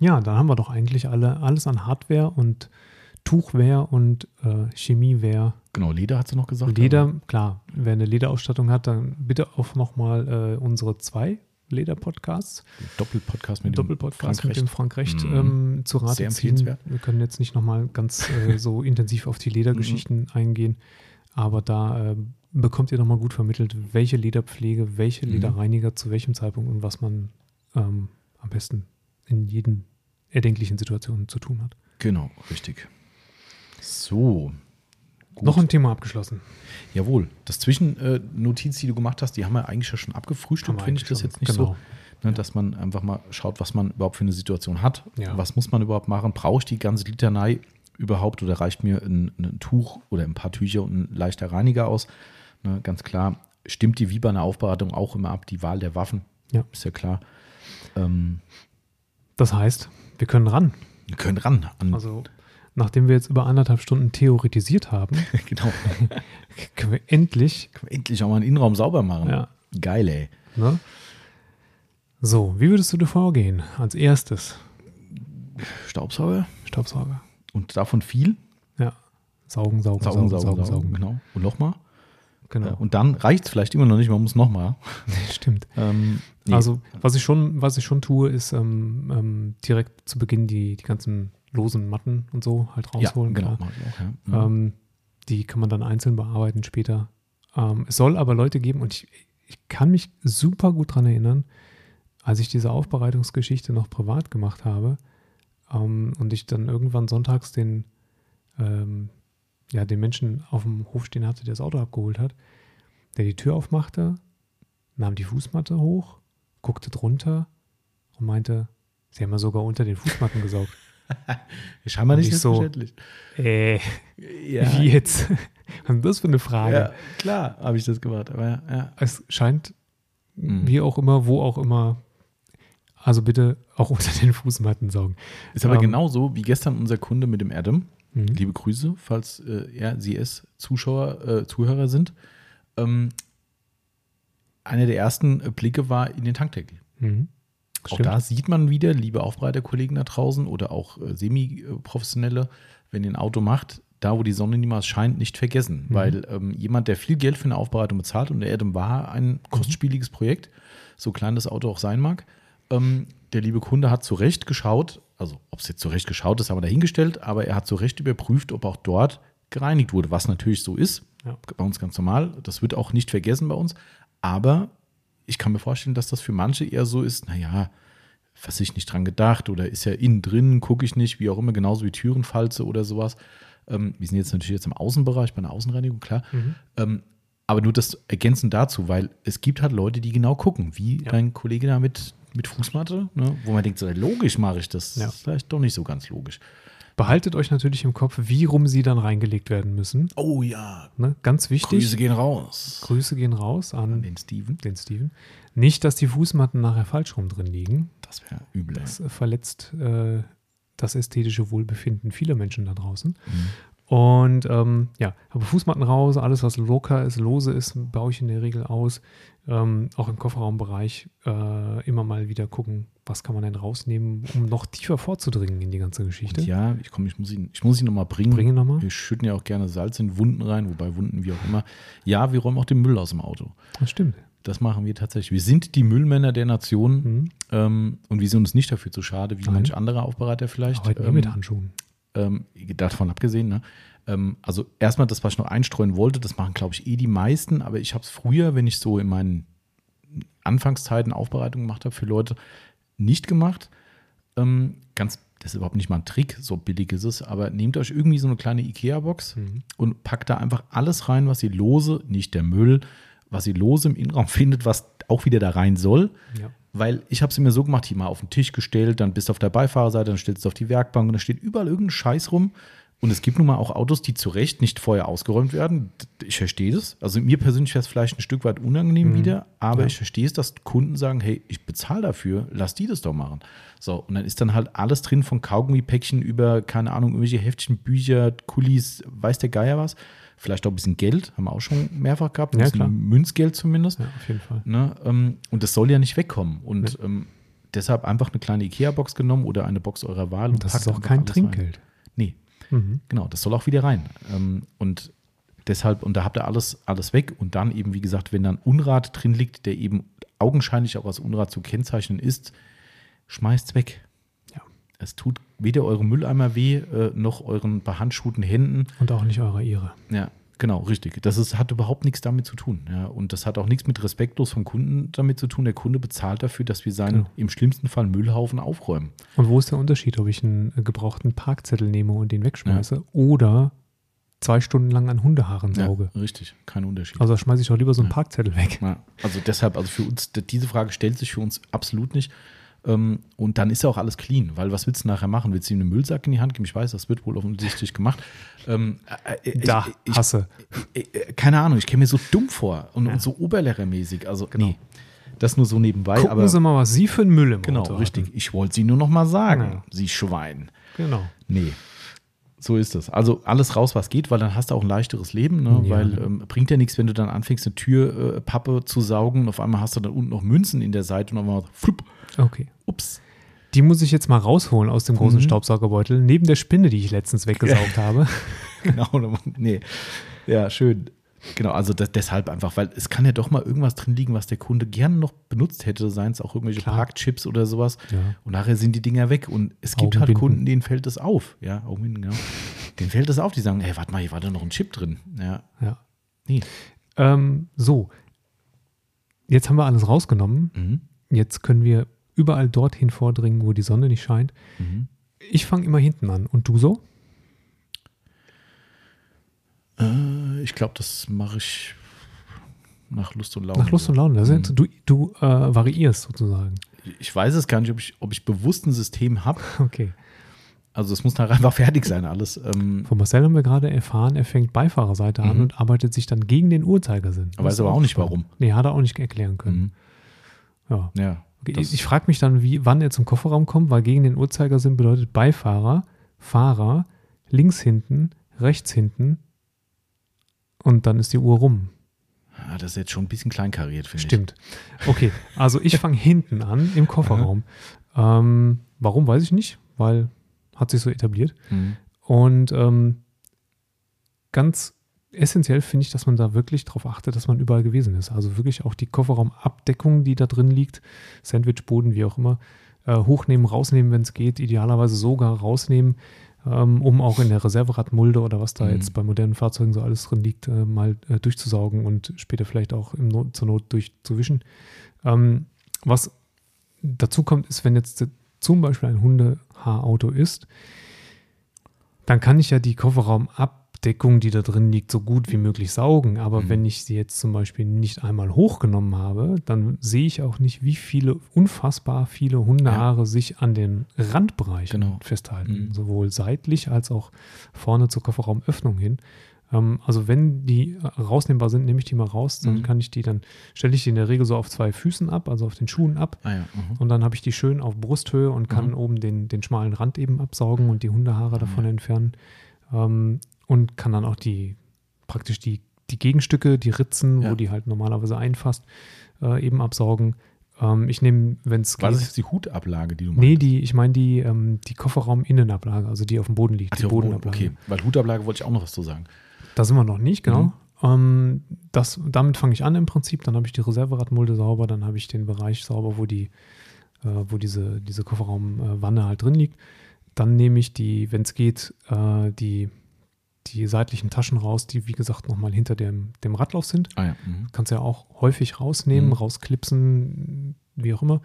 ja, dann haben wir doch eigentlich alle, alles an Hardware und Tuchware und äh, Chemieware. Genau, Leder hat sie noch gesagt. Leder, klar, wer eine Lederausstattung hat, dann bitte auch nochmal äh, unsere zwei Leder-Podcasts, Doppelpodcast mit dem Doppelpodcast Frank mit dem. Frank Recht Mhm. ähm, zu Rate Sehr ziehen. Wir können jetzt nicht nochmal ganz äh, so intensiv auf die Ledergeschichten Mhm. eingehen, aber da äh, bekommt ihr nochmal gut vermittelt, welche Lederpflege, welche Mhm. Lederreiniger zu welchem Zeitpunkt und was man ähm, am besten in jeden erdenklichen Situationen zu tun hat. Genau, richtig. So. Gut. Noch ein Thema abgeschlossen. Jawohl. Das Zwischennotiz, die du gemacht hast, die haben wir eigentlich ja schon abgefrühstückt, finde ich das jetzt nicht Genau. so. Ne, dass man einfach mal schaut, was man überhaupt für eine Situation hat. Ja. Was muss man überhaupt machen? Brauche ich die ganze Litanei überhaupt oder reicht mir ein, ein Tuch oder ein paar Tücher und ein leichter Reiniger aus? Ne, ganz klar, stimmt die wie bei einer Aufbereitung auch immer ab, die Wahl der Waffen. Ja. Ist ja klar. Ähm, Das heißt, wir können ran. wir können ran an. Also, nachdem wir jetzt über anderthalb Stunden theoretisiert haben, genau. können wir endlich Können wir endlich auch mal einen Innenraum sauber machen. Ja. Geil, ey. Ne? So, wie würdest du dir vorgehen? Als erstes Staubsauger Staubsauger. und davon viel. Ja. Saugen, saugen, saugen, saugen, saugen. Genau. Und nochmal. Genau. Ja, und dann reicht es vielleicht immer noch nicht, man muss nochmal. Stimmt. Ähm, nee. Also, was ich schon, was ich schon tue, ist ähm, ähm, direkt zu Beginn die, die ganzen losen Matten und so halt ja, rausholen. genau. klar. mach ich auch, ja. Ja. Ähm, die kann man dann einzeln bearbeiten später. Ähm, es soll aber Leute geben, und ich, ich kann mich super gut daran erinnern, als ich diese Aufbereitungsgeschichte noch privat gemacht habe ähm, und ich dann irgendwann sonntags den, ähm, ja, den Menschen auf dem Hof stehen hatte, der das Auto abgeholt hat, der die Tür aufmachte, nahm die Fußmatte hoch, guckte drunter und meinte, sie haben ja sogar unter den Fußmatten gesaugt. Scheinbar nicht ich so-. Äh, Ja, wie jetzt? Was ist das für eine Frage? ja, klar habe ich das gemacht. Aber ja, ja. Es scheint, Mhm. wie auch immer, wo auch immer, also bitte auch unter den Fußmatten saugen. Ist aber Ähm, genauso wie gestern unser Kunde mit dem Adam. Mhm. Liebe Grüße, falls äh, er, sie es Zuschauer, äh, Zuhörer sind. Ähm, einer der ersten äh, Blicke war in den Tankdeckel. Mhm. Auch da sieht man wieder, liebe Aufbereiterkollegen da draußen oder auch äh, Semi-Professionelle, wenn ihr ein Auto macht, da wo die Sonne niemals scheint, nicht vergessen. Mhm. Weil ähm, jemand, der viel Geld für eine Aufbereitung bezahlt, und der Adam war ein kostspieliges Projekt, so klein das Auto auch sein mag, ähm, der liebe Kunde hat zu Recht geschaut, also ob es jetzt zu Recht geschaut ist, haben wir dahingestellt, aber er hat zu Recht überprüft, ob auch dort gereinigt wurde, was natürlich so ist. Ja. Bei uns ganz normal. Das wird auch nicht vergessen bei uns. Aber ich kann mir vorstellen, dass das für manche eher so ist, naja, was ich nicht dran gedacht oder ist ja innen drin, gucke ich nicht, wie auch immer, genauso wie Türenfalze oder sowas. Ähm, wir sind jetzt natürlich jetzt im Außenbereich, bei einer Außenreinigung, klar. Mhm. Ähm, aber nur das ergänzend dazu, weil es gibt halt Leute, die genau gucken, wie Ja. dein Kollege da mit, mit Fußmatte, ne, wo man denkt, so logisch mache ich das. Ja. Das ist vielleicht doch nicht so ganz logisch. Behaltet euch natürlich im Kopf, wie rum sie dann reingelegt werden müssen. Oh ja, Ne? Ganz wichtig. Grüße gehen raus. Grüße gehen raus an An den Steven. den Steven. Nicht, dass die Fußmatten nachher falsch rum drin liegen. Das wäre übel. Das verletzt äh, das ästhetische Wohlbefinden vieler Menschen da draußen. Mhm. Und ähm, ja, habe Fußmatten raus, alles was locker ist, lose ist, baue ich in der Regel aus. Ähm, auch im Kofferraumbereich äh, immer mal wieder gucken, was kann man denn rausnehmen, um noch tiefer vorzudringen in die ganze Geschichte. Und ja, ich komme, ich muss ihn, ich muss ihn nochmal bringen. Bringen nochmal. Wir schütten ja auch gerne Salz in Wunden rein, wobei Wunden wie auch immer. Ja, wir räumen auch den Müll aus dem Auto. Das stimmt. Das machen wir tatsächlich. Wir sind die Müllmänner der Nation mhm. ähm, und wir sind uns nicht dafür zu schade, wie Nein. manch andere Aufbereiter vielleicht. Heute ähm, mit Handschuhen. Ähm, davon abgesehen, ne? Ähm, also erstmal das, was ich noch einstreuen wollte, das machen, glaube ich, eh die meisten, aber ich habe es früher, wenn ich so in meinen Anfangszeiten Aufbereitung gemacht habe für Leute, nicht gemacht. Ähm, ganz, das ist überhaupt nicht mal ein Trick, so billig ist es, aber nehmt euch irgendwie so eine kleine IKEA-Box mhm. und packt da einfach alles rein, was ihr lose, nicht der Müll, was ihr lose im Innenraum findet, was auch wieder da rein soll. Ja. Weil ich habe es mir so gemacht, hier mal auf den Tisch gestellt, dann bist du auf der Beifahrerseite, dann stellst du auf die Werkbank und da steht überall irgendein Scheiß rum. Und es gibt nun mal auch Autos, die zu Recht nicht vorher ausgeräumt werden. Ich verstehe das. Also mir persönlich wäre es vielleicht ein Stück weit unangenehm mhm. wieder, aber ja. ich verstehe es, dass Kunden sagen, hey, ich bezahle dafür, lass die das doch machen. So, und dann ist dann halt alles drin von Kaugummi-Päckchen über, keine Ahnung, irgendwelche Heftchen, Bücher, Kulis, weiß der Geier was vielleicht auch ein bisschen Geld, haben wir auch schon mehrfach gehabt, ein ja, bisschen Münzgeld zumindest. Ja, auf jeden Fall. Ne, ähm, und das soll ja nicht wegkommen. Und ja. ähm, deshalb einfach eine kleine IKEA-Box genommen oder eine Box eurer Wahl. Und, und das ist auch kein Trinkgeld. Rein. Nee, mhm. genau, das soll auch wieder rein. Ähm, und deshalb, und da habt ihr alles, alles weg. Und dann eben, wie gesagt, wenn dann Unrat drin liegt, der eben augenscheinlich auch als Unrat zu kennzeichnen ist, schmeißt es weg. Es tut weder eurem Mülleimer weh, äh, noch euren behandschuhten Händen. Und auch nicht eurer Ihre. Ja, genau, richtig. Das ist, hat überhaupt nichts damit zu tun. Ja. Und das hat auch nichts mit respektlos vom Kunden damit zu tun. Der Kunde bezahlt dafür, dass wir seinen genau. im schlimmsten Fall Müllhaufen aufräumen. Und wo ist der Unterschied, ob ich einen gebrauchten Parkzettel nehme und den wegschmeiße ja. oder zwei Stunden lang an Hundehaaren sauge. Ja, richtig, kein Unterschied. Also schmeiße ich doch lieber so einen ja. Parkzettel weg. Ja. Also deshalb, also für uns, diese Frage stellt sich für uns absolut nicht. Ähm, und dann ist ja auch alles clean, weil was willst du nachher machen? Willst du ihm einen Müllsack in die Hand geben? Ich weiß, das wird wohl offensichtlich gemacht. Ähm, äh, äh da, ich, hasse. Ich, äh, keine Ahnung, ich käme mir so dumm vor und, ja. und so oberlehrermäßig. Also, genau. nee. Das nur so nebenbei. Gucken aber, Sie mal, was Sie für einen Müll im Genau, Auto richtig. Ich wollte Sie nur noch mal sagen, ja. Sie Schwein. Genau. Nee. So ist es. Also alles raus, was geht, weil dann hast du auch ein leichteres Leben, ne? ja. weil ähm, bringt ja nichts, wenn du dann anfängst, eine Türpappe äh, zu saugen und auf einmal hast du dann unten noch Münzen in der Seite und auf einmal flupp. Okay. Ups. Die muss ich jetzt mal rausholen aus dem großen mhm. Staubsaugerbeutel, neben der Spinne, die ich letztens weggesaugt habe. genau, nee. Ja, schön. Genau, also das, deshalb einfach, weil es kann ja doch mal irgendwas drin liegen, was der Kunde gerne noch benutzt hätte, seien es auch irgendwelche Klar. Parkchips oder sowas. Ja. Und nachher sind die Dinger weg. Und es gibt halt Kunden, denen fällt das auf. Ja, Augenbinden, genau. denen fällt das auf, die sagen, hey, warte mal, hier war da noch ein Chip drin. Ja. ja. Nee. Ähm, so, jetzt haben wir alles rausgenommen. Mhm. Jetzt können wir überall dorthin vordringen, wo die Sonne nicht scheint. Mhm. Ich fange immer hinten an. Und du so? Äh, ich glaube, das mache ich nach Lust und Laune. Nach Lust und Laune. Also mhm. Du, du äh, variierst sozusagen. Ich weiß es gar nicht, ob ich, ob ich bewusst ein System habe. Okay. Also es muss nachher einfach fertig sein, alles. Ähm Von Marcel haben wir gerade erfahren, er fängt Beifahrerseite mhm. an und arbeitet sich dann gegen den Uhrzeigersinn. Er weiß aber auch nicht warum. Nee, hat er auch nicht erklären können. Mhm. Ja. ja. Okay, ich frage mich dann, wie, wann er zum Kofferraum kommt, weil gegen den Uhrzeigersinn bedeutet Beifahrer, Fahrer, links hinten, rechts hinten und dann ist die Uhr rum. Ja, das ist jetzt schon ein bisschen kleinkariert, finde ich. Stimmt. Okay, also ich fange hinten an im Kofferraum. Ähm, warum, weiß ich nicht, weil hat sich so etabliert. Mhm. Und ähm, ganz essentiell finde ich, dass man da wirklich darauf achtet, dass man überall gewesen ist. Also wirklich auch die Kofferraumabdeckung, die da drin liegt, Sandwichboden, wie auch immer, äh, hochnehmen, rausnehmen, wenn es geht, idealerweise sogar rausnehmen, ähm, um auch in der Reserveradmulde oder was da mhm. jetzt bei modernen Fahrzeugen so alles drin liegt, äh, mal äh, durchzusaugen und später vielleicht auch Not, zur Not durchzuwischen. Ähm, was dazu kommt, ist, wenn jetzt zum Beispiel ein Hundehaarauto ist, dann kann ich ja die Kofferraumabdeckung Abdeckung, die da drin liegt, so gut wie möglich saugen. Aber mhm. wenn ich sie jetzt zum Beispiel nicht einmal hochgenommen habe, dann sehe ich auch nicht, wie viele, unfassbar viele Hundehaare ja. sich an den Randbereichen genau. festhalten. Mhm. Sowohl seitlich als auch vorne zur Kofferraumöffnung hin. Ähm, also wenn die rausnehmbar sind, nehme ich die mal raus, dann mhm. kann ich die, dann stelle ich die in der Regel so auf zwei Füßen ab, also auf den Schuhen ab. Ah ja, mhm. und dann habe ich die schön auf Brusthöhe und kann mhm. oben den, den schmalen Rand eben absaugen und die Hundehaare ah davon entfernen. Und kann dann auch die praktisch die, die Gegenstücke, die Ritzen, Ja. wo die halt normalerweise einfasst, äh, eben absaugen. Ähm, ich nehme, wenn es War geht. das jetzt die Hutablage, die du Nee, die, ich meine die, ähm, die Kofferraum-Innenablage, also die auf dem Boden liegt, Ach, die die Boden, Bodenablage. okay. Weil Hutablage wollte ich auch noch was zu sagen. Da sind wir noch nicht, genau. Mhm. Ähm, das, damit fange ich an im Prinzip. Dann habe ich die Reserveradmulde sauber, dann habe ich den Bereich sauber, wo die, äh, wo diese, diese Kofferraumwanne halt drin liegt. Dann nehme ich die, wenn es geht, äh, die, die seitlichen Taschen raus, die wie gesagt nochmal hinter dem, dem Radlauf sind. Ah ja. Mhm. Kannst ja auch häufig rausnehmen, Mhm. rausklipsen, wie auch immer.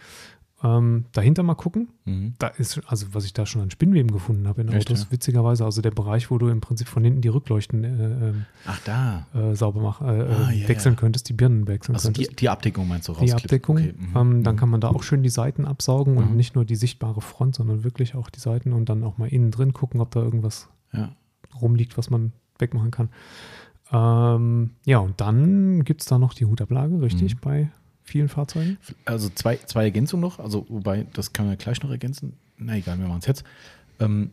Ähm, dahinter mal gucken. Mhm. Da ist, also was ich da schon an Spinnweben gefunden habe in Echt, Autos, ja? witzigerweise, also der Bereich, wo du im Prinzip von hinten die Rückleuchten äh, ähm, Ach, da. äh, sauber machen, äh, Ah, ja, wechseln ja. könntest, die Birnen wechseln Also die, könntest. die Abdeckung meinst du Die rausklippen? Abdeckung, Okay. mhm. ähm, dann Mhm. kann man da auch schön die Seiten absaugen und Mhm. nicht nur die sichtbare Front, sondern wirklich auch die Seiten und dann auch mal innen drin gucken, ob da irgendwas Ja. Rumliegt, was man wegmachen kann. Ähm, ja, und dann gibt es da noch die Hutablage, richtig, Mhm. bei vielen Fahrzeugen. Also zwei, zwei Ergänzungen noch, also wobei, das kann man gleich noch ergänzen. Na egal, wir machen es jetzt. Ähm,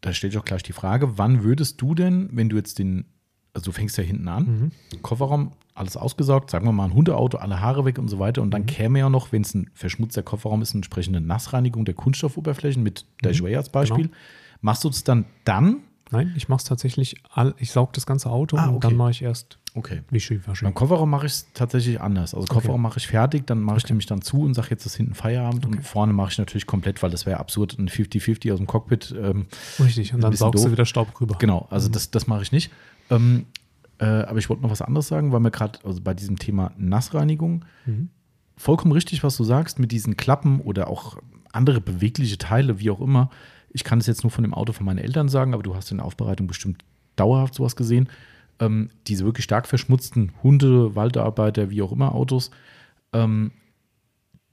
da stellt sich auch gleich die Frage, wann würdest du denn, wenn du jetzt den, also du fängst ja hinten an, Mhm. Kofferraum, alles ausgesaugt, sagen wir mal ein Hundeauto, alle Haare weg und so weiter. Und dann Mhm. käme ja noch, wenn es ein verschmutzter Kofferraum ist, eine entsprechende Nassreinigung der Kunststoffoberflächen mit Mhm. Dashway als Beispiel. Machst du das dann dann? Nein, ich mache es tatsächlich, all, ich saug das ganze Auto Ah, und okay. dann mache ich erst Okay. Wischiwaschi. Beim Kofferraum mache ich es tatsächlich anders. Also Kofferraum mache ich fertig, dann mache ich nämlich dann zu und sage jetzt ist hinten Feierabend und vorne mache ich natürlich komplett, weil das wäre absurd, ein 50-50 aus dem Cockpit. Ähm, Richtig, und dann saugst du doof. wieder Staub rüber. genau, also das, das mache ich nicht. Ähm, äh, aber ich wollte noch was anderes sagen, weil wir gerade also bei diesem Thema Nassreinigung Mhm. vollkommen richtig, was du sagst, mit diesen Klappen oder auch andere bewegliche Teile, wie auch immer. Ich kann es jetzt nur von dem Auto von meinen Eltern sagen, aber du hast in der Aufbereitung bestimmt dauerhaft sowas gesehen. Ähm, diese wirklich stark verschmutzten Hunde, Waldarbeiter, wie auch immer Autos, ähm,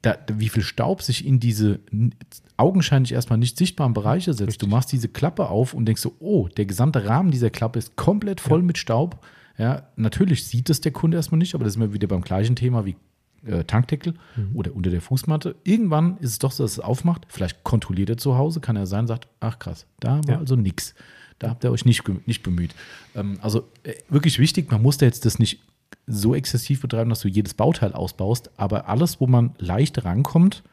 da, wie viel Staub sich in diese augenscheinlich erstmal nicht sichtbaren Bereiche setzt. Richtig. Du machst diese Klappe auf und denkst so, oh, der gesamte Rahmen dieser Klappe ist komplett voll Ja. mit Staub. Ja, natürlich sieht es der Kunde erstmal nicht, aber das sind wir wieder beim gleichen Thema wie äh, Tankdeckel Mhm. oder unter der Fußmatte. Irgendwann ist es doch so, dass es aufmacht. Vielleicht kontrolliert er zu Hause, kann er sein, sagt, ach krass, da war Ja. also nichts. Da habt ihr euch nicht, nicht bemüht. Ähm, also äh, wirklich wichtig, man muss da jetzt das nicht so exzessiv betreiben, dass du jedes Bauteil ausbaust, aber alles, wo man leicht rankommt,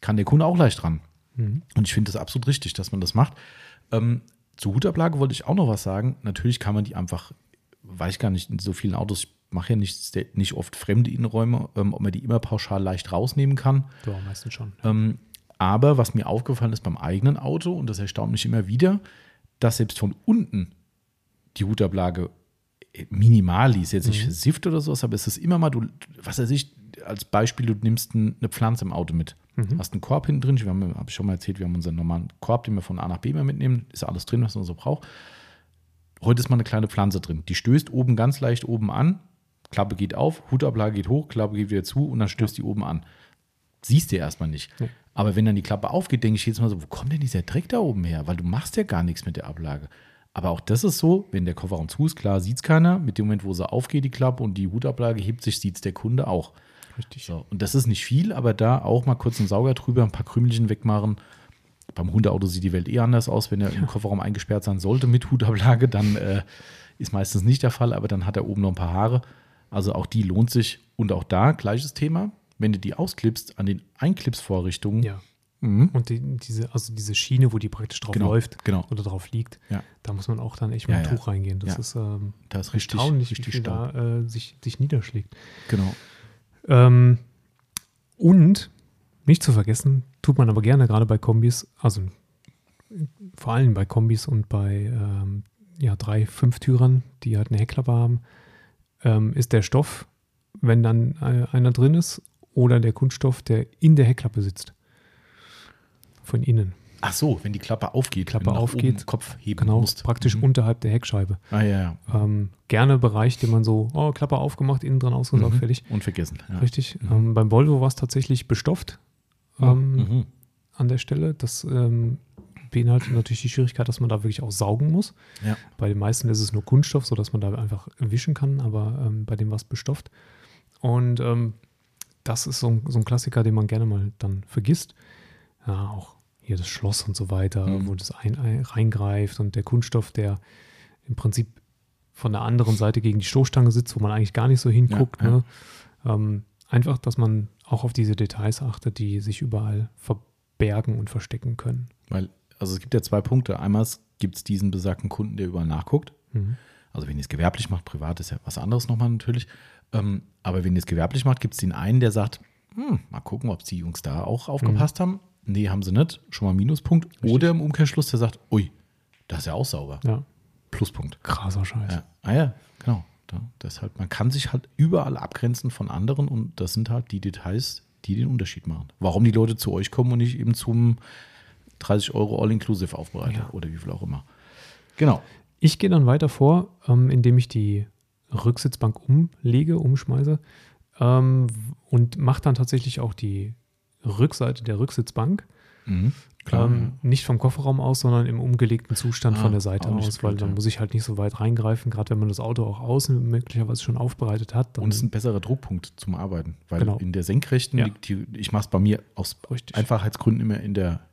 kann der Kunde auch leicht ran. Mhm. Und ich finde das absolut richtig, dass man das macht. Ähm, zur Hutablage wollte ich auch noch was sagen. Natürlich kann man die einfach, weiß ich gar nicht, in so vielen Autos, ich mache ja nicht, nicht oft fremde Innenräume, ähm, ob man die immer pauschal leicht rausnehmen kann. Ja, meistens schon. Ähm, aber was mir aufgefallen ist beim eigenen Auto, und das erstaunt mich immer wieder, dass selbst von unten die Hutablage äh, minimal ist, jetzt nicht Mhm. versifft oder sowas, aber es ist immer mal, du, was weiß ich, als Beispiel, du nimmst ein, eine Pflanze im Auto mit. Mhm. Hast einen Korb hinten drin, haben, habe ich schon mal erzählt, wir haben unseren normalen Korb, den wir von A nach B immer mitnehmen, ist alles drin, was man so braucht. Heute ist mal eine kleine Pflanze drin. Die stößt oben ganz leicht oben an, Klappe geht auf, Hutablage geht hoch, Klappe geht wieder zu und dann stößt die oben an. Siehst du erstmal nicht. Nee. Aber wenn dann die Klappe aufgeht, denke ich jetzt mal so, wo kommt denn dieser Dreck da oben her? Weil du machst ja gar nichts mit der Ablage. Aber auch das ist so, wenn der Kofferraum zu ist, klar, sieht es keiner. Mit dem Moment, wo sie aufgeht, die Klappe und die Hutablage hebt sich, sieht es der Kunde auch. Richtig. So, und das ist nicht viel, aber da auch mal kurz einen Sauger drüber, ein paar Krümelchen wegmachen. Beim Hundeauto sieht die Welt eh anders aus. Wenn er im Kofferraum eingesperrt sein sollte mit Hutablage, dann äh, ist meistens nicht der Fall, aber dann hat er oben noch ein paar Haare. Also auch die lohnt sich. Und auch da gleiches Thema. Wenn du die ausklippst an den Einclipsvorrichtungen, Ja. mhm. Und die, diese, also diese Schiene, wo die praktisch drauf Genau, läuft genau. oder drauf liegt, Ja. da muss man auch dann echt mit Ja, dem ja. Tuch reingehen. Das Ja. ist ähm, da ist richtig, erstaunlich, richtig wie da äh, sich, sich niederschlägt. Genau. Ähm, und nicht zu vergessen, tut man aber gerne, gerade bei Kombis, also vor allem bei Kombis und bei ähm, ja, drei, fünf Türern, die halt eine Heckklappe haben, ähm, ist der Stoff, wenn dann äh, einer drin ist, oder der Kunststoff, der in der Heckklappe sitzt. Von innen. Ach so, wenn die Klappe aufgeht, Klappe aufgeht, Kopf heben Genau, musst. praktisch Mhm. unterhalb der Heckscheibe. Ah, ja, ja. Ähm, gerne Bereich, den man so, oh, Klappe aufgemacht, innen dran ausgesaugt, Mhm. fertig. Und vergessen. Ja. Richtig. Ähm, beim Volvo war es tatsächlich bestofft ähm, Mhm. an der Stelle. Das ähm, beinhaltet natürlich die Schwierigkeit, dass man da wirklich auch saugen muss. Ja. Bei den meisten ist es nur Kunststoff, sodass man da einfach wischen kann, aber ähm, bei dem war es bestofft. Und ähm, das ist so ein, so ein Klassiker, den man gerne mal dann vergisst. Ja, auch hier das Schloss und so weiter, Mhm. wo das ein, ein, reingreift und der Kunststoff, der im Prinzip von der anderen Seite gegen die Stoßstange sitzt, wo man eigentlich gar nicht so hinguckt. Ja, ne? ähm, einfach, dass man auch auf diese Details achtet, die sich überall verbergen und verstecken können. Weil, also es gibt ja zwei Punkte. Einmal gibt es diesen besagten Kunden, der überall nachguckt. Mhm. Also wenn ihr es gewerblich macht, privat ist ja was anderes nochmal natürlich. Ähm, aber wenn ihr es gewerblich macht, gibt es den einen, der sagt, hm, mal gucken, ob die Jungs da auch aufgepasst mhm. haben. Nee, haben sie nicht. Schon mal Minuspunkt. Richtig. Oder im Umkehrschluss, der sagt, ui, das ist ja auch sauber. Ja. Pluspunkt. Krasser Scheiß. Ja. Ah ja, genau. Da, deshalb, man kann sich halt überall abgrenzen von anderen und das sind halt die Details, die den Unterschied machen. Warum die Leute zu euch kommen und nicht eben zum 30 Euro All-Inclusive Aufbereiter ja. oder wie viel auch immer. Genau. Ich gehe dann weiter vor, ähm, indem ich die Rücksitzbank umlege, umschmeiße ähm, und mache dann tatsächlich auch die Rückseite der Rücksitzbank. Mhm, ähm, nicht vom Kofferraum aus, sondern im umgelegten Zustand ah, von der Seite aus, weil dann muss ich halt nicht so weit reingreifen, gerade wenn man das Auto auch außen möglicherweise schon aufbereitet hat. Und es ist ein besserer Druckpunkt zum Arbeiten, weil genau. in der Senkrechten ja. liegt die, ich mache es bei mir aus Richtig. Einfachheitsgründen immer in der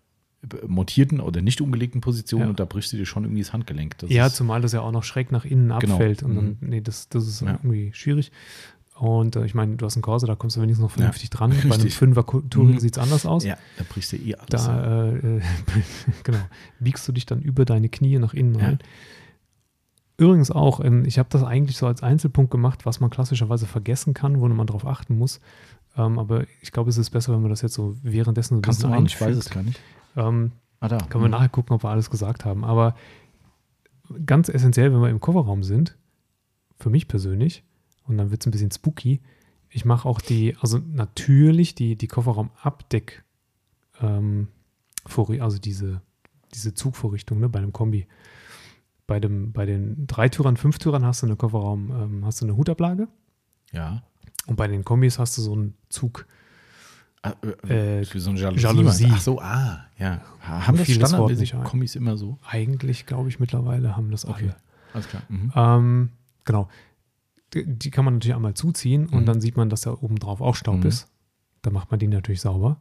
montierten oder nicht umgelegten Position ja. und da brichst du dir schon irgendwie das Handgelenk. Das ja, zumal das ja auch noch schräg nach innen genau. abfällt und dann, mhm. nee, das, das ist ja. irgendwie schwierig. Und äh, ich meine, du hast einen Corsa, da kommst du wenigstens noch vernünftig ja, dran. Richtig. Bei einem Fünfer Touring mhm. sieht es anders aus. Ja, da brichst du eh alles. Da, äh, genau, biegst du dich dann über deine Knie nach innen rein. Übrigens auch, ähm, ich habe das eigentlich so als Einzelpunkt gemacht, was man klassischerweise vergessen kann, wo man darauf achten muss. Ähm, aber ich glaube, es ist besser, wenn man das jetzt so währenddessen so ein Kannst bisschen du einfügt. Ich weiß es gar nicht. Ähm, ah, da. Können wir mhm. nachher gucken, ob wir alles gesagt haben. Aber ganz essentiell, wenn wir im Kofferraum sind, für mich persönlich, und dann wird es ein bisschen spooky, ich mache auch die, also natürlich die, die Kofferraumabdeck, ähm, also diese, diese Zugvorrichtung ne, bei einem Kombi. Bei, dem, bei den Dreitürern, Fünftürern hast du eine Kofferraum, ähm, hast du eine Hutablage. Ja. Und bei den Kombis hast du so einen Zug, Ah, äh, äh, für so eine Jalousie. Jalousie. Ach so, ah, ja. Haben das standardmäßig Kommis immer so? Eigentlich, glaube ich, mittlerweile haben das okay. alle. Alles klar. Mhm. Ähm, genau. Die, die, kann man natürlich einmal zuziehen mhm. und dann sieht man, dass da oben drauf auch Staub mhm. ist. Dann macht man die natürlich sauber.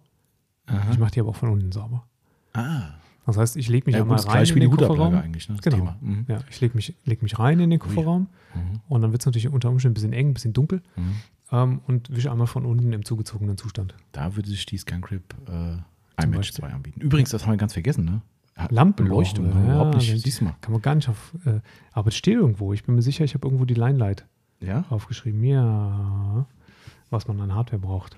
Aha. Ich mache die aber auch von unten sauber. Ah. Das heißt, ich lege mich ja, einmal rein in den Kofferraum. Eigentlich, ne? Genau. Mhm. Ja, ich lege mich, leg mich rein in den Kofferraum mhm. und dann wird es natürlich unter Umständen ein bisschen eng, ein bisschen dunkel. Mhm ähm, und wische einmal von unten im zugezogenen Zustand. Da würde sich die Scancrip äh, iMatch 2 anbieten. Übrigens, das haben wir ganz vergessen, ne? Lampenleuchtung. Ja, überhaupt nicht. Siehst mal. Kann man gar nicht auf. Äh, aber es steht irgendwo. Ich bin mir sicher, ich habe irgendwo die Linelight ja? aufgeschrieben. Ja. Was man an Hardware braucht.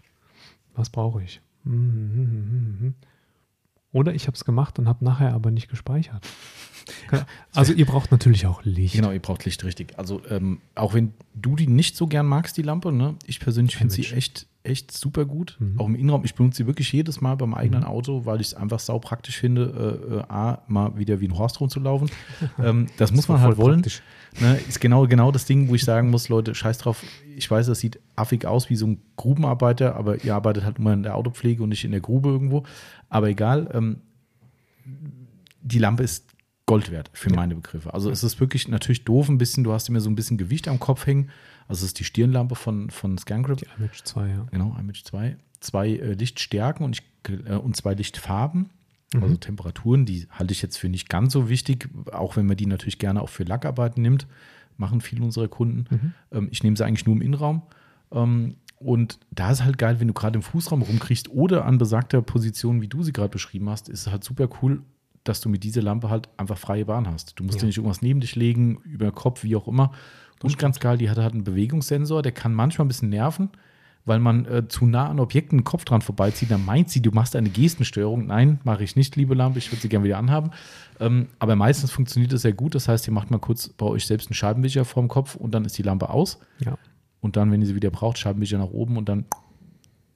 Was brauche ich? Mhm, mhm, mhm, Oder ich habe es gemacht und habe nachher aber nicht gespeichert. Also ihr braucht natürlich auch Licht. Genau, ihr braucht Licht, richtig. Also ähm, auch wenn du die nicht so gern magst, die Lampe, ne? ich persönlich finde sie echt, echt super gut. Mhm. Auch im Innenraum. Ich benutze sie wirklich jedes Mal beim eigenen mhm. Auto, weil ich es einfach sau praktisch finde, äh, äh, A, mal wieder wie ein Horst rumzulaufen. ähm, das, das muss man halt wollen. Ne? Ist genau, genau das Ding, wo ich sagen muss, Leute, scheiß drauf. Ich weiß, das sieht affig aus wie so ein Grubenarbeiter, aber ihr arbeitet halt immer in der Autopflege und nicht in der Grube irgendwo. Aber egal, ähm, die Lampe ist Gold wert für ja. meine Begriffe. Also es ist wirklich natürlich doof ein bisschen, du hast immer so ein bisschen Gewicht am Kopf hängen. Also es ist die Stirnlampe von, von ScanGrip. Die Image 2, ja. Genau, Image 2. Zwei äh, Lichtstärken und, ich, äh, und zwei Lichtfarben. Mhm. Also Temperaturen, die halte ich jetzt für nicht ganz so wichtig, auch wenn man die natürlich gerne auch für Lackarbeiten nimmt, machen viele unserer Kunden. Mhm. Ähm, ich nehme sie eigentlich nur im Innenraum. Ähm, und da ist halt geil, wenn du gerade im Fußraum rumkriegst oder an besagter Position, wie du sie gerade beschrieben hast, ist es halt super cool, dass du mit dieser Lampe halt einfach freie Bahn hast. Du musst ja. dir nicht irgendwas neben dich legen, über Kopf, wie auch immer. Und ganz geil, die hat halt einen Bewegungssensor, der kann manchmal ein bisschen nerven, weil man äh, zu nah an Objekten den Kopf dran vorbeizieht. Dann meint sie, du machst eine Gestenstörung. Nein, mache ich nicht, liebe Lampe, ich würde sie gerne wieder anhaben. Ähm, aber meistens funktioniert das sehr gut. Das heißt, ihr macht mal kurz bei euch selbst einen Scheibenwischer vorm Kopf und dann ist die Lampe aus. Ja. Und dann, wenn ihr sie wieder braucht, Scheibenwischer nach oben und dann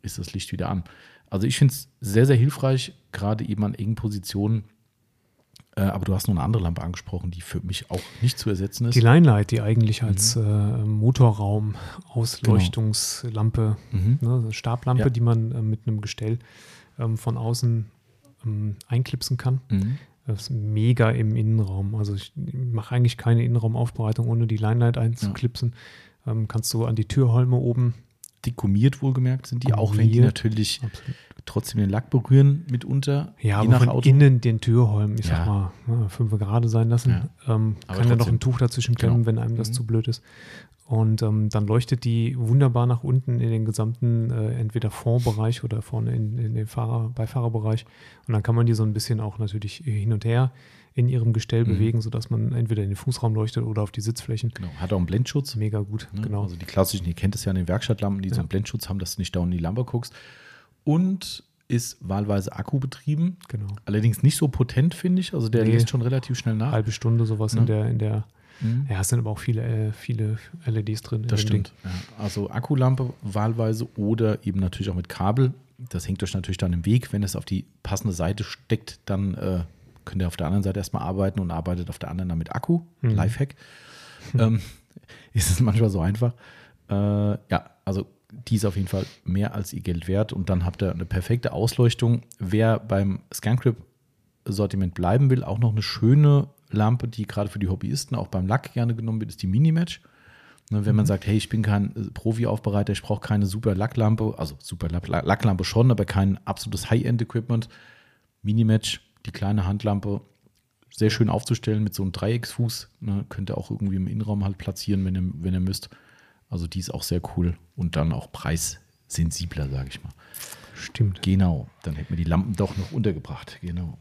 ist das Licht wieder an. Also ich finde es sehr, sehr hilfreich, gerade eben an engen Positionen aber du hast noch eine andere Lampe angesprochen, die für mich auch nicht zu ersetzen ist. Die Linelight, die eigentlich als mhm. äh, Motorraum-Ausleuchtungslampe, genau. mhm. ne, Stablampe, ja. die man äh, mit einem Gestell ähm, von außen ähm, einklipsen kann. Mhm. Das ist mega im Innenraum. Also ich mache eigentlich keine Innenraumaufbereitung, ohne die Linelight einzuklipsen. Ja. Ähm, kannst du an die Türholme oben dick gummiert wohlgemerkt sind die, auch wenn die natürlich Absolut. Trotzdem den Lack berühren mitunter. Ja, aber nach von Auto. innen den Türholm, ich ja. sag mal, ja, fünf Grad sein lassen. Ja. Ähm, kann ja noch ein Tuch dazwischen klemmen, genau. wenn einem das mhm. zu blöd ist. Und ähm, dann leuchtet die wunderbar nach unten in den gesamten, äh, entweder Fondbereich oder vorne in, in den Fahrer, Beifahrerbereich. Und dann kann man die so ein bisschen auch natürlich hin und her in ihrem Gestell mhm. bewegen, sodass man entweder in den Fußraum leuchtet oder auf die Sitzflächen. Genau. Hat auch einen Blendschutz. Mega gut, ne? genau. Also die klassischen, ihr kennt es ja an den Werkstattlampen, die ja. so einen Blendschutz haben, dass du nicht da in die Lampe guckst. Und ist wahlweise akkubetrieben. Genau. Allerdings nicht so potent, finde ich. Also der nee. lässt schon relativ schnell nach. Halbe Stunde sowas ja. in der, in der Mhm. Ja, es sind aber auch viele, äh, viele LEDs drin. Das stimmt. Ja. Also Akkulampe wahlweise oder eben natürlich auch mit Kabel. Das hängt euch natürlich dann im Weg. Wenn es auf die passende Seite steckt, dann äh, könnt ihr auf der anderen Seite erstmal arbeiten und arbeitet auf der anderen dann mit Akku. Mhm. Lifehack. Ähm, ist es manchmal so einfach. Äh, ja, also die ist auf jeden Fall mehr als ihr Geld wert und dann habt ihr eine perfekte Ausleuchtung. Wer beim ScanCrip Sortiment bleiben will, auch noch eine schöne Lampe, die gerade für die Hobbyisten auch beim Lack gerne genommen wird, ist die Minimatch. Ne, wenn man mhm. sagt, hey, ich bin kein äh, Profi-Aufbereiter, ich brauche keine super Lacklampe, also super Lacklampe schon, aber kein absolutes High-End-Equipment. Minimatch, die kleine Handlampe, sehr schön aufzustellen mit so einem Dreiecksfuß. Ne, könnt ihr auch irgendwie im Innenraum halt platzieren, wenn ihr, wenn ihr müsst. Also die ist auch sehr cool und dann auch preissensibler, sage ich mal. Stimmt. Genau, dann hätten wir die Lampen doch noch untergebracht. Genau.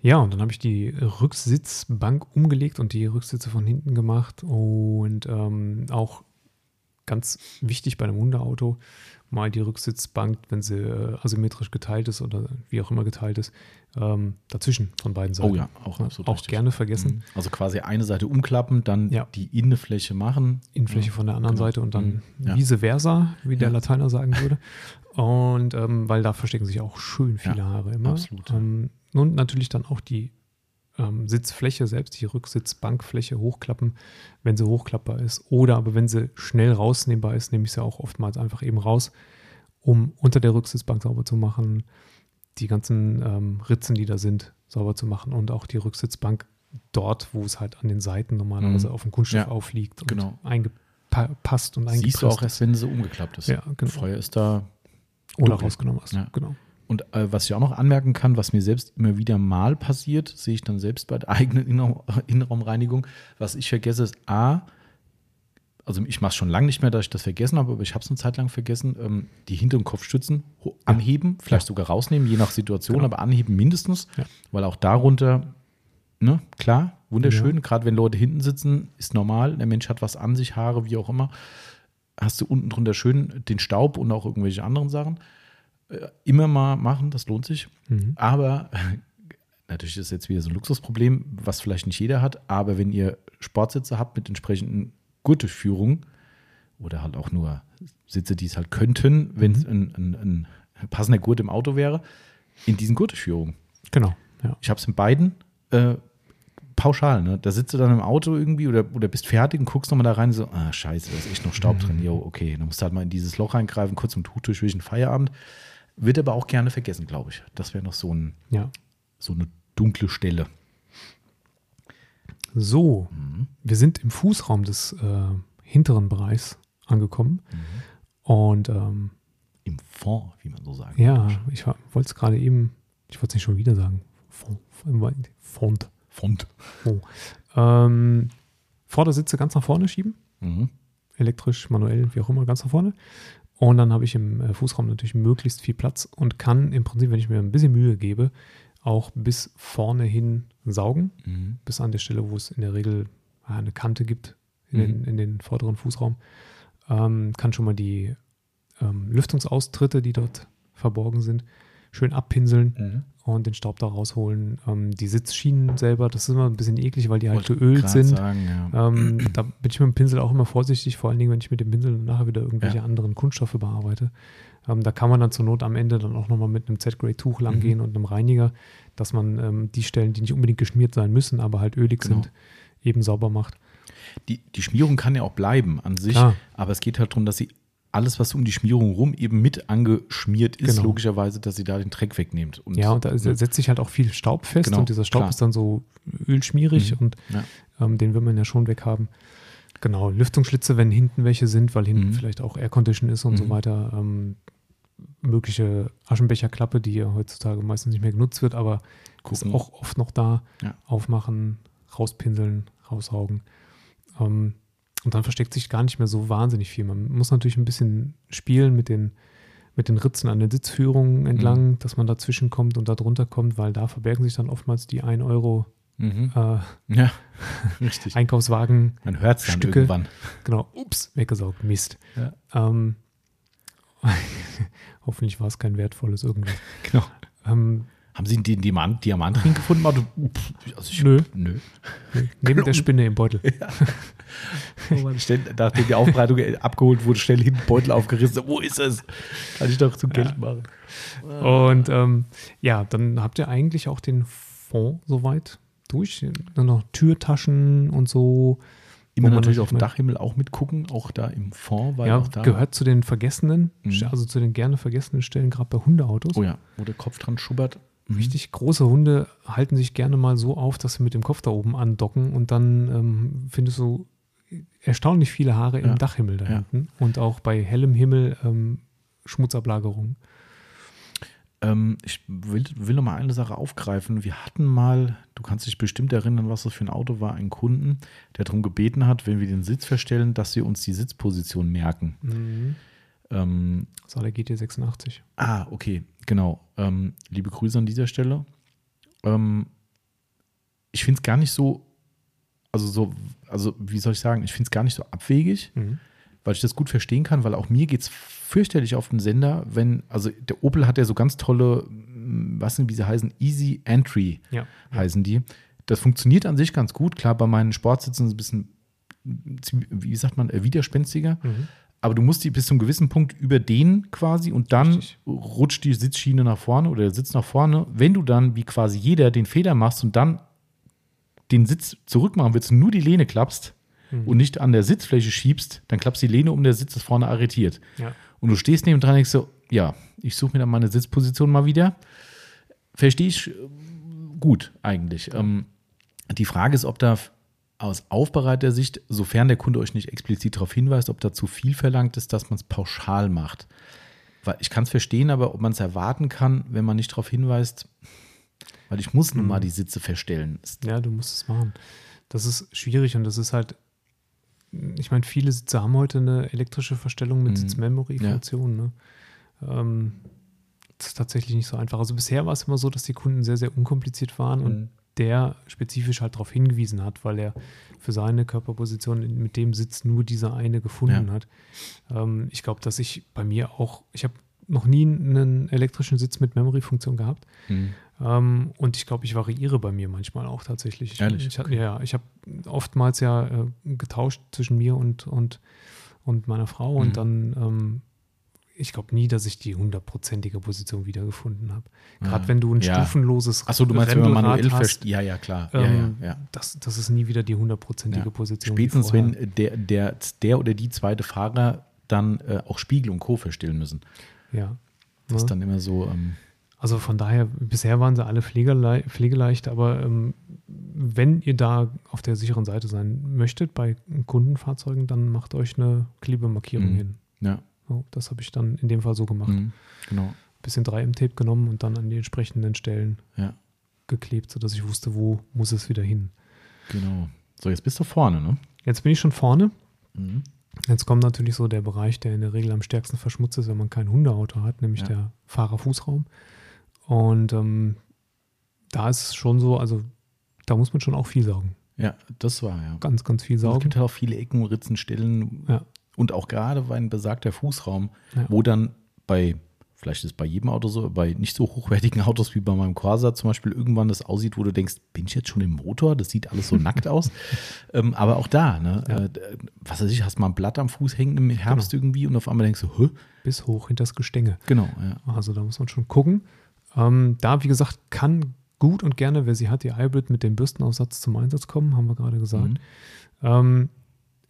Ja, und dann habe ich die Rücksitzbank umgelegt und die Rücksitze von hinten gemacht. Und ähm, auch ganz wichtig bei einem Hundeauto, mal die Rücksitzbank, wenn sie äh, asymmetrisch geteilt ist oder wie auch immer geteilt ist, ähm, dazwischen von beiden Seiten. Oh ja, auch absolut. Auch richtig. gerne vergessen. Mhm. Also quasi eine Seite umklappen, dann ja. die Innenfläche machen. Innenfläche ja. von der anderen genau. Seite und dann mhm. ja. vice versa, wie der Lateiner sagen würde. Und ähm, weil da verstecken sich auch schön viele Haare immer. Absolut. Ähm, und natürlich dann auch die ähm, Sitzfläche selbst, die Rücksitzbankfläche hochklappen, wenn sie hochklappbar ist. Oder aber wenn sie schnell rausnehmbar ist, nehme ich sie auch oftmals einfach eben raus, um unter der Rücksitzbank sauber zu machen, die ganzen ähm, Ritzen, die da sind, sauber zu machen und auch die Rücksitzbank dort, wo es halt an den Seiten normalerweise mhm. auf dem Kunststoff ja, aufliegt und genau. eingepasst und eingepresst Siehst du auch erst, wenn sie umgeklappt ist. Ja, genau. Vorher ist da oder rausgenommen hast. Ja. Genau. Und äh, was ich auch noch anmerken kann, was mir selbst immer wieder mal passiert, sehe ich dann selbst bei der eigenen Innenraum, Innenraumreinigung, was ich vergesse, ist A, also ich mache es schon lange nicht mehr, dass ich das vergessen habe, aber ich habe es eine Zeit lang vergessen, ähm, die hinteren Kopfstützen anheben, ja. vielleicht ja. sogar rausnehmen, je nach Situation, genau. aber anheben mindestens, ja. weil auch darunter, ne, klar, wunderschön, gerade wenn Leute hinten sitzen, ist normal, der Mensch hat was an sich, Haare, wie auch immer, hast du unten drunter schön den Staub und auch irgendwelche anderen Sachen. Äh, immer mal machen, das lohnt sich. Mhm. Aber natürlich ist jetzt wieder so ein Luxusproblem, was vielleicht nicht jeder hat. Aber wenn ihr Sportsitze habt mit entsprechenden Gurtdurchführungen oder halt auch nur Sitze, die es halt könnten, wenn es mhm. ein, ein, ein, passender Gurt im Auto wäre, in diesen Gurtdurchführungen. Genau. Ja. Ich habe es in beiden äh, pauschal. Ne? Da sitzt du dann im Auto irgendwie oder, oder bist fertig und guckst nochmal da rein, so, ah, scheiße, da ist echt noch Staub mhm. drin. Jo, okay, dann musst du halt mal in dieses Loch reingreifen, kurz im Tuch durchwischen, Feierabend. Wird aber auch gerne vergessen, glaube ich. Das wäre noch so, ein, ja. so eine dunkle Stelle. So, mhm. wir sind im Fußraum des äh, hinteren Bereichs angekommen. Mhm. Und ähm, im Fond, wie man so sagt. Ja, ich wollte es gerade eben, ich wollte es nicht schon wieder sagen. Fond. Fond. Fond. Oh. Ähm, Vordersitze ganz nach vorne schieben. Mhm. Elektrisch, manuell, wie auch immer, ganz nach vorne. Und dann habe ich im äh, Fußraum natürlich möglichst viel Platz und kann im Prinzip, wenn ich mir ein bisschen Mühe gebe, auch bis vorne hin saugen, mhm. bis an der Stelle, wo es in der Regel eine Kante gibt in, mhm. den, in den, vorderen Fußraum. Ähm, kann schon mal die ähm, Lüftungsaustritte, die dort verborgen sind, schön abpinseln mhm. Und den Staub da rausholen. Ähm, die Sitzschienen selber, das ist immer ein bisschen eklig, weil die halt geölt sind. Sagen, ja. ähm, da bin ich mit dem Pinsel auch immer vorsichtig, vor allen Dingen, wenn ich mit dem Pinsel nachher wieder irgendwelche ja. anderen Kunststoffe bearbeite. Ähm, da kann man dann zur Not am Ende dann auch nochmal mit einem Z-Grade-Tuch langgehen mhm. und einem Reiniger, dass man ähm, die Stellen, die nicht unbedingt geschmiert sein müssen, aber halt ölig genau. sind, eben sauber macht. Die, die Schmierung kann ja auch bleiben an sich, Klar. aber es geht halt darum, dass sie alles, was um die Schmierung rum eben mit angeschmiert ist, genau. logischerweise, dass sie da den Dreck wegnimmt. Und ja, und da setzt sich halt auch viel Staub fest genau, und dieser Staub klar. ist dann so ölschmierig mhm. und ja. ähm, den will man ja schon weghaben. Genau, Lüftungsschlitze, wenn hinten welche sind, weil hinten mhm. vielleicht auch Aircondition ist und mhm. so weiter. Ähm, mögliche Aschenbecherklappe, die ja heutzutage meistens nicht mehr genutzt wird, aber Gucken. ist auch oft noch da. Ja. Aufmachen, rauspinseln, raussaugen. Ähm, und dann versteckt sich gar nicht mehr so wahnsinnig viel. Man muss natürlich ein bisschen spielen mit den, mit den Ritzen an den Sitzführungen entlang, mhm. dass man dazwischen kommt und da drunter kommt, weil da verbergen sich dann oftmals die 1 Euro mhm. äh, ja, richtig. Einkaufswagen. Man hört es dann Stücke. irgendwann. Genau, ups, weggesaugt, Mist. Ja. Ähm, hoffentlich war es kein wertvolles irgendwas. Genau. Ähm, haben Sie den Diamant, Diamantring gefunden? Also ich, nö. nö. Neben der Spinne im Beutel. Ja. Oh schnell, nachdem die Aufbereitung abgeholt wurde, schnell hinten Beutel aufgerissen. Wo ist es? Kann ich doch zu Geld ja. machen. Und ähm, ja, dann habt ihr eigentlich auch den Fond soweit durch. Dann noch Türtaschen und so. Immer natürlich auf dem Dachhimmel auch mitgucken, auch da im Fond. Weil ja, auch da gehört zu den vergessenen, mhm. also zu den gerne vergessenen Stellen, gerade bei Hundeautos. Oh ja, wo der Kopf dran schubbert. Mhm. Richtig große Hunde halten sich gerne mal so auf, dass sie mit dem Kopf da oben andocken und dann ähm, findest du erstaunlich viele Haare ja. im Dachhimmel da ja. hinten und auch bei hellem Himmel ähm, Schmutzablagerungen. Ähm, ich will, will noch mal eine Sache aufgreifen. Wir hatten mal, du kannst dich bestimmt erinnern, was das für ein Auto war, einen Kunden, der darum gebeten hat, wenn wir den Sitz verstellen, dass wir uns die Sitzposition merken. Mhm. Ähm, das war der GT86. Ah, okay, genau. Ähm, liebe Grüße an dieser Stelle. Ähm, ich finde es gar nicht so, also so, also wie soll ich sagen, ich finde es gar nicht so abwegig, mhm. weil ich das gut verstehen kann, weil auch mir geht es fürchterlich auf den Sender, wenn, also der Opel hat ja so ganz tolle, was sind, wie sie heißen, Easy Entry ja. heißen die. Das funktioniert an sich ganz gut. Klar, bei meinen Sportsitzen ist es ein bisschen, wie sagt man, widerspenstiger. Mhm aber du musst die bis zu einem gewissen Punkt überdehnen quasi und dann Richtig. rutscht die Sitzschiene nach vorne oder der Sitz nach vorne. Wenn du dann, wie quasi jeder, den Feder machst und dann den Sitz zurückmachen willst und nur die Lehne klappst mhm. und nicht an der Sitzfläche schiebst, dann klappst die Lehne um, der Sitz ist vorne arretiert. Ja. Und du stehst neben dran und denkst so, ja, ich suche mir dann meine Sitzposition mal wieder. Verstehe ich äh, gut eigentlich. Ähm, die Frage ist, ob da aus Aufbereitersicht, sofern der Kunde euch nicht explizit darauf hinweist, ob da zu viel verlangt ist, dass man es pauschal macht. Weil ich kann es verstehen, aber ob man es erwarten kann, wenn man nicht darauf hinweist, weil ich muss nun mal mhm. die Sitze verstellen. Ja, du musst es machen. Das ist schwierig und das ist halt, ich meine, viele Sitze haben heute eine elektrische Verstellung mit mhm. Sitz-Memory-Funktion. Ja. Ne? Ähm, das ist tatsächlich nicht so einfach. Also bisher war es immer so, dass die Kunden sehr, sehr unkompliziert waren mhm. und der spezifisch halt darauf hingewiesen hat, weil er für seine Körperposition mit dem Sitz nur diese eine gefunden ja. hat. Ähm, ich glaube, dass ich bei mir auch, ich habe noch nie einen elektrischen Sitz mit Memory-Funktion gehabt. Mhm. Ähm, und ich glaube, ich variiere bei mir manchmal auch tatsächlich. Ehrlich? Ich, okay. Ja, ich habe oftmals ja äh, getauscht zwischen mir und, und, und meiner Frau mhm. und dann ähm, ich glaube nie, dass ich die hundertprozentige Position wiedergefunden habe. Gerade ja. wenn du ein ja. stufenloses Achso, du meinst, wenn man manuell hast, Ja, ja, klar. Ähm, ja, ja, Das, das ist nie wieder die hundertprozentige Position. Spätestens, wenn der, der, der oder die zweite Fahrer dann äh, auch Spiegel und Co. verstellen müssen. Ja. Das ist dann immer so. Ähm, also von daher, bisher waren sie alle pflegele pflegeleicht, aber ähm, wenn ihr da auf der sicheren Seite sein möchtet bei Kundenfahrzeugen, dann macht euch eine Klebemarkierung mhm. hin. Ja. So, das habe ich dann in dem Fall so gemacht. Mhm, genau. Bisschen 3M-Tape genommen und dann an die entsprechenden Stellen ja. geklebt, sodass ich wusste, wo muss es wieder hin. Genau. So, jetzt bist du vorne, ne? Jetzt bin ich schon vorne. Mhm. Jetzt kommt natürlich so der Bereich, der in der Regel am stärksten verschmutzt ist, wenn man kein Hundeauto hat, nämlich ja. der Fahrerfußraum. Und ähm, da ist es schon so, also da muss man schon auch viel saugen. Ja, das war ja. Ganz, ganz viel saugen. Es gibt halt auch viele Ecken, Ritzen, Stellen, ja. Und auch gerade bei ein besagter Fußraum, ja. wo dann bei, vielleicht ist es bei jedem Auto so, bei nicht so hochwertigen Autos wie bei meinem Corsa zum Beispiel irgendwann das aussieht, wo du denkst, bin ich jetzt schon im Motor? Das sieht alles so nackt aus. Ähm, aber auch da, ne? Ja. Äh, was weiß ich, hast mal ein Blatt am Fuß hängen im Herbst genau. irgendwie und auf einmal denkst du, Hö? bis hoch hinter das Gestänge. Genau, ja. Also da muss man schon gucken. Ähm, da, wie gesagt, kann gut und gerne, wer sie hat, die Hybrid mit dem Bürstenaufsatz zum Einsatz kommen, haben wir gerade gesagt. Mhm. Ähm,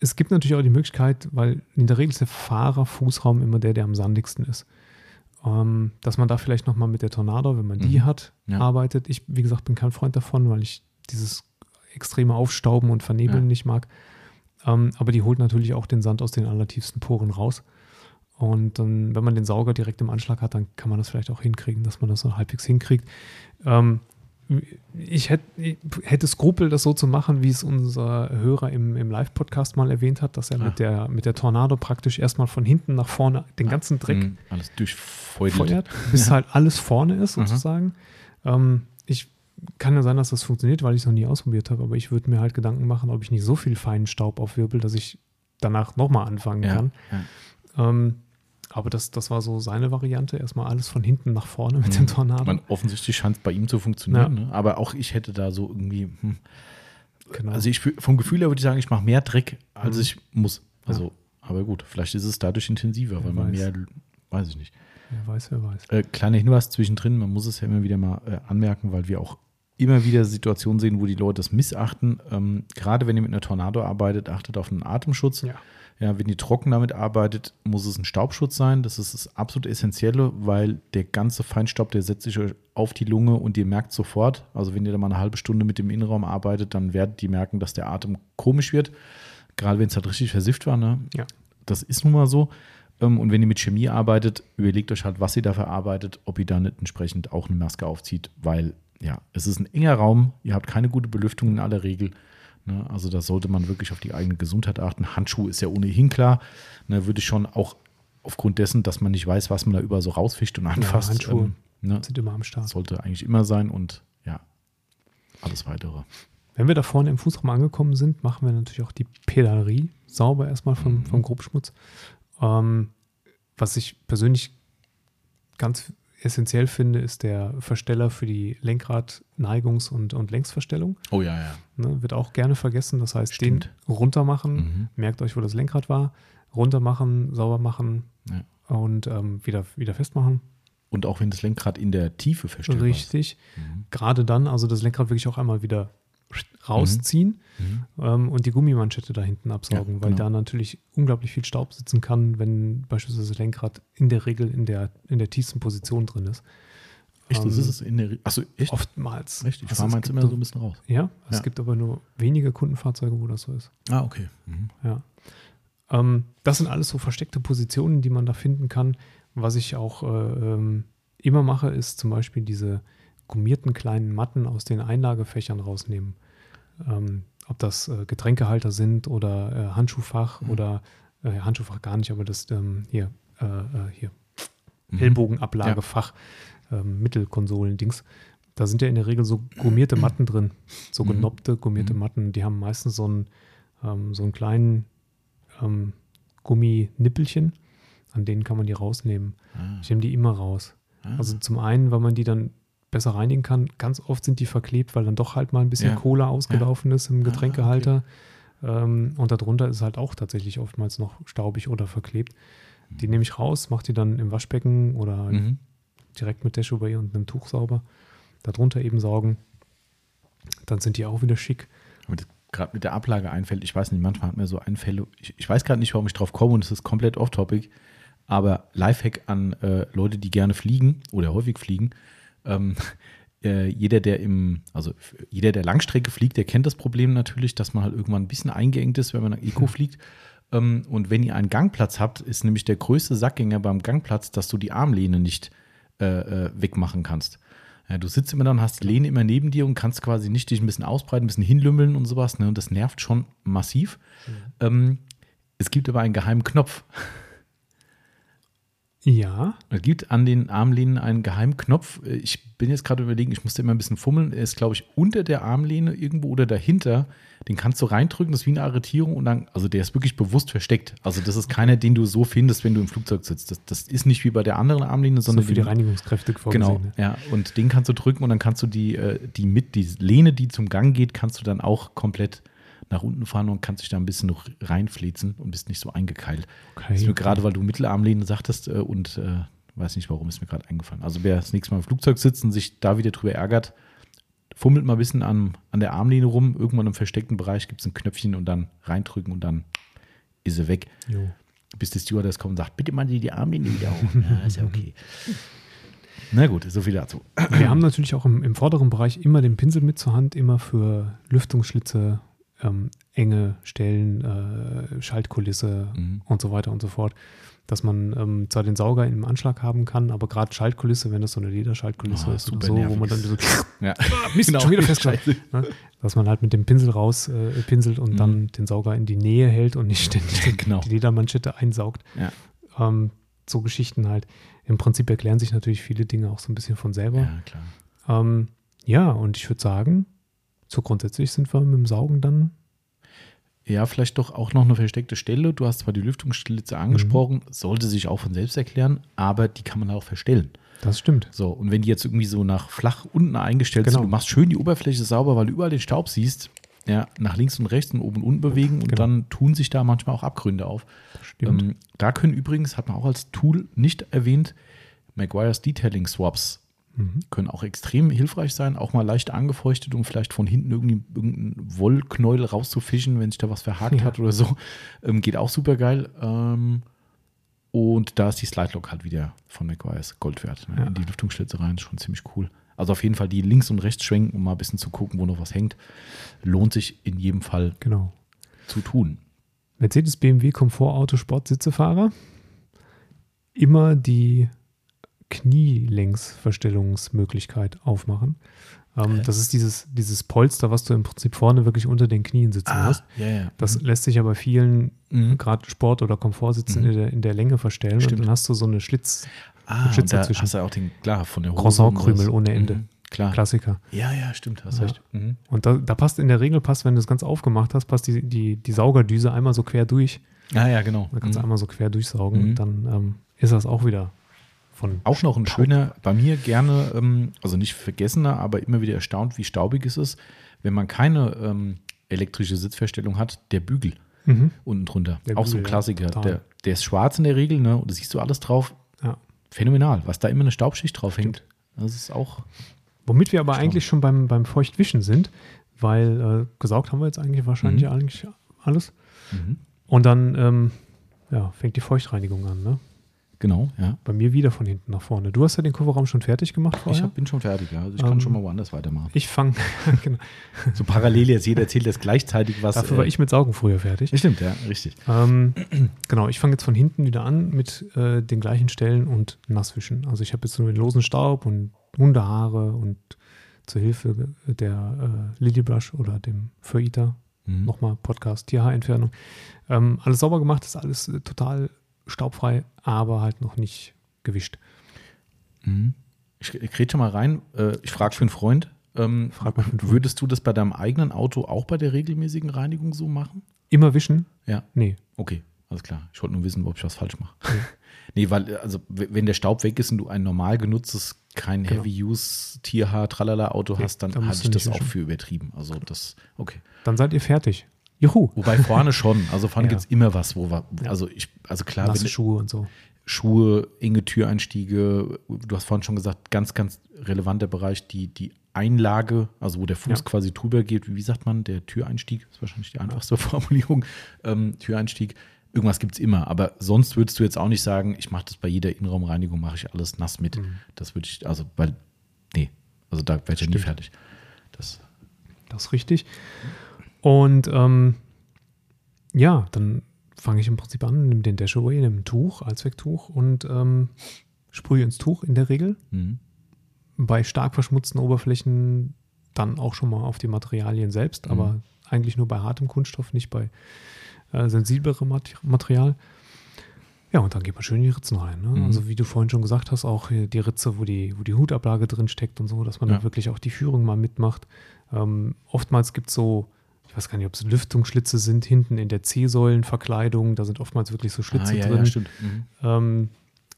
es gibt natürlich auch die Möglichkeit, weil in der Regel ist der Fahrerfußraum immer der, der am sandigsten ist. Ähm, dass man da vielleicht nochmal mit der Tornado, wenn man die mhm. hat, ja. arbeitet. Ich, wie gesagt, bin kein Freund davon, weil ich dieses extreme Aufstauben und Vernebeln ja. nicht mag. Ähm, aber die holt natürlich auch den Sand aus den allertiefsten Poren raus. Und dann, wenn man den Sauger direkt im Anschlag hat, dann kann man das vielleicht auch hinkriegen, dass man das so halbwegs hinkriegt. Ähm, ich hätte, hätte Skrupel, das so zu machen, wie es unser Hörer im, im Live-Podcast mal erwähnt hat, dass er mit der, mit der Tornado praktisch erstmal von hinten nach vorne den ganzen Dreck mhm, alles durchfeuert, bis ja. halt alles vorne ist, sozusagen. Ähm, ich kann ja sein, dass das funktioniert, weil ich es noch nie ausprobiert habe, aber ich würde mir halt Gedanken machen, ob ich nicht so viel feinen Staub aufwirbel, dass ich danach nochmal anfangen ja, kann. Ja. Ähm, aber das, das war so seine Variante. Erstmal alles von hinten nach vorne mit mhm. dem Tornado. Man, offensichtlich scheint es bei ihm zu funktionieren. Ja. Ne? Aber auch ich hätte da so irgendwie. Hm. Genau. Also ich vom Gefühl her würde ich sagen, ich mache mehr Dreck, als mhm. ich muss. Also, ja. aber gut, vielleicht ist es dadurch intensiver, wer weil man weiß. mehr, weiß ich nicht. Wer weiß, wer weiß. Äh, kleiner Hinweis zwischendrin, man muss es ja immer wieder mal äh, anmerken, weil wir auch immer wieder Situationen sehen, wo die Leute das missachten. Ähm, gerade wenn ihr mit einer Tornado arbeitet, achtet auf einen Atemschutz. Ja. Ja, wenn ihr trocken damit arbeitet, muss es ein Staubschutz sein. Das ist das absolut Essentielle, weil der ganze Feinstaub, der setzt sich auf die Lunge und ihr merkt sofort, also wenn ihr da mal eine halbe Stunde mit dem Innenraum arbeitet, dann werdet ihr merken, dass der Atem komisch wird. Gerade wenn es halt richtig versifft war. Ne? Ja. Das ist nun mal so. Ähm, und wenn ihr mit Chemie arbeitet, überlegt euch halt, was ihr dafür arbeitet, ob ihr da nicht entsprechend auch eine Maske aufzieht, weil ja, es ist ein enger Raum, ihr habt keine gute Belüftung in aller Regel? Also da sollte man wirklich auf die eigene Gesundheit achten. Handschuh ist ja ohnehin klar. Ne? Würde ich schon auch aufgrund dessen, dass man nicht weiß, was man da über so rausfischt und anfasst. Ja, Handschuhe ähm, ne? sind immer am Start. Sollte eigentlich immer sein und ja, alles weitere. Wenn wir da vorne im Fußraum angekommen sind, machen wir natürlich auch die Pedalerie sauber erstmal vom, mhm. vom Grobschmutz. Ähm, was ich persönlich ganz essentiell finde, ist der Versteller für die Lenkrad-Neigungs- und, und Längsverstellung. Oh ja, ja. Ne, wird auch gerne vergessen. Das heißt, Stimmt. den runtermachen, mhm. merkt euch, wo das Lenkrad war, runtermachen, sauber machen ja. und ähm, wieder, wieder festmachen. Und auch wenn das Lenkrad in der Tiefe verstellt Richtig. Mhm. Gerade dann, also das Lenkrad wirklich auch einmal wieder rausziehen mhm. ähm, und die Gummimanschette da hinten absaugen, ja, weil genau. da natürlich unglaublich viel Staub sitzen kann, wenn beispielsweise das Lenkrad in der Regel in der, in der tiefsten Position drin ist. Echt, das ähm, ist es in der Achso, echt? Oftmals. Richtig, ich also fahre meins immer so ein bisschen raus. Ja, ja, es gibt aber nur wenige Kundenfahrzeuge, wo das so ist. Ah, okay. Mhm. Ja. Ähm, das sind alles so versteckte Positionen, die man da finden kann. Was ich auch äh, ähm, immer mache, ist zum Beispiel diese gummierten kleinen Matten aus den Einlagefächern rausnehmen. Ähm, ob das äh, Getränkehalter sind oder äh, Handschuhfach mhm. oder äh, Handschuhfach gar nicht, aber das ähm, hier, äh, äh, hier mhm. Ellbogenablagefach, ja. Ähm, Mittelkonsolen-Dings. Da sind ja in der Regel so gummierte Matten drin, so mhm. genoppte gummierte mhm. Matten. Die haben meistens so einen, ähm, so einen kleinen ähm, Gumminippelchen, an denen kann man die rausnehmen. Ah. Ich nehme die immer raus. Ah. Also zum einen, weil man die dann besser reinigen kann. Ganz oft sind die verklebt, weil dann doch halt mal ein bisschen ja. Cola ausgelaufen ja. ist im Getränkehalter. Ah, okay. ähm, und darunter ist halt auch tatsächlich oftmals noch staubig oder verklebt. Die nehme ich raus, mache die dann im Waschbecken oder mhm. direkt mit Deshobay und einem Tuch sauber. Darunter eben saugen. Dann sind die auch wieder schick. Gerade mit der Ablage einfällt, ich weiß nicht, manchmal hat mir so Einfälle, ich, ich weiß gerade nicht, warum ich drauf komme und es ist komplett off-topic, aber Lifehack an äh, Leute, die gerne fliegen oder häufig fliegen, ähm, äh, jeder, der im, also jeder, der Langstrecke fliegt, der kennt das Problem natürlich, dass man halt irgendwann ein bisschen eingeengt ist, wenn man nach Eco fliegt. Ähm, und wenn ihr einen Gangplatz habt, ist nämlich der größte Sackgänger beim Gangplatz, dass du die Armlehne nicht äh, äh, wegmachen kannst. Ja, du sitzt immer dann, hast die Lehne immer neben dir und kannst quasi nicht dich ein bisschen ausbreiten, ein bisschen hinlümmeln und sowas. Ne? Und das nervt schon massiv. Mhm. Ähm, es gibt aber einen geheimen Knopf. Ja. Es gibt an den Armlehnen einen Geheimknopf. Ich bin jetzt gerade überlegen, ich musste immer ein bisschen fummeln. Er ist, glaube ich, unter der Armlehne irgendwo oder dahinter. Den kannst du reindrücken, das ist wie eine Arretierung und dann, also der ist wirklich bewusst versteckt. Also das ist keiner, den du so findest, wenn du im Flugzeug sitzt. Das, das ist nicht wie bei der anderen Armlehne, sondern so für die Reinigungskräfte vorgesehen. Genau, ja. Und den kannst du drücken und dann kannst du die, äh, die mit, die Lehne, die zum Gang geht, kannst du dann auch komplett nach unten fahren und kannst dich da ein bisschen noch reinflitzen und bist nicht so eingekeilt. Okay. Das ist mir gerade, weil du Mittelarmlehne sagtest äh, und äh, weiß nicht warum, ist mir gerade eingefallen. Also wer das nächste Mal im Flugzeug sitzt und sich da wieder drüber ärgert, fummelt mal ein bisschen an, an der Armlehne rum. Irgendwann im versteckten Bereich gibt es ein Knöpfchen und dann reindrücken und dann ist sie weg. Jo. Bis der Stewardess kommt und sagt, bitte mal die, die Armlehne wieder hoch. ja, ist ja okay. Na gut, so viel dazu. Wir haben natürlich auch im, im, vorderen Bereich immer den Pinsel mit zur Hand, immer für Lüftungsschlitze, ähm, enge Stellen, äh, Schaltkulisse mhm. und so weiter und so fort. Dass man ähm, zwar den Sauger im Anschlag haben kann, aber gerade Schaltkulisse, wenn das so eine Lederschaltkulisse oh, ist oder so, nervig. wo man dann so ja. Mist, genau, schon wieder festgehalten. Ne? Dass man halt mit dem Pinsel raus äh, pinselt und mhm. dann den Sauger in die Nähe hält und nicht ständig genau. die Ledermanschette einsaugt. Ja. Ähm, so Geschichten halt. Im Prinzip erklären sich natürlich viele Dinge auch so ein bisschen von selber. Ja, klar. Ähm, ja, und ich würde sagen, so grundsätzlich sind wir mit dem Saugen dann. Ja, vielleicht doch auch noch eine versteckte Stelle. Du hast zwar die Lüftungsschlitze angesprochen, mhm. sollte sich auch von selbst erklären, aber die kann man auch verstellen. Das stimmt. So, und wenn die jetzt irgendwie so nach flach unten eingestellt genau. sind, du machst schön die Oberfläche sauber, weil du überall den Staub siehst, ja, nach links und rechts und oben und unten bewegen und genau. dann tun sich da manchmal auch Abgründe auf. Ähm, da können übrigens, hat man auch als Tool nicht erwähnt, Maguire's Detailing Swaps mhm. können auch extrem hilfreich sein, auch mal leicht angefeuchtet, um vielleicht von hinten irgendwie irgendeinen Wollknäuel rauszufischen, wenn sich da was verhakt ja. hat oder so. Ähm, geht auch super geil. Ähm, und da ist die Slide Lock halt wieder von Maguire's Gold wert. Ne? Ja. In die Lüftungsschlitze rein, schon ziemlich cool. Also auf jeden Fall die links und rechts schwenken, um mal ein bisschen zu gucken, wo noch was hängt. Lohnt sich in jedem Fall genau. zu tun. Mercedes, BMW, Komfortauto, Sport, Sitzefahrer. Immer die Knielängsverstellungsmöglichkeit aufmachen. Ähm, das ist dieses, dieses Polster, was du im Prinzip vorne wirklich unter den Knien sitzen ah, hast. Ja, ja. Das mhm. lässt sich aber vielen, mhm. gerade Sport- oder Komfortsitzen, mhm. in, der, in der Länge verstellen. Stimmt. Und dann hast du so eine Schlitz, Ah, Schlitz da dazwischen. hast du auch den, klar, von der Hose. Croissant-Krümel ohne Ende. Mhm, klar. Klassiker. Ja, ja, stimmt, hast ja. recht. Mhm. Und da, da, passt in der Regel, passt, wenn du das ganz aufgemacht hast, passt die, die, die Saugerdüse einmal so quer durch. Ah, ja, genau. Da kannst mhm. du einmal so quer durchsaugen und mhm. dann ähm, ist das auch wieder von. Auch noch ein Staub. schöner, bei mir gerne, ähm, also nicht vergessener, aber immer wieder erstaunt, wie staubig es ist, wenn man keine ähm, elektrische Sitzverstellung hat, der Bügel. Mhm. unten drunter. Der auch Bügel, so ein Klassiker. Ja, der, der ist schwarz in der Regel, ne? Und da siehst du alles drauf. Ja phänomenal, was da immer eine Staubschicht drauf hängt. Das ist auch. Womit wir aber Staub. eigentlich schon beim, beim Feuchtwischen sind, weil äh, gesaugt haben wir jetzt eigentlich wahrscheinlich mhm. eigentlich alles. Mhm. Und dann ähm, ja, fängt die Feuchtreinigung an, ne? Genau, ja. Bei mir wieder von hinten nach vorne. Du hast ja den Kofferraum schon fertig gemacht vorher? Ich bin schon fertig, ja. Also ich ähm, kann schon mal woanders weitermachen. Ich fange, genau. So parallel jetzt, jeder erzählt jetzt gleichzeitig was. Dafür war äh, ich mit Saugen früher fertig. Stimmt, ja, richtig. Ähm, genau, ich fange jetzt von hinten wieder an mit äh, den gleichen Stellen und Nasswischen. Also ich habe jetzt nur den losen Staub und Hundehaare und zur Hilfe der äh, Lilybrush oder dem Fur-Eater, mhm. nochmal Podcast, Tierhaarentfernung. Ähm, alles sauber gemacht, ist alles äh, total staubfrei, aber halt noch nicht gewischt. Mhm. Ich, rede schon mal rein. Äh, ich frage für einen Freund. Ähm, frag mal für. Würdest du das bei deinem eigenen Auto auch bei der regelmäßigen Reinigung so machen? Immer wischen? Ja. Nee. Okay, alles klar. Ich wollte nur wissen, ob ich was falsch mache. Nee. nee, weil, also, wenn der Staub weg ist und du ein normal genutztes, kein genau. Heavy-Use, Tierhaar-Tralala-Auto nee, hast, dann halte ich das wischen. auch für übertrieben. Also, das, okay. Dann seid ihr fertig. Juhu. Wobei vorne schon. Also vorne ja. gibt es immer was, wo wir, also ich, also klar. Nasse Schuhe und so. Schuhe, enge Türeinstiege. Du hast vorhin schon gesagt, ganz, ganz relevanter Bereich, die, die Einlage, also wo der Fuß ja. quasi drüber geht. Wie sagt man? Der Türeinstieg ist wahrscheinlich die einfachste Formulierung. Ähm, Türeinstieg. Irgendwas gibt es immer. Aber sonst würdest du jetzt auch nicht sagen, ich mache das bei jeder Innenraumreinigung, mache ich alles nass mit. Mhm. Das würde ich, also, weil, nee, also da werde ich nie fertig. Das, das ist richtig. Und ähm, ja, dann fange ich im Prinzip an, nehme den Dashaway, nehme ein Tuch, Allzwecktuch und ähm, sprühe ins Tuch in der Regel. Mhm. Bei stark verschmutzten Oberflächen dann auch schon mal auf die Materialien selbst, mhm. aber eigentlich nur bei hartem Kunststoff, nicht bei äh, sensiblerem Material. Ja, und dann geht man schön in die Ritzen rein. Ne? Mhm. Also wie du vorhin schon gesagt hast, auch die Ritze, wo die, wo die Hutablage drin steckt und so, dass man ja. dann wirklich auch die Führung mal mitmacht. Ähm, oftmals gibt es so weiß gar nicht, ob es Lüftungsschlitze sind, hinten in der C-Säulenverkleidung, da sind oftmals wirklich so Schlitze ah, ja, drin. Ja, mhm. ähm,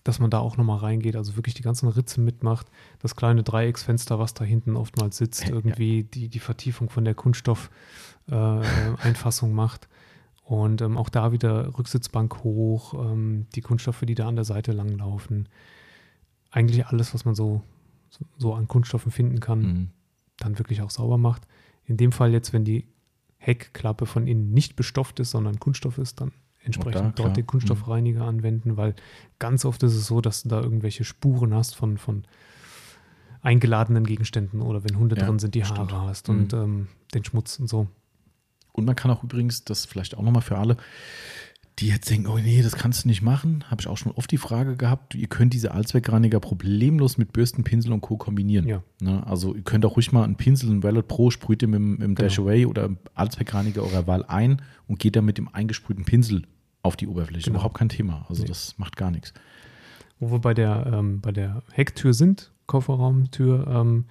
dass man da auch nochmal reingeht, also wirklich die ganzen Ritze mitmacht, das kleine Dreiecksfenster, was da hinten oftmals sitzt, irgendwie ja. die, die Vertiefung von der Kunststoff-Einfassung äh, macht. Und ähm, auch da wieder Rücksitzbank hoch, ähm, die Kunststoffe, die da an der Seite langlaufen. Eigentlich alles, was man so, so an Kunststoffen finden kann, mhm. dann wirklich auch sauber macht. In dem Fall jetzt, wenn die Heckklappe von innen nicht bestofft ist, sondern Kunststoff ist, dann entsprechend da, dort den Kunststoffreiniger mhm. anwenden, weil ganz oft ist es so, dass du da irgendwelche Spuren hast von, von eingeladenen Gegenständen oder wenn Hunde ja, drin sind, die Haare stimmt. hast und mhm. ähm, den Schmutz und so. Und man kann auch übrigens, das vielleicht auch nochmal für alle, die jetzt denken, oh nee, das kannst du nicht machen, habe ich auch schon oft die Frage gehabt, ihr könnt diese Allzweckreiniger problemlos mit Bürsten, Pinsel und Co. kombinieren. Ja. Ne? Also ihr könnt auch ruhig mal einen Pinsel, ein Wallet Pro, sprüht ihr mit, mit dem Genau. Dash Away oder Allzweckreiniger eurer Wahl ein und geht dann mit dem eingesprühten Pinsel auf die Oberfläche. Genau. Überhaupt kein Thema. Also Nee. das macht gar nichts. Wo wir bei der, ähm, bei der Hecktür sind, Kofferraumtür, ähm,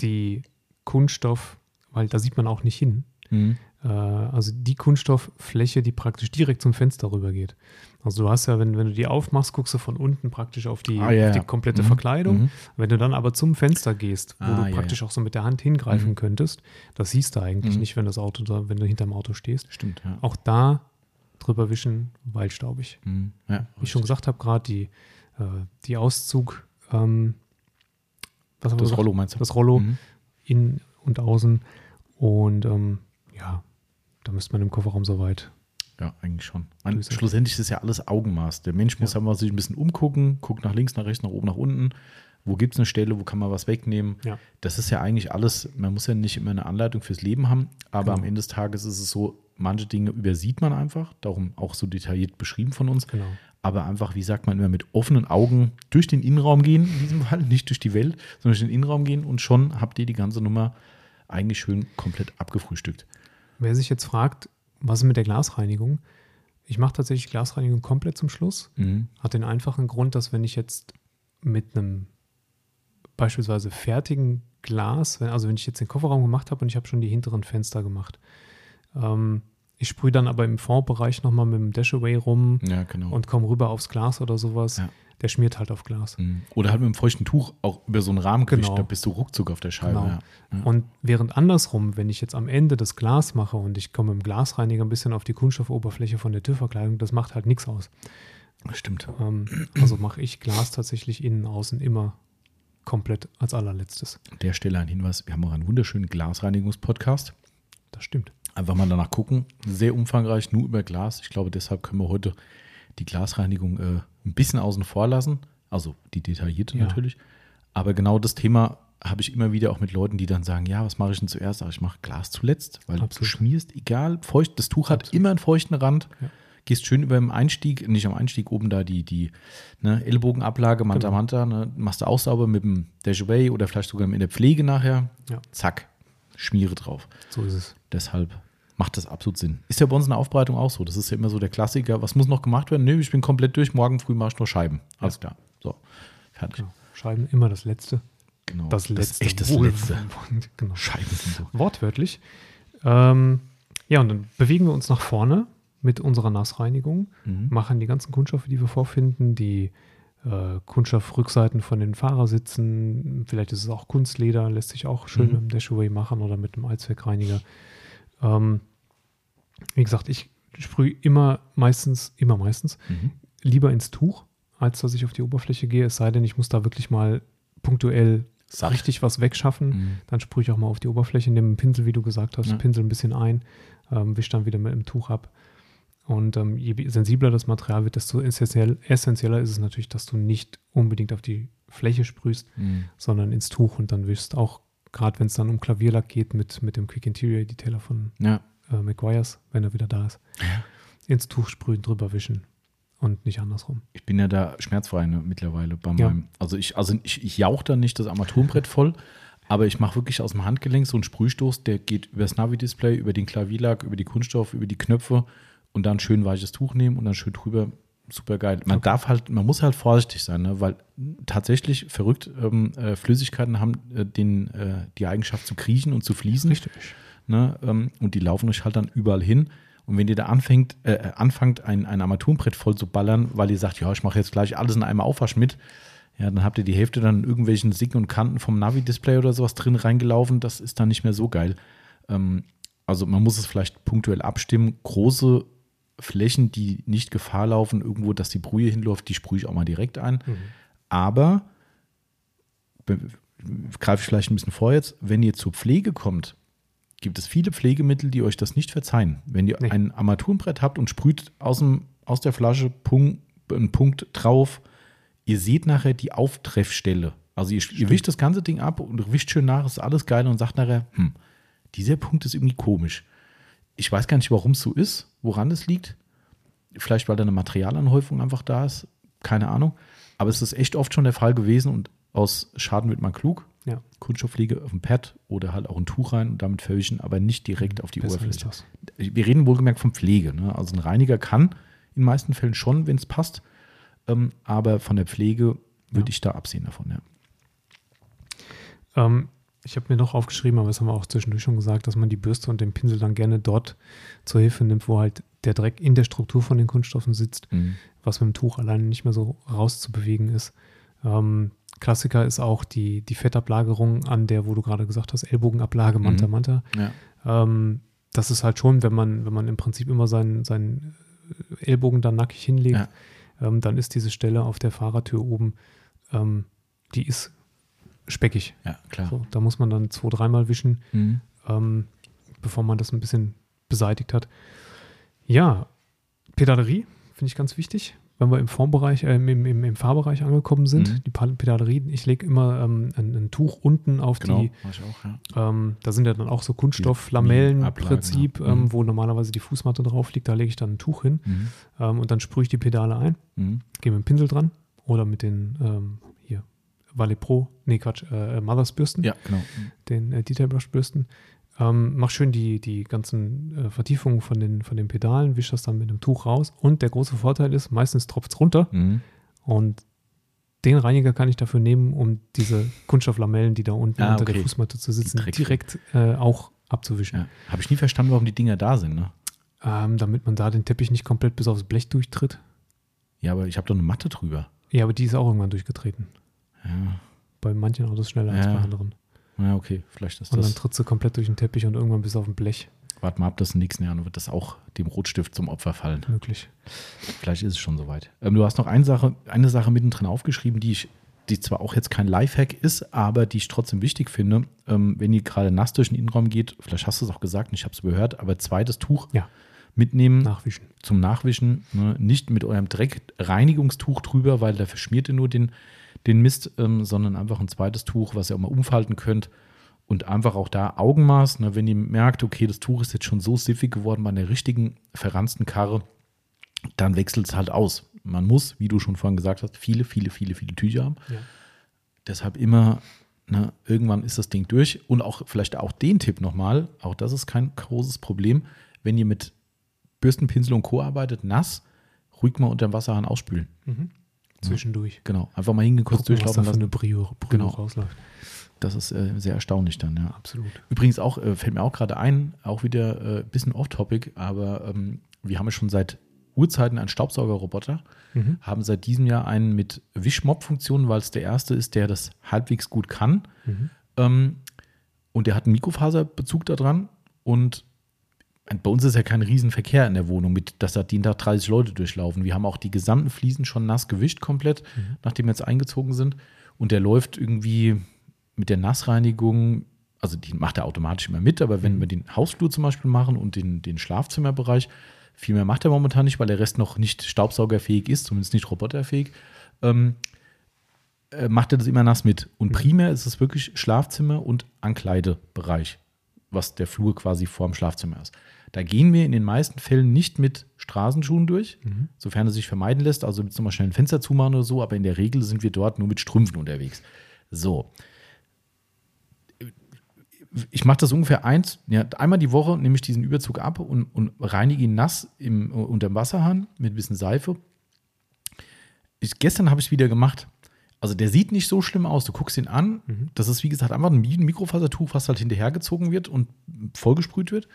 die Kunststoff, weil da sieht man auch nicht hin. Mhm. Äh, also die Kunststofffläche, die praktisch direkt zum Fenster rüber geht. Also du hast ja, wenn, wenn du die aufmachst, guckst du von unten praktisch auf die, Ah, ja, auf die ja. komplette Mhm. Wenn Mhm. du dann aber zum Fenster gehst, wo Ah, du ja, praktisch auch so mit der Hand hingreifen Mhm. könntest, das siehst du eigentlich Mhm. nicht, wenn das Auto da, wenn du hinterm Auto stehst. Stimmt, ja. Auch da drüber wischen, waldstaubig. Mhm. ja Wie ich schon gesagt habe, gerade die, äh, die Auszug, ähm, was das? Rollo meinst du? das Rollo Mhm. innen und außen. Und ähm, ja, da müsste man im Kofferraum soweit. Ja, eigentlich schon. Man, schlussendlich ist es ja alles Augenmaß. Der Mensch muss Ja. einfach sich ein bisschen umgucken, guckt nach links, nach rechts, nach oben, nach unten. Wo gibt es eine Stelle, wo kann man was wegnehmen? Ja. Das ist ja eigentlich alles, man muss ja nicht immer eine Anleitung fürs Leben haben, aber Genau. am Ende des Tages ist es so, manche Dinge übersieht man einfach, darum auch so detailliert beschrieben von uns. Genau. Aber einfach, wie sagt man immer, mit offenen Augen durch den Innenraum gehen, in diesem Fall, nicht durch die Welt, sondern durch den Innenraum gehen und schon habt ihr die ganze Nummer eigentlich schön komplett abgefrühstückt. Wer sich jetzt fragt, was ist mit der Glasreinigung? Ich mache tatsächlich Glasreinigung komplett zum Schluss. Mhm. Hat den einfachen Grund, dass wenn ich jetzt mit einem beispielsweise fertigen Glas, wenn, also wenn ich jetzt den Kofferraum gemacht habe und ich habe schon die hinteren Fenster gemacht, ähm, ich sprühe dann aber im Fondbereich nochmal mit dem Dashaway rum Ja, genau. und komme rüber aufs Glas oder sowas. Ja. Der schmiert halt auf Glas. Mhm. Oder halt mit einem feuchten Tuch auch über so einen Rahmen gewischt, Genau. da bist du ruckzuck auf der Scheibe. Genau. Ja. Ja. Und während andersrum, wenn ich jetzt am Ende das Glas mache und ich komme im Glasreiniger ein bisschen auf die Kunststoffoberfläche von der TÜV-Verkleidung, das macht halt nichts aus. Stimmt. Ähm, also mache ich Glas tatsächlich innen, außen immer komplett als allerletztes. An der Stelle ein Hinweis: Wir haben auch einen wunderschönen Glasreinigungspodcast. Das stimmt. Einfach mal danach gucken. Sehr umfangreich, nur über Glas. Ich glaube, deshalb können wir heute die Glasreinigung äh, ein bisschen außen vor lassen. Also die detaillierte Ja. natürlich. Aber genau das Thema habe ich immer wieder auch mit Leuten, die dann sagen: Ja, was mache ich denn zuerst? Sag ich, mache Glas zuletzt, weil du Absolut. schmierst, egal, feucht. Das Tuch hat Absolut. immer einen feuchten Rand. Ja. Gehst schön über dem Einstieg, nicht am Einstieg, oben da die, die ne, Ellbogenablage, Manta Genau. Manta, ne, machst du auch sauber mit dem Dashaway oder vielleicht sogar in der Pflege nachher. Ja. Zack, Schmiere drauf. So ist es. Deshalb macht das absolut Sinn. Ist ja bei uns in der Aufbereitung auch so. Das ist ja immer so der Klassiker. Was muss noch gemacht werden? Nö, ich bin komplett durch. Morgen früh mache ich nur Scheiben. Alles klar. So, fertig. Genau. Schreiben immer das Letzte. Genau. Das Letzte. ist echt das Wohl- Letzte. genau. Scheiben sind so. Wortwörtlich. Ähm, ja, und dann bewegen wir uns nach vorne mit unserer Nassreinigung, Mhm. machen die ganzen Kunststoffe, die wir vorfinden, die äh, Kunststoffrückseiten von den Fahrersitzen, vielleicht ist es auch Kunstleder, lässt sich auch schön Mhm. mit dem Dashaway machen oder mit dem Allzweckreiniger. Ähm, wie gesagt, ich sprühe immer meistens, immer meistens, Mhm. lieber ins Tuch, als dass ich auf die Oberfläche gehe, es sei denn, ich muss da wirklich mal punktuell Satt. richtig was wegschaffen. Mhm. Dann sprühe ich auch mal auf die Oberfläche, nehme einen Pinsel, wie du gesagt hast, Ja. pinsel ein bisschen ein, ähm, wisch dann wieder mit dem Tuch ab. Und ähm, je sensibler das Material wird, desto essentiell, essentieller ist es natürlich, dass du nicht unbedingt auf die Fläche sprühst, Mhm. sondern ins Tuch und dann wischst auch, gerade wenn es dann um Klavierlack geht, mit, mit dem Quick Interior Detailer von Ja. äh, McGuire's, wenn er wieder da ist, ins Tuch sprühen, drüber wischen und nicht andersrum. Ich bin ja da schmerzfrei ne, mittlerweile bei Ja. meinem. Also ich, also ich, ich jauch da nicht das Armaturenbrett voll, aber ich mache wirklich aus dem Handgelenk so einen Sprühstoß, der geht über das Navi-Display, über den Klavierlack, über die Kunststoff, über die Knöpfe und dann schön weiches Tuch nehmen und dann schön drüber. Super geil. Man Okay. darf halt, man muss halt vorsichtig sein, ne? weil tatsächlich verrückt ähm, äh, Flüssigkeiten haben äh, den, äh, die Eigenschaft zu kriechen und zu fließen. Richtig. Ne? Ähm, und die laufen euch halt dann überall hin. Und wenn ihr da anfängt, äh, äh, anfangt, ein, ein Armaturenbrett voll zu ballern, weil ihr sagt, ja, ich mache jetzt gleich alles in einem Aufwasch mit, ja, dann habt ihr die Hälfte dann in irgendwelchen Sicken und Kanten vom Navi-Display oder sowas drin reingelaufen. Das ist dann nicht mehr so geil. Ähm, also man muss es vielleicht punktuell abstimmen. Große Flächen, die nicht Gefahr laufen, irgendwo, dass die Brühe hinläuft, die sprühe ich auch mal direkt ein. Mhm. Aber be- greife ich vielleicht ein bisschen vor jetzt, wenn ihr zur Pflege kommt, gibt es viele Pflegemittel, die euch das nicht verzeihen. Wenn ihr Nee. ein Armaturenbrett habt und sprüht aus, dem, aus der Flasche Punkt, einen Punkt drauf, ihr seht nachher die Auftreffstelle. Also ihr, ihr wischt das ganze Ding ab und wischt schön nach, ist alles geil und sagt nachher, hm, dieser Punkt ist irgendwie komisch. Ich weiß gar nicht, warum es so ist, woran es liegt. Vielleicht, weil da eine Materialanhäufung einfach da ist. Keine Ahnung. Aber es ist echt oft schon der Fall gewesen und aus Schaden wird man klug. Ja. Kunststoffpflege auf dem Pad oder halt auch ein Tuch rein und damit verwischen, aber nicht direkt auf die Besser Oberfläche. Wir reden wohlgemerkt von Pflege. Ne? Also ein Reiniger kann in den meisten Fällen schon, wenn es passt, ähm, aber von der Pflege würde Ja. ich da absehen davon. Ja. Ähm, ich habe mir noch aufgeschrieben, aber das haben wir auch zwischendurch schon gesagt, dass man die Bürste und den Pinsel dann gerne dort zur Hilfe nimmt, wo halt der Dreck in der Struktur von den Kunststoffen sitzt, was mit dem Tuch alleine nicht mehr so rauszubewegen ist. Ähm, Klassiker ist auch die, die Fettablagerung an der, wo du gerade gesagt hast, Ellbogenablage, Manta Mhm. Manta. Ja. Ähm, das ist halt schon, wenn man, wenn man im Prinzip immer seinen, seinen Ellbogen da nackig hinlegt, Ja. ähm, dann ist diese Stelle auf der Fahrertür oben, ähm, die ist speckig. ja, klar. So, da muss man dann zwei, dreimal wischen, Mhm. ähm, bevor man das ein bisschen beseitigt hat. Ja, Pedalerie finde ich ganz wichtig. Wenn wir im Formbereich, äh, im, im, im Fahrbereich angekommen sind, Mhm. die Pedalerie, ich lege immer ähm, ein, ein Tuch unten auf Genau, die, auch, ja. ähm, da sind ja dann auch so Kunststoff-Lamellen-Prinzip, ja. Mhm. ähm, wo normalerweise die Fußmatte drauf liegt, da lege ich dann ein Tuch hin Mhm. ähm, und dann sprühe ich die Pedale ein, Mhm. gehe mit dem Pinsel dran oder mit den ähm, Valet Pro, nee Quatsch, äh, Mothers Bürsten Ja, genau. den äh, Detail Brush Bürsten. Ähm, mach schön die, die ganzen äh, Vertiefungen von den, von den Pedalen, wisch das dann mit einem Tuch raus. Und der große Vorteil ist, meistens tropft es runter Mhm. und den Reiniger kann ich dafür nehmen, um diese Kunststofflamellen, die da unten Ah, unter der okay. Fußmatte zu sitzen, direkt äh, auch abzuwischen. Ja. Habe ich nie verstanden, warum die Dinger da sind. Ne? Ähm, damit man da den Teppich nicht komplett bis aufs Blech durchtritt. Ja, aber ich habe doch eine Matte drüber. Ja, aber die ist auch irgendwann durchgetreten. Ja, Bei manchen Autos schneller als Ja. bei anderen. ja okay, vielleicht ist Und dann das. tritt sie komplett durch den Teppich und irgendwann bis auf ein Blech Warte mal ab, dass in den nächsten Jahren wird das auch dem Rotstift zum Opfer fallen. möglich. Vielleicht ist es schon soweit. Ähm, du hast noch eine Sache, eine Sache mittendrin aufgeschrieben, die ich, die zwar auch jetzt kein Lifehack ist, aber die ich trotzdem wichtig finde. Ähm, wenn ihr gerade nass durch den Innenraum geht, vielleicht hast du es auch gesagt, und ich habe es gehört, aber zweites Tuch Ja. mitnehmen Nachwischen. zum Nachwischen. Ne? Nicht mit eurem Dreckreinigungstuch drüber, weil da verschmiert ihr nur den, den Mist, ähm, sondern einfach ein zweites Tuch, was ihr auch mal umfalten könnt. Und einfach auch da Augenmaß, ne? wenn ihr merkt, okay, das Tuch ist jetzt schon so siffig geworden bei einer richtigen verranzten Karre, dann wechselt es halt aus. Man muss, wie du schon vorhin gesagt hast, viele, viele, viele, viele Tücher haben. Ja. Deshalb immer, ne, irgendwann ist das Ding durch. Und auch vielleicht auch den Tipp nochmal, auch das ist kein großes Problem, wenn ihr mit Bürstenpinsel und Co. arbeitet, nass, ruhig mal unter dem Wasserhahn ausspülen. Mhm. Zwischendurch. Genau, einfach mal kurz Gucken, was da durchlaufen für eine Brio, Brio Genau. rausläuft. Das ist äh, sehr erstaunlich dann, ja. Absolut. Übrigens auch, äh, fällt mir auch gerade ein, auch wieder ein äh, bisschen off-topic, aber ähm, wir haben ja schon seit Urzeiten einen Staubsaugerroboter, Mhm. haben seit diesem Jahr einen mit Wischmob-Funktion, weil es der erste ist, der das halbwegs gut kann. Mhm. Ähm, und der hat einen Mikrofaserbezug da dran. Und bei uns ist ja kein Riesenverkehr in der Wohnung, mit, dass da jeden Tag 30 Leute durchlaufen. Wir haben auch die gesamten Fliesen schon nass gewischt komplett, Mhm. nachdem wir jetzt eingezogen sind. Und der läuft irgendwie mit der Nassreinigung, also die macht er automatisch immer mit, aber wenn Mhm. wir den Hausflur zum Beispiel machen und den, den Schlafzimmerbereich, viel mehr macht er momentan nicht, weil der Rest noch nicht staubsaugerfähig ist, zumindest nicht roboterfähig. Ähm, äh, macht er das immer nass mit. Und primär ist es wirklich Schlafzimmer und Ankleidebereich, was der Flur quasi vorm Schlafzimmer ist. Da gehen wir in den meisten Fällen nicht mit Straßenschuhen durch, Mhm. sofern es sich vermeiden lässt. Also jetzt nochmal schnell ein Fenster zumachen oder so, aber in der Regel sind wir dort nur mit Strümpfen unterwegs. So. Ich mache das ungefähr eins, ja, einmal die Woche nehme ich diesen Überzug ab und, und reinige ihn nass im, unter dem Wasserhahn mit ein bisschen Seife. Ich, gestern habe ich es wieder gemacht. Also der sieht nicht so schlimm aus. Du guckst ihn an. Mhm. Das ist, wie gesagt, einfach ein Mi- Mikrofasertuch, was halt hinterhergezogen wird und vollgesprüht wird.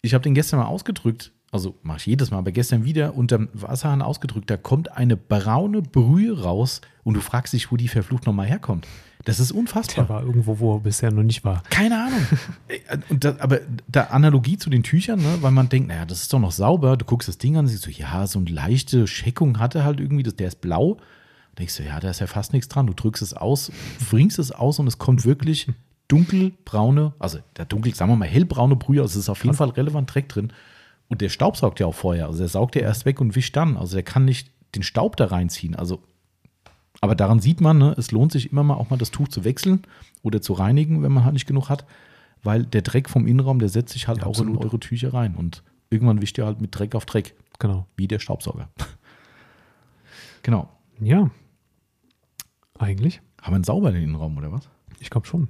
Ich habe den gestern mal ausgedrückt. Also mache ich jedes Mal, aber gestern wieder unterm Wasserhahn ausgedrückt. Da kommt eine braune Brühe raus und du fragst dich, wo die verflucht nochmal herkommt. Das ist unfassbar. Der war irgendwo, wo er bisher noch nicht war. Keine Ahnung. Ey, Und da, aber da Analogie zu den Tüchern, ne, weil man denkt, naja, das ist doch noch sauber. Du guckst das Ding an siehst so, ja, so eine leichte Scheckung hat er halt irgendwie, das, der ist blau. Denkst du, ja, da ist ja fast nichts dran. Du drückst es aus, bringst es aus und es kommt wirklich dunkelbraune, also der dunkel, sagen wir mal hellbraune Brühe, also es ist auf jeden Fall relevant Dreck drin. Und der Staub saugt ja auch vorher. Also der saugt ja erst weg und wischt dann. Also der kann nicht den Staub da reinziehen. Also aber daran sieht man, ne, es lohnt sich immer mal auch mal das Tuch zu wechseln oder zu reinigen, wenn man halt nicht genug hat. weil der Dreck vom Innenraum, der setzt sich halt Ja, auch absolut. in eure Tücher rein und irgendwann wischt ihr halt mit Dreck auf Dreck, Genau. wie der Staubsauger. genau. Ja. Eigentlich. Haben wir einen sauberen Innenraum oder was? Ich glaube schon.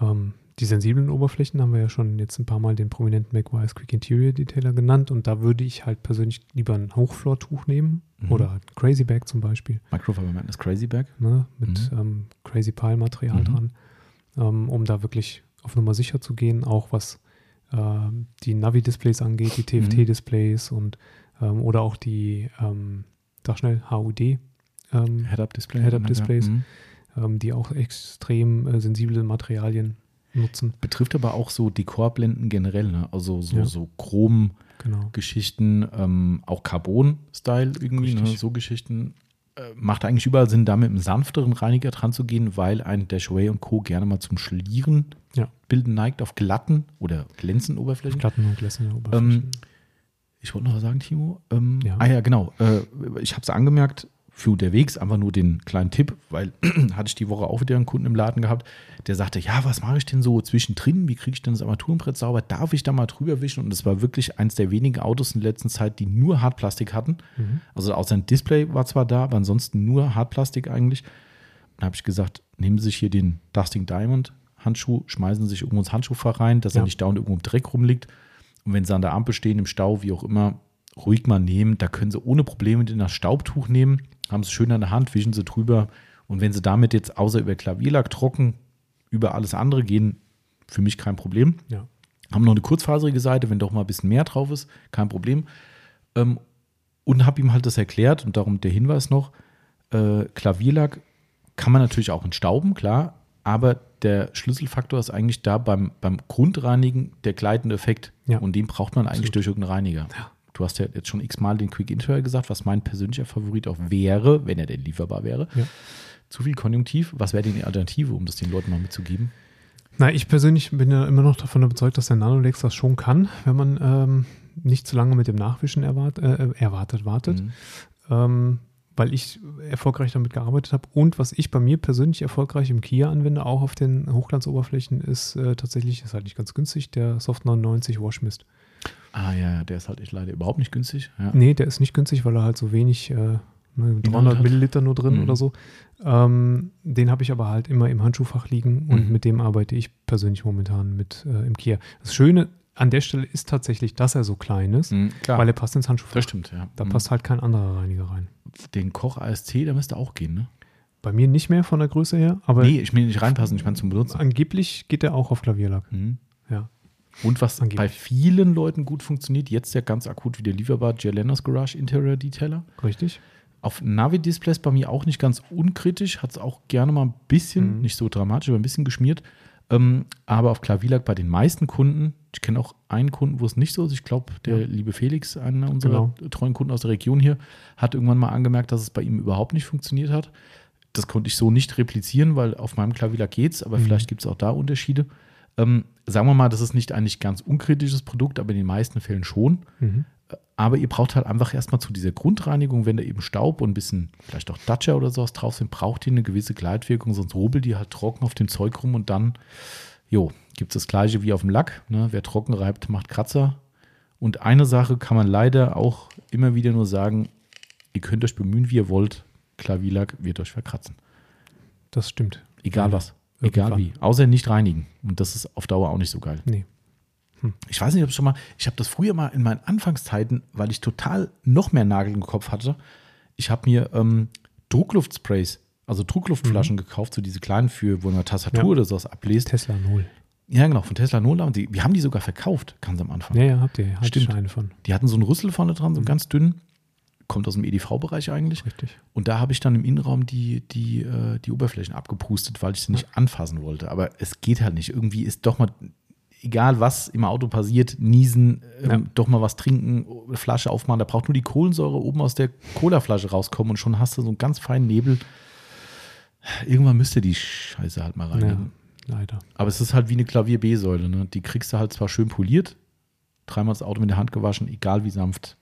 Ähm, die sensiblen Oberflächen haben wir ja schon jetzt ein paar Mal den prominenten McWise Quick Interior Detailer genannt und da würde ich halt persönlich lieber ein Hochflortuch nehmen Mhm. oder ein Crazy Bag zum Beispiel, Microfiber Madness Crazy Bag. ne, mit ähm, Crazy Pile Material Mhm. dran, ähm, um da wirklich auf Nummer sicher zu gehen, auch was ähm, die Navi-Displays angeht, die TFT-Displays und ähm, oder auch die, ähm, sag schnell, HUD. Ähm, Head-Up-Display. Head-Up-Displays. Mhm. ähm, die auch extrem äh, sensible Materialien nutzen. Betrifft aber auch so Dekorblenden generell, ne? Also so, Ja. so Chrom-Geschichten, Genau. ähm, auch Carbon-Style irgendwie, ne? So Geschichten. Äh, macht eigentlich überall Sinn, da mit einem sanfteren Reiniger dran zu gehen, weil ein Dashway und Co. gerne mal zum Schlieren Ja. bilden neigt auf glatten oder glänzenden Oberflächen. Platten und glänzende Oberflächen. Ähm, Ich wollte noch was sagen, Timo. Ähm, Ja. Ah ja, genau. Äh, ich habe es angemerkt, für unterwegs einfach nur den kleinen Tipp, weil hatte ich die Woche auch wieder einen Kunden im Laden gehabt, der sagte, ja, was mache ich denn so zwischendrin? Wie kriege ich denn das Armaturenbrett sauber? Darf ich da mal drüber wischen? Und es war wirklich eins der wenigen Autos in der letzten Zeit, die nur Hartplastik hatten. Mhm. Also außer ein Display war zwar da, aber ansonsten nur Hartplastik eigentlich. Dann habe ich gesagt, nehmen Sie sich hier den Dusting Diamond Handschuh, schmeißen Sie sich irgendwo ins Handschuhfach rein, dass er Ja. nicht dauernd irgendwo im Dreck rumliegt. Und wenn Sie an der Ampel stehen, im Stau, wie auch immer, ruhig mal nehmen. Da können Sie ohne Probleme den das Staubtuch nehmen, haben es schön an der Hand, wischen Sie drüber. Und wenn Sie damit jetzt außer über Klavierlack trocken über alles andere gehen, für mich kein Problem. Ja. Haben noch eine kurzfaserige Seite, wenn doch mal ein bisschen mehr drauf ist, kein Problem. Ähm, und habe ihm halt das erklärt und darum der Hinweis noch: äh, Klavierlack kann man natürlich auch entstauben, klar, aber der Schlüsselfaktor ist eigentlich da beim, beim Grundreinigen der gleitende Effekt. Ja. Und den braucht man eigentlich Absolut. durch irgendeinen Reiniger. Ja. Du hast ja jetzt schon x-mal den Quick Interior gesagt, was mein persönlicher Favorit auch wäre, wenn er denn lieferbar wäre. Ja. Zu viel Konjunktiv. Was wäre denn die Alternative, um das den Leuten mal mitzugeben? Na, ich persönlich bin ja immer noch davon überzeugt, dass der Nanolex das schon kann, wenn man ähm, nicht zu lange mit dem Nachwischen erwart, äh, erwartet, wartet. Mhm. Ähm, weil ich erfolgreich damit gearbeitet habe. Und was ich bei mir persönlich erfolgreich im Kia anwende, auch auf den Hochglanzoberflächen, ist äh, tatsächlich, ist halt nicht ganz günstig, der Soft 99 Wash Mist. Ah ja, der ist halt echt leider überhaupt nicht günstig. Ja. Nee, der ist nicht günstig, weil er halt so wenig, äh, ne, 300 hat. Milliliter nur drin Mhm. oder so. Ähm, den habe ich aber halt immer im Handschuhfach liegen und Mhm. mit dem arbeite ich persönlich momentan mit äh, im Kia. Das Schöne an der Stelle ist tatsächlich, dass er so klein ist, Mhm, weil er passt ins Handschuhfach. das stimmt, ja. Da Mhm. passt halt kein anderer Reiniger rein. Den Koch ASC, der müsste auch gehen, ne? Bei mir nicht mehr von der Größe her, aber nee, ich will nicht reinpassen, ich meine zum Benutzen. angeblich geht er auch auf Klavierlack. Mhm. Ja. Und was Angeblich. bei vielen Leuten gut funktioniert, jetzt ja ganz akut wieder lieferbar, Jelenas Garage Interior Detailer. Richtig? Auf Navi-Displays bei mir auch nicht ganz unkritisch, hat es auch gerne mal ein bisschen, Mhm. nicht so dramatisch, aber ein bisschen geschmiert. Ähm, aber auf Klavierlack bei den meisten Kunden, ich kenne auch einen Kunden, wo es nicht so ist. Ich glaube, der Ja. liebe Felix, einer unserer Genau. treuen Kunden aus der Region hier, hat irgendwann mal angemerkt, dass es bei ihm überhaupt nicht funktioniert hat. Das konnte ich so nicht replizieren, weil auf meinem Klavierlack geht's, aber Mhm. vielleicht gibt es auch da Unterschiede. Ähm, sagen wir mal, das ist nicht ein nicht ganz unkritisches Produkt, aber in den meisten Fällen schon. Mhm. Aber ihr braucht halt einfach erstmal zu dieser Grundreinigung, wenn da eben Staub und ein bisschen, vielleicht auch Datscher oder sowas drauf sind, braucht ihr eine gewisse Gleitwirkung, sonst rubbelt die halt trocken auf dem Zeug rum und dann, jo, gibt es das gleiche wie auf dem Lack. Ne? Wer trocken reibt, macht Kratzer. Und eine Sache kann man leider auch immer wieder nur sagen, ihr könnt euch bemühen, wie ihr wollt, Klavierlack wird euch verkratzen. Das stimmt. Egal Ja, was. Egal irgendwann. wie. Außer nicht reinigen. Und das ist auf Dauer auch nicht so geil. Nee. Ich weiß nicht, ob es schon mal, ich habe das früher mal in meinen Anfangszeiten, weil ich total noch mehr Nagel im Kopf hatte. Ich habe mir ähm, Druckluftsprays, also Druckluftflaschen gekauft, so diese kleinen für, wo man eine Tastatur Ja. oder sowas ablest. Tesla Null. Ja, genau, von Tesla. Und die, wir haben die sogar verkauft, ganz am Anfang. Ja, ja, habt ihr. Stimmt. eine von. Die hatten so einen Rüssel vorne dran, so ganz dünn. Kommt aus dem EDV-Bereich eigentlich. Richtig. Und da habe ich dann im Innenraum die, die, äh, die Oberflächen abgepustet, weil ich sie nicht anfassen wollte. Aber es geht halt nicht. Irgendwie ist doch mal, egal was im Auto passiert, niesen, ähm, Ja. doch mal was trinken, Flasche aufmachen. Da braucht nur die Kohlensäure oben aus der Colaflasche rauskommen und schon hast du so einen ganz feinen Nebel. Irgendwann müsste die Scheiße halt mal Ja, reinigen. leider. Aber es ist halt wie eine Klavier-B-Säule. Ne? Die kriegst du halt zwar schön poliert, dreimal das Auto mit der Hand gewaschen, egal wie sanft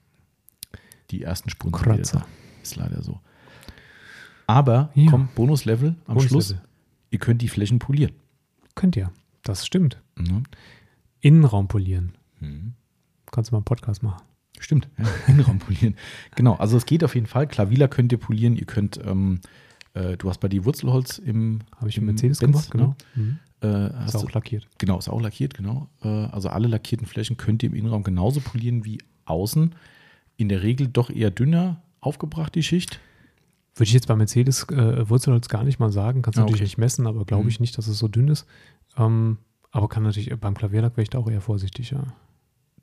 die ersten Spuren Kratzer. Ist leider so. Aber, Ja. komm, Bonuslevel am Bonuslevel. Schluss. Ihr könnt die Flächen polieren. Könnt ihr. Das stimmt. Mhm. Innenraum polieren. Mhm. Kannst du mal einen Podcast machen. Stimmt, ja, Innenraum polieren. genau, also es geht auf jeden Fall. Klavila könnt ihr polieren. Ihr könnt, ähm, äh, du hast bei dir Wurzelholz im. Habe ich im Mercedes Benz, gemacht, genau. Mhm. Äh, ist auch du, lackiert. Genau, ist auch lackiert, genau. Äh, also alle lackierten Flächen könnt ihr im Innenraum genauso polieren wie außen. In der Regel doch eher dünner aufgebracht, die Schicht. Würde ich jetzt bei Mercedes äh, Wurzelholz gar nicht mal sagen. Kannst du ah, okay. natürlich nicht messen, aber glaube ich mhm. nicht, dass es so dünn ist. Ähm, aber kann natürlich, beim Klavierlack wäre ich da auch eher vorsichtig, ja.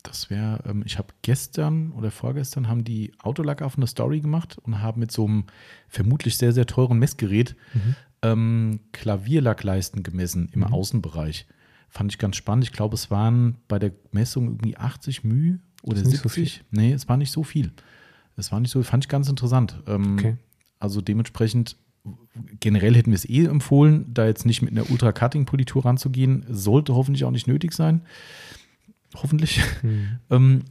Das wäre, ähm, ich habe gestern oder vorgestern haben die Autolack auf eine Story gemacht und haben mit so einem vermutlich sehr, sehr teuren Messgerät mhm. ähm, Klavierlackleisten gemessen im mhm. Außenbereich. Fand ich ganz spannend. Ich glaube, es waren bei der Messung irgendwie 80 μ oder 70. So nee, es war nicht so viel. Es war nicht so, fand ich ganz interessant. Ähm, okay. Also dementsprechend, generell hätten wir es eh empfohlen, da jetzt nicht mit einer Ultra-Cutting-Politur ranzugehen. Sollte hoffentlich auch nicht nötig sein. Hoffentlich. Mhm. ähm,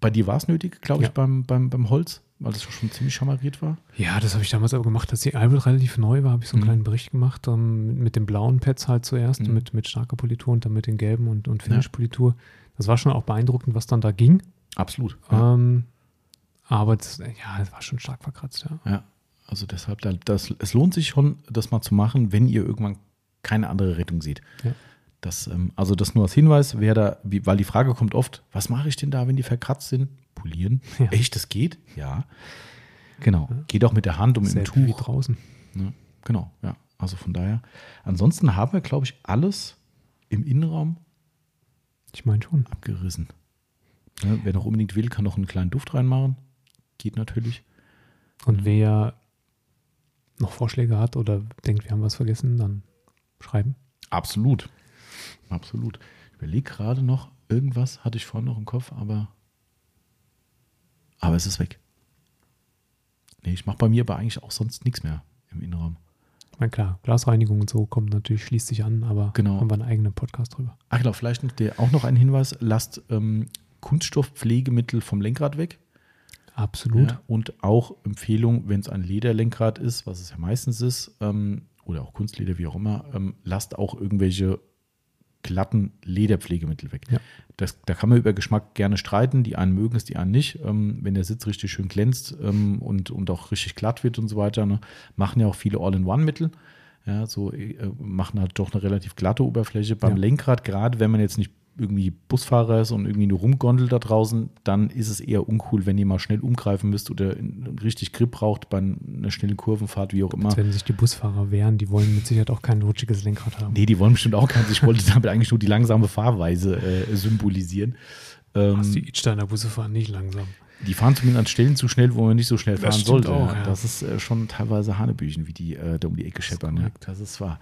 bei dir war es nötig, glaube ich, ja. beim, beim, beim Holz, weil das schon ziemlich schamariert war. Ja, das habe ich damals aber gemacht, als die Albert relativ neu war, habe ich so einen mhm. kleinen Bericht gemacht, ähm, mit den blauen Pads halt zuerst, mhm. mit, mit starker Politur und dann mit den gelben und, und Finish-Politur. Das war schon auch beeindruckend, was dann da ging. Absolut. Ja. Ähm, aber das, ja, es war schon stark verkratzt, ja. Ja, also deshalb, das, es lohnt sich schon, das mal zu machen, wenn ihr irgendwann keine andere Rettung seht. Ja. Das, ähm, also das nur als Hinweis, wer da, wie, weil die Frage kommt oft, was mache ich denn da, wenn die verkratzt sind? Polieren. Ja. Echt, das geht? Ja. Genau. Ja. Geht auch mit der Hand um ein Tuch. Wie draußen. Ja, genau, ja. Also von daher. Ansonsten haben wir, glaube ich, alles im Innenraum. Ich meine schon. Abgerissen. Ja, wer noch unbedingt will, kann noch einen kleinen Duft reinmachen. Geht natürlich. Und wer noch Vorschläge hat oder denkt, wir haben was vergessen, dann schreiben. Absolut. Absolut. Ich überlege gerade noch, irgendwas hatte ich vorhin noch im Kopf, aber, aber es ist weg. Nee, ich mache bei mir aber eigentlich auch sonst nichts mehr im Innenraum. Na klar, Glasreinigung und so kommt natürlich, schließt sich an, aber genau. haben wir einen eigenen Podcast drüber. Ach genau, vielleicht auch noch ein Hinweis, lasst ähm, Kunststoffpflegemittel vom Lenkrad weg. Absolut. Ja, und auch Empfehlung, wenn es ein Lederlenkrad ist, was es ja meistens ist, ähm, oder auch Kunstleder, wie auch immer, ähm, lasst auch irgendwelche glatten Lederpflegemittel weg. Ja. Das, da kann man über Geschmack gerne streiten. Die einen mögen es, die anderen nicht. Ähm, wenn der Sitz richtig schön glänzt ähm, und, und auch richtig glatt wird und so weiter, ne, machen ja auch viele All-in-One-Mittel. Ja, so äh, machen halt doch eine relativ glatte Oberfläche. Beim ja. Lenkrad, gerade wenn man jetzt nicht irgendwie Busfahrer ist und irgendwie nur rumgondelt da draußen, dann ist es eher uncool, wenn ihr mal schnell umgreifen müsst oder richtig Grip braucht bei einer schnellen Kurvenfahrt, wie auch immer. Jetzt werden sich die Busfahrer wehren, die wollen mit Sicherheit auch kein rutschiges Lenkrad haben. Nee, die wollen bestimmt auch keins. Ich wollte damit eigentlich nur die langsame Fahrweise äh, symbolisieren. Ähm, Was, die Idsteiner Busse fahren nicht langsam. Die fahren zumindest an Stellen zu schnell, wo man nicht so schnell fahren sollte. Auch, ja. Das ist äh, schon teilweise Hanebüchen, wie die äh, da um die Ecke scheppern. Das, ja. das ist wahr.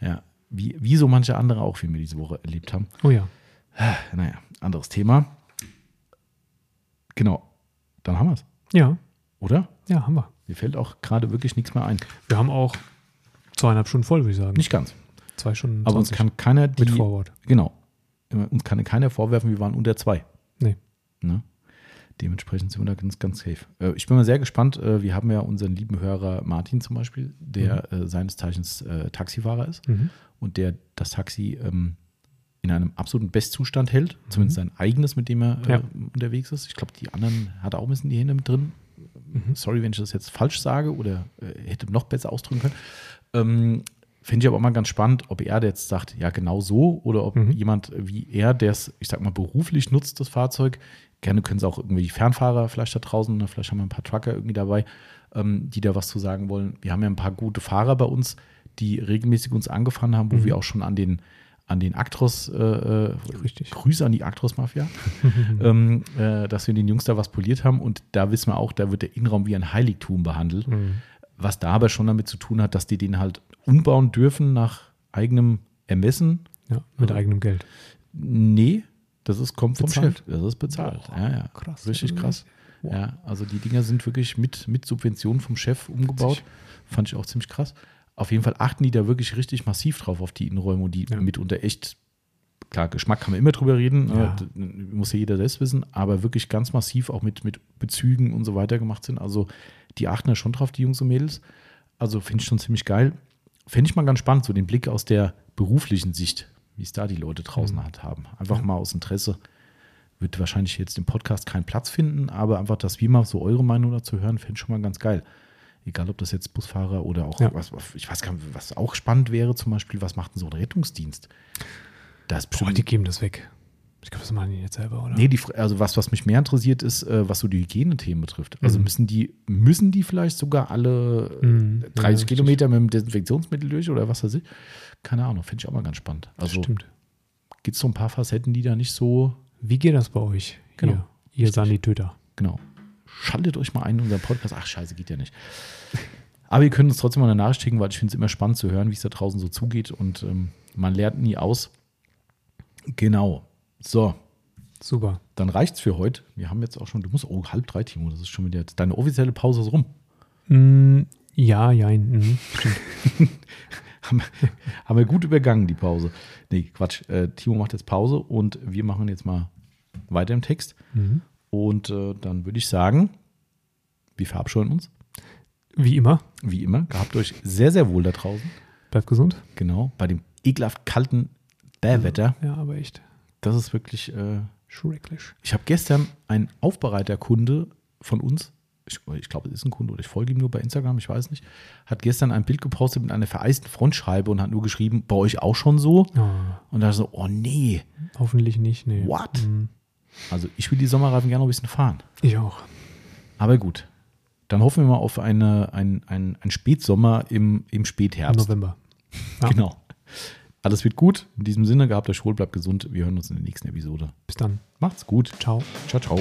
Ja. Wie, wie so manche andere auch, wie wir diese Woche erlebt haben. Oh ja. Naja, anderes Thema. Genau. Dann haben wir es. Ja. Oder? Ja, haben wir. Mir fällt auch gerade wirklich nichts mehr ein. Wir haben auch zweieinhalb Stunden voll, würde ich sagen. Nicht ganz. Zwei Stunden. Aber uns kann keiner die, mit Forward. Genau. Uns kann keiner vorwerfen, wir waren unter zwei. Nee. Ne? Dementsprechend sind wir da ganz, ganz safe. Äh, ich bin mal sehr gespannt. Äh, wir haben ja unseren lieben Hörer Martin zum Beispiel, der mhm. Äh, seines Zeichens Taxifahrer ist mhm. und der das Taxi ähm, in einem absoluten Bestzustand hält. Zumindest mhm. sein eigenes, mit dem er äh, ja. unterwegs ist. Ich glaube, die anderen hat er auch ein bisschen die Hände mit drin. Mhm. Sorry, wenn ich das jetzt falsch sage oder äh, hätte noch besser ausdrücken können. Ähm, Finde ich aber auch mal ganz spannend, ob er jetzt sagt, ja, genau so, oder ob mhm. jemand wie er, der es, ich sag mal, beruflich nutzt, das Fahrzeug. Gerne können es auch irgendwie Fernfahrer vielleicht da draußen, oder vielleicht haben wir ein paar Trucker irgendwie dabei, ähm, die da was zu sagen wollen. Wir haben ja ein paar gute Fahrer bei uns, die regelmäßig uns angefahren haben, wo mhm. wir auch schon an den an den Actros, äh, äh, Richtig. Grüße an die Actros-Mafia, ähm, äh, dass wir den Jungs da was poliert haben. Und da wissen wir auch, da wird der Innenraum wie ein Heiligtum behandelt. Mhm. Was da aber schon damit zu tun hat, dass die den halt umbauen dürfen nach eigenem Ermessen. Ja, mit also, eigenem Geld. Nee, das ist, kommt vom bezahlt. Chef. Das ist bezahlt. Boah, ja, ja. Krass. Richtig krass. Wow. Ja, also die Dinger sind wirklich mit, mit Subventionen vom Chef umgebaut. Fand ich auch ziemlich krass auf jeden Fall achten die da wirklich richtig massiv drauf auf die Innenräume die ja. mitunter echt, klar, Geschmack kann man immer drüber reden, ja. äh, muss ja jeder selbst wissen, aber wirklich ganz massiv auch mit, mit Bezügen und so weiter gemacht sind. Also die achten da schon drauf, die Jungs und Mädels. Also finde ich schon ziemlich geil. Fände ich mal ganz spannend, so den Blick aus der beruflichen Sicht wie es da die Leute draußen Mhm. halt haben. Einfach Ja. mal aus Interesse. Wird wahrscheinlich jetzt im Podcast keinen Platz finden, aber einfach, dass wir mal so eure Meinung dazu hören, fände ich schon mal ganz geil. Egal, ob das jetzt Busfahrer oder auch Ja. was, ich weiß gar nicht, was auch spannend wäre, zum Beispiel, was macht denn so ein Rettungsdienst? Da ist Boah, die geben das weg. Ich glaube, das machen die jetzt selber, oder? Nee, die, also was, was mich mehr interessiert, ist, äh, was so die Hygienethemen betrifft. Also Mhm. müssen die, müssen die vielleicht sogar alle äh, Mhm. Ja, 30 richtig. Kilometer mit dem Desinfektionsmittel durch oder was weiß ich? Keine Ahnung, finde ich auch mal ganz spannend. Also Stimmt. gibt es so ein paar Facetten, die da nicht so, Wie geht das bei euch? Genau. Ihr, ihr Sanitöter. genau. Schaltet euch mal ein in unseren Podcast. Ach, scheiße, geht ja nicht. Aber ihr könnt uns trotzdem mal eine Nachricht schicken, weil ich finde es immer spannend zu hören, wie es da draußen so zugeht und ähm, man lernt nie aus. Genau. So, Super. dann reicht's für heute. Wir haben jetzt auch schon, du musst, oh, halb drei, Timo, das ist schon wieder, deine offizielle Pause ist rum. Mm, ja, ja. Mhm. Haben, haben wir gut übergangen, die Pause. Nee, Quatsch. Äh, Timo macht jetzt Pause und wir machen jetzt mal weiter im Text. Mhm. Und äh, dann würde ich sagen, wir verabscheuen uns. Wie immer. Wie immer. Gehabt euch sehr, sehr wohl da draußen. Bleibt gesund. Genau. Bei dem ekelhaft kalten Bärwetter. Ja, aber echt. Das ist wirklich. Äh, Schrecklich. ich habe gestern einen Aufbereiterkunde von uns. Ich, ich glaube, es ist ein Kunde oder ich folge ihm nur bei Instagram, ich weiß nicht. Hat gestern ein Bild gepostet mit einer vereisten Frontscheibe und hat nur geschrieben, bei euch auch schon so? Oh, Und da so, oh nee, hoffentlich nicht. Nee. What? Mhm. Also ich will die Sommerreifen gerne noch ein bisschen fahren. Ich auch. Aber gut. Dann hoffen wir mal auf eine, ein, ein, ein Spätsommer im, im Im Spätherbst. November. Ja. Genau. Alles wird gut. In diesem Sinne, gehabt euch wohl, bleibt gesund. Wir hören uns in der nächsten Episode. Bis dann. Macht's gut. Ciao. Ciao, ciao.